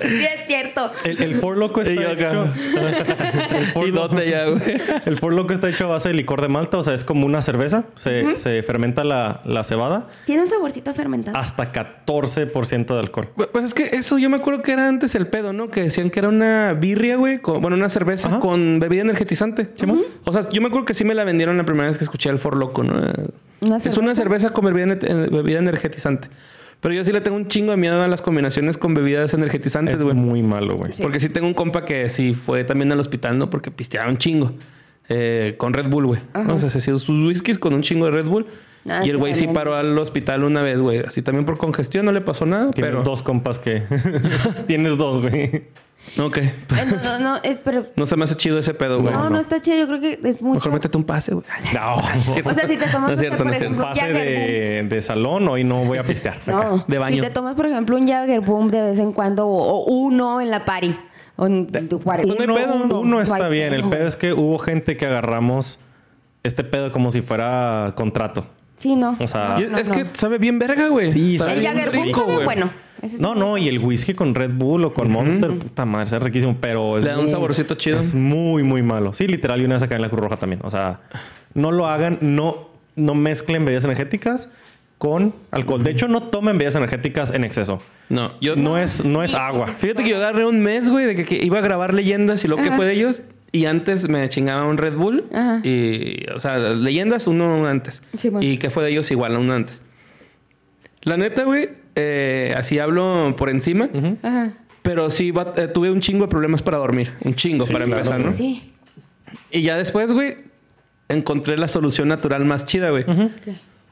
sí, es cierto. El, el Four Loco está hecho. el, Loco, ya, güey. el Four Loko está hecho a base de licor de malta, o sea, es como una cerveza. Se, se fermenta la, la cebada Tiene un saborcito fermentado. hasta 14% de alcohol. Pues es que eso yo me acuerdo que era antes el pedo, ¿no? Que decían que era una birria, güey. con- bueno, una cerveza Ajá. con bebida energetizante. O sea, yo me acuerdo que sí me la vendieron la primera vez que escuché el For Loco, ¿no? ¿Una Es una cerveza? con bebida, eh, bebida energetizante. Pero yo sí le tengo un chingo de miedo a las combinaciones con bebidas energetizantes, Es güey. muy malo, güey. Porque sí tengo un compa que sí fue también al hospital, ¿no? Porque pisteaba un chingo. eh, con Red Bull, güey. Ajá. O sea, se hacía sus whiskies con un chingo de Red Bull. Ah, y el güey sí paró al hospital una vez, güey. Así también por congestión, no le pasó nada. Tienes pero... dos compas que. Tienes dos, güey. Ok. No, no, no, eh, pero... No se me hace chido ese pedo, güey. No, no, no. está chido. Yo creo que es mucho. Mejor métete un pase, güey. No. O sea, si te tomas, No es cierto, por ejemplo, Pase Jagger de, de salón, hoy no voy a pistear. No, de baño. Si te tomas, por ejemplo, un Jagger Boom de vez en cuando o, o uno en la party. O en tu Uno, pedo, uno no está bien. El pedo. es que hubo gente que agarramos este pedo como si fuera contrato. Sí, no. O sea, No, es no, es no. que sabe bien verga, güey. Sí, sabe El bien Jagger Boom rico, sabe güey. bueno. No, no, y el whisky con Red Bull o con Monster, puta madre, es riquísimo, pero... es Le da un muy- saborcito chido. Es muy, muy malo. Sí, literal, y una vez acá en la Cruz Roja también. O sea, no lo hagan, no, no mezclen bebidas energéticas con alcohol. De hecho, no tomen bebidas energéticas en exceso. No, yo No es, no es agua. Fíjate que yo agarré un mes, güey, de que, que iba a grabar leyendas y lo que Ajá. fue de ellos. Y antes me chingaba un Red Bull. Ajá. Y, o sea, leyendas uno antes. Sí, bueno. Y que fue de ellos igual, uno antes. La neta, güey, eh, así hablo por encima. Ajá. Pero sí, va- eh, tuve un chingo de problemas para dormir. Un chingo para claro. empezar, ¿no? Sí. Y ya después, güey, encontré la solución natural más chida, güey.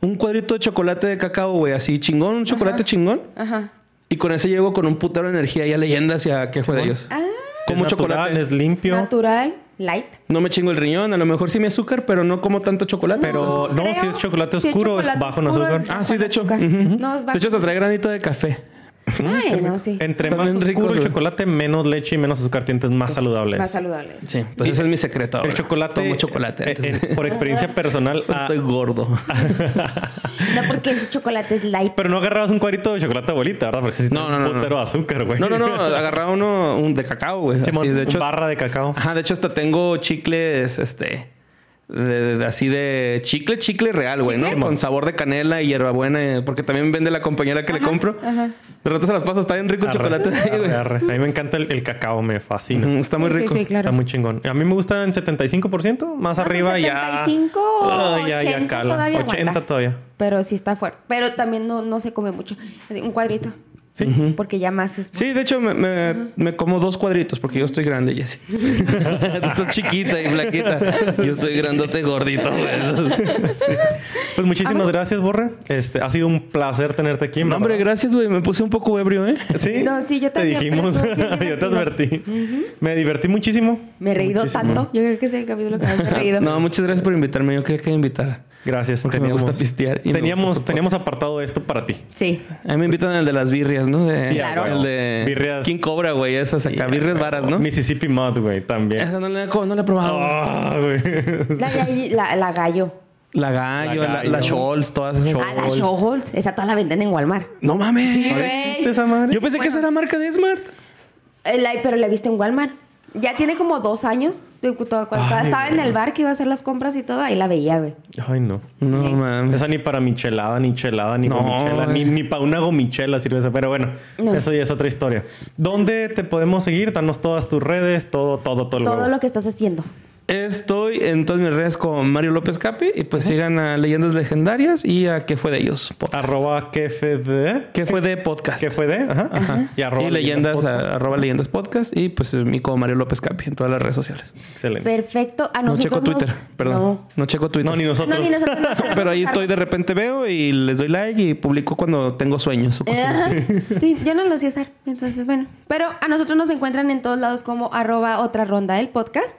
Un cuadrito de chocolate de cacao, güey, así chingón, un chocolate chingón. Ajá. Y con ese llego con un putero de energía y a leyendas y a qué fue de ellos. Ah, Como es natural, chocolate. es limpio. natural, light. No me chingo el riñón, a lo mejor sí mi azúcar, pero no como tanto chocolate. Pero no, si es chocolate si oscuro, es chocolate bajo en azúcar. es Ah, sí, de hecho. No, de hecho, te trae granito de café. Ay, no, sí. Entre más bien oscuro ricos, el güey. chocolate, menos leche y menos azúcar tienes, más saludable Más es. saludables. Sí, pues ese es mi secreto. El ahora. chocolate, Tomo chocolate. eh, antes eh, por experiencia personal, ah, Estoy gordo. No, porque ese chocolate es light. pero no agarrabas un cuadrito de chocolate abuelita, ¿verdad? Porque ese sí No, tiene no, un no, putero no. de azúcar, güey. No, no, no. Agarraba uno un de cacao, güey. Simón, Así, de hecho, barra de cacao. Ajá, de hecho hasta tengo chicles, este... de- de- así de chicle, chicle real, güey, ¿no? Con sabor de canela y hierbabuena, eh, porque también vende la compañera que le compro. ajá. De rato se las paso, está bien rico el Arre, chocolate arre, arre. A mí me encanta el, el cacao, me fascina. Está muy Sí, sí, rico. sí, claro. Está muy chingón. A mí me gusta en 75%, más Más arriba de ya. 75 o Ah, ya, ya 80 cala. todavía 80 aguanta. todavía. Pero sí está fuerte. Pero también no, no se come mucho. Un cuadrito. Sí. Porque ya más es... Sí, de hecho me, me- me como dos cuadritos porque yo estoy grande, Jessy. Tú estás chiquita y flaquita. Yo estoy grandote gordito, güey. Pues muchísimas gracias, Borre. Este, ha sido un placer tenerte aquí. No, hombre, gracias, güey. Me puse un poco ebrio, ¿eh? Sí, No, sí, yo te también, pero dijimos. yo te advertí. Me divertí muchísimo. Me he reído Muchísimo. tanto. Yo creo que es el capítulo que más me he reído. No, muchas gracias por invitarme. Yo quería que me invitara. Gracias. Porque me gusta pistear y teníamos, teníamos apartado esto para ti. Sí. A mí me invitan el de las birrias, ¿no? De, Sí, Claro. El de Birrias. King Cobra, güey. Esas acá. birrias varas, ¿no? Mississippi Mud, güey, también. Esa no la, he- no la he probado. Ah, güey. La, galli- la, la gallo. La gallo, La la, gallo. la Scholz, todas esas. Ah, la Showholz. Esa toda la venden en Walmart. No mames. Sí, ¿Todavía güey. esa madre? Yo pensé que esa era marca de Smart. Eh, la- pero la viste en Walmart. Ya tiene como dos años. de- Cuando Ay, estaba en el bar que iba a hacer las compras y todo, ahí la veía, güey. Ay, no. No mames. Esa ni para michelada, ni chelada, ni No, gomichela, ni, ni para una gomichela sirve eso. Pero bueno, No. eso ya es otra historia. ¿Dónde te podemos seguir? Danos todas tus redes, todo, todo, todo Todo lo que estás haciendo. Estoy en todas mis redes con Mario López Capi y pues sigan a Leyendas Legendarias y a ¿Qué fue de ellos? Podcast. Arroba que fue de... ¿Qué fue de podcast? ¿Qué fue de? Ajá. Ajá. Y arroba y leyendas, a- arroba leyendas podcast y pues mi como Mario López Capi en todas las redes sociales. Excelente. Perfecto. A No nosotros checo Twitter, nos- perdón. No. No. checo Twitter. No, ni nosotros. No, ni nosotros no Pero ahí estoy de repente veo y les doy like y publico cuando tengo sueños o cosas así. Sí, yo no lo sé usar. Entonces, bueno. Pero a nosotros nos encuentran en todos lados como arroba otra ronda del podcast.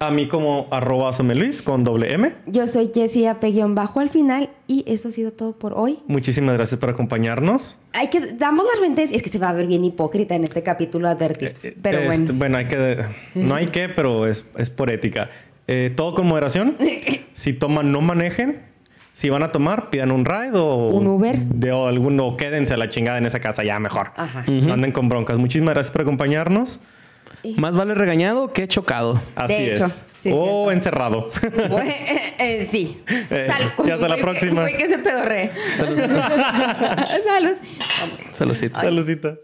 A mí como arroba Luis con doble M. Yo soy Jessie bajo al final y eso ha sido todo por hoy. Muchísimas gracias por acompañarnos. Hay que damos las ventas. Es que se va a ver bien hipócrita en este capítulo advertir. Pero Este, bueno. hay que... No hay que, pero es, es por ética. Eh, todo con moderación. Si toman, no manejen. Si van a tomar, pidan un ride o Un Uber. De, o alguno, quédense a la chingada en esa casa, ya mejor. Ajá. No anden con broncas. Muchísimas gracias por acompañarnos. Más vale regañado que chocado. Así De hecho, es. sí, o cierto. encerrado. Eh, eh, sí. Eh, Salud. y hasta la Güey, próxima. güey que se pedorre. Salud. Saludcita. Ay. Saludcita.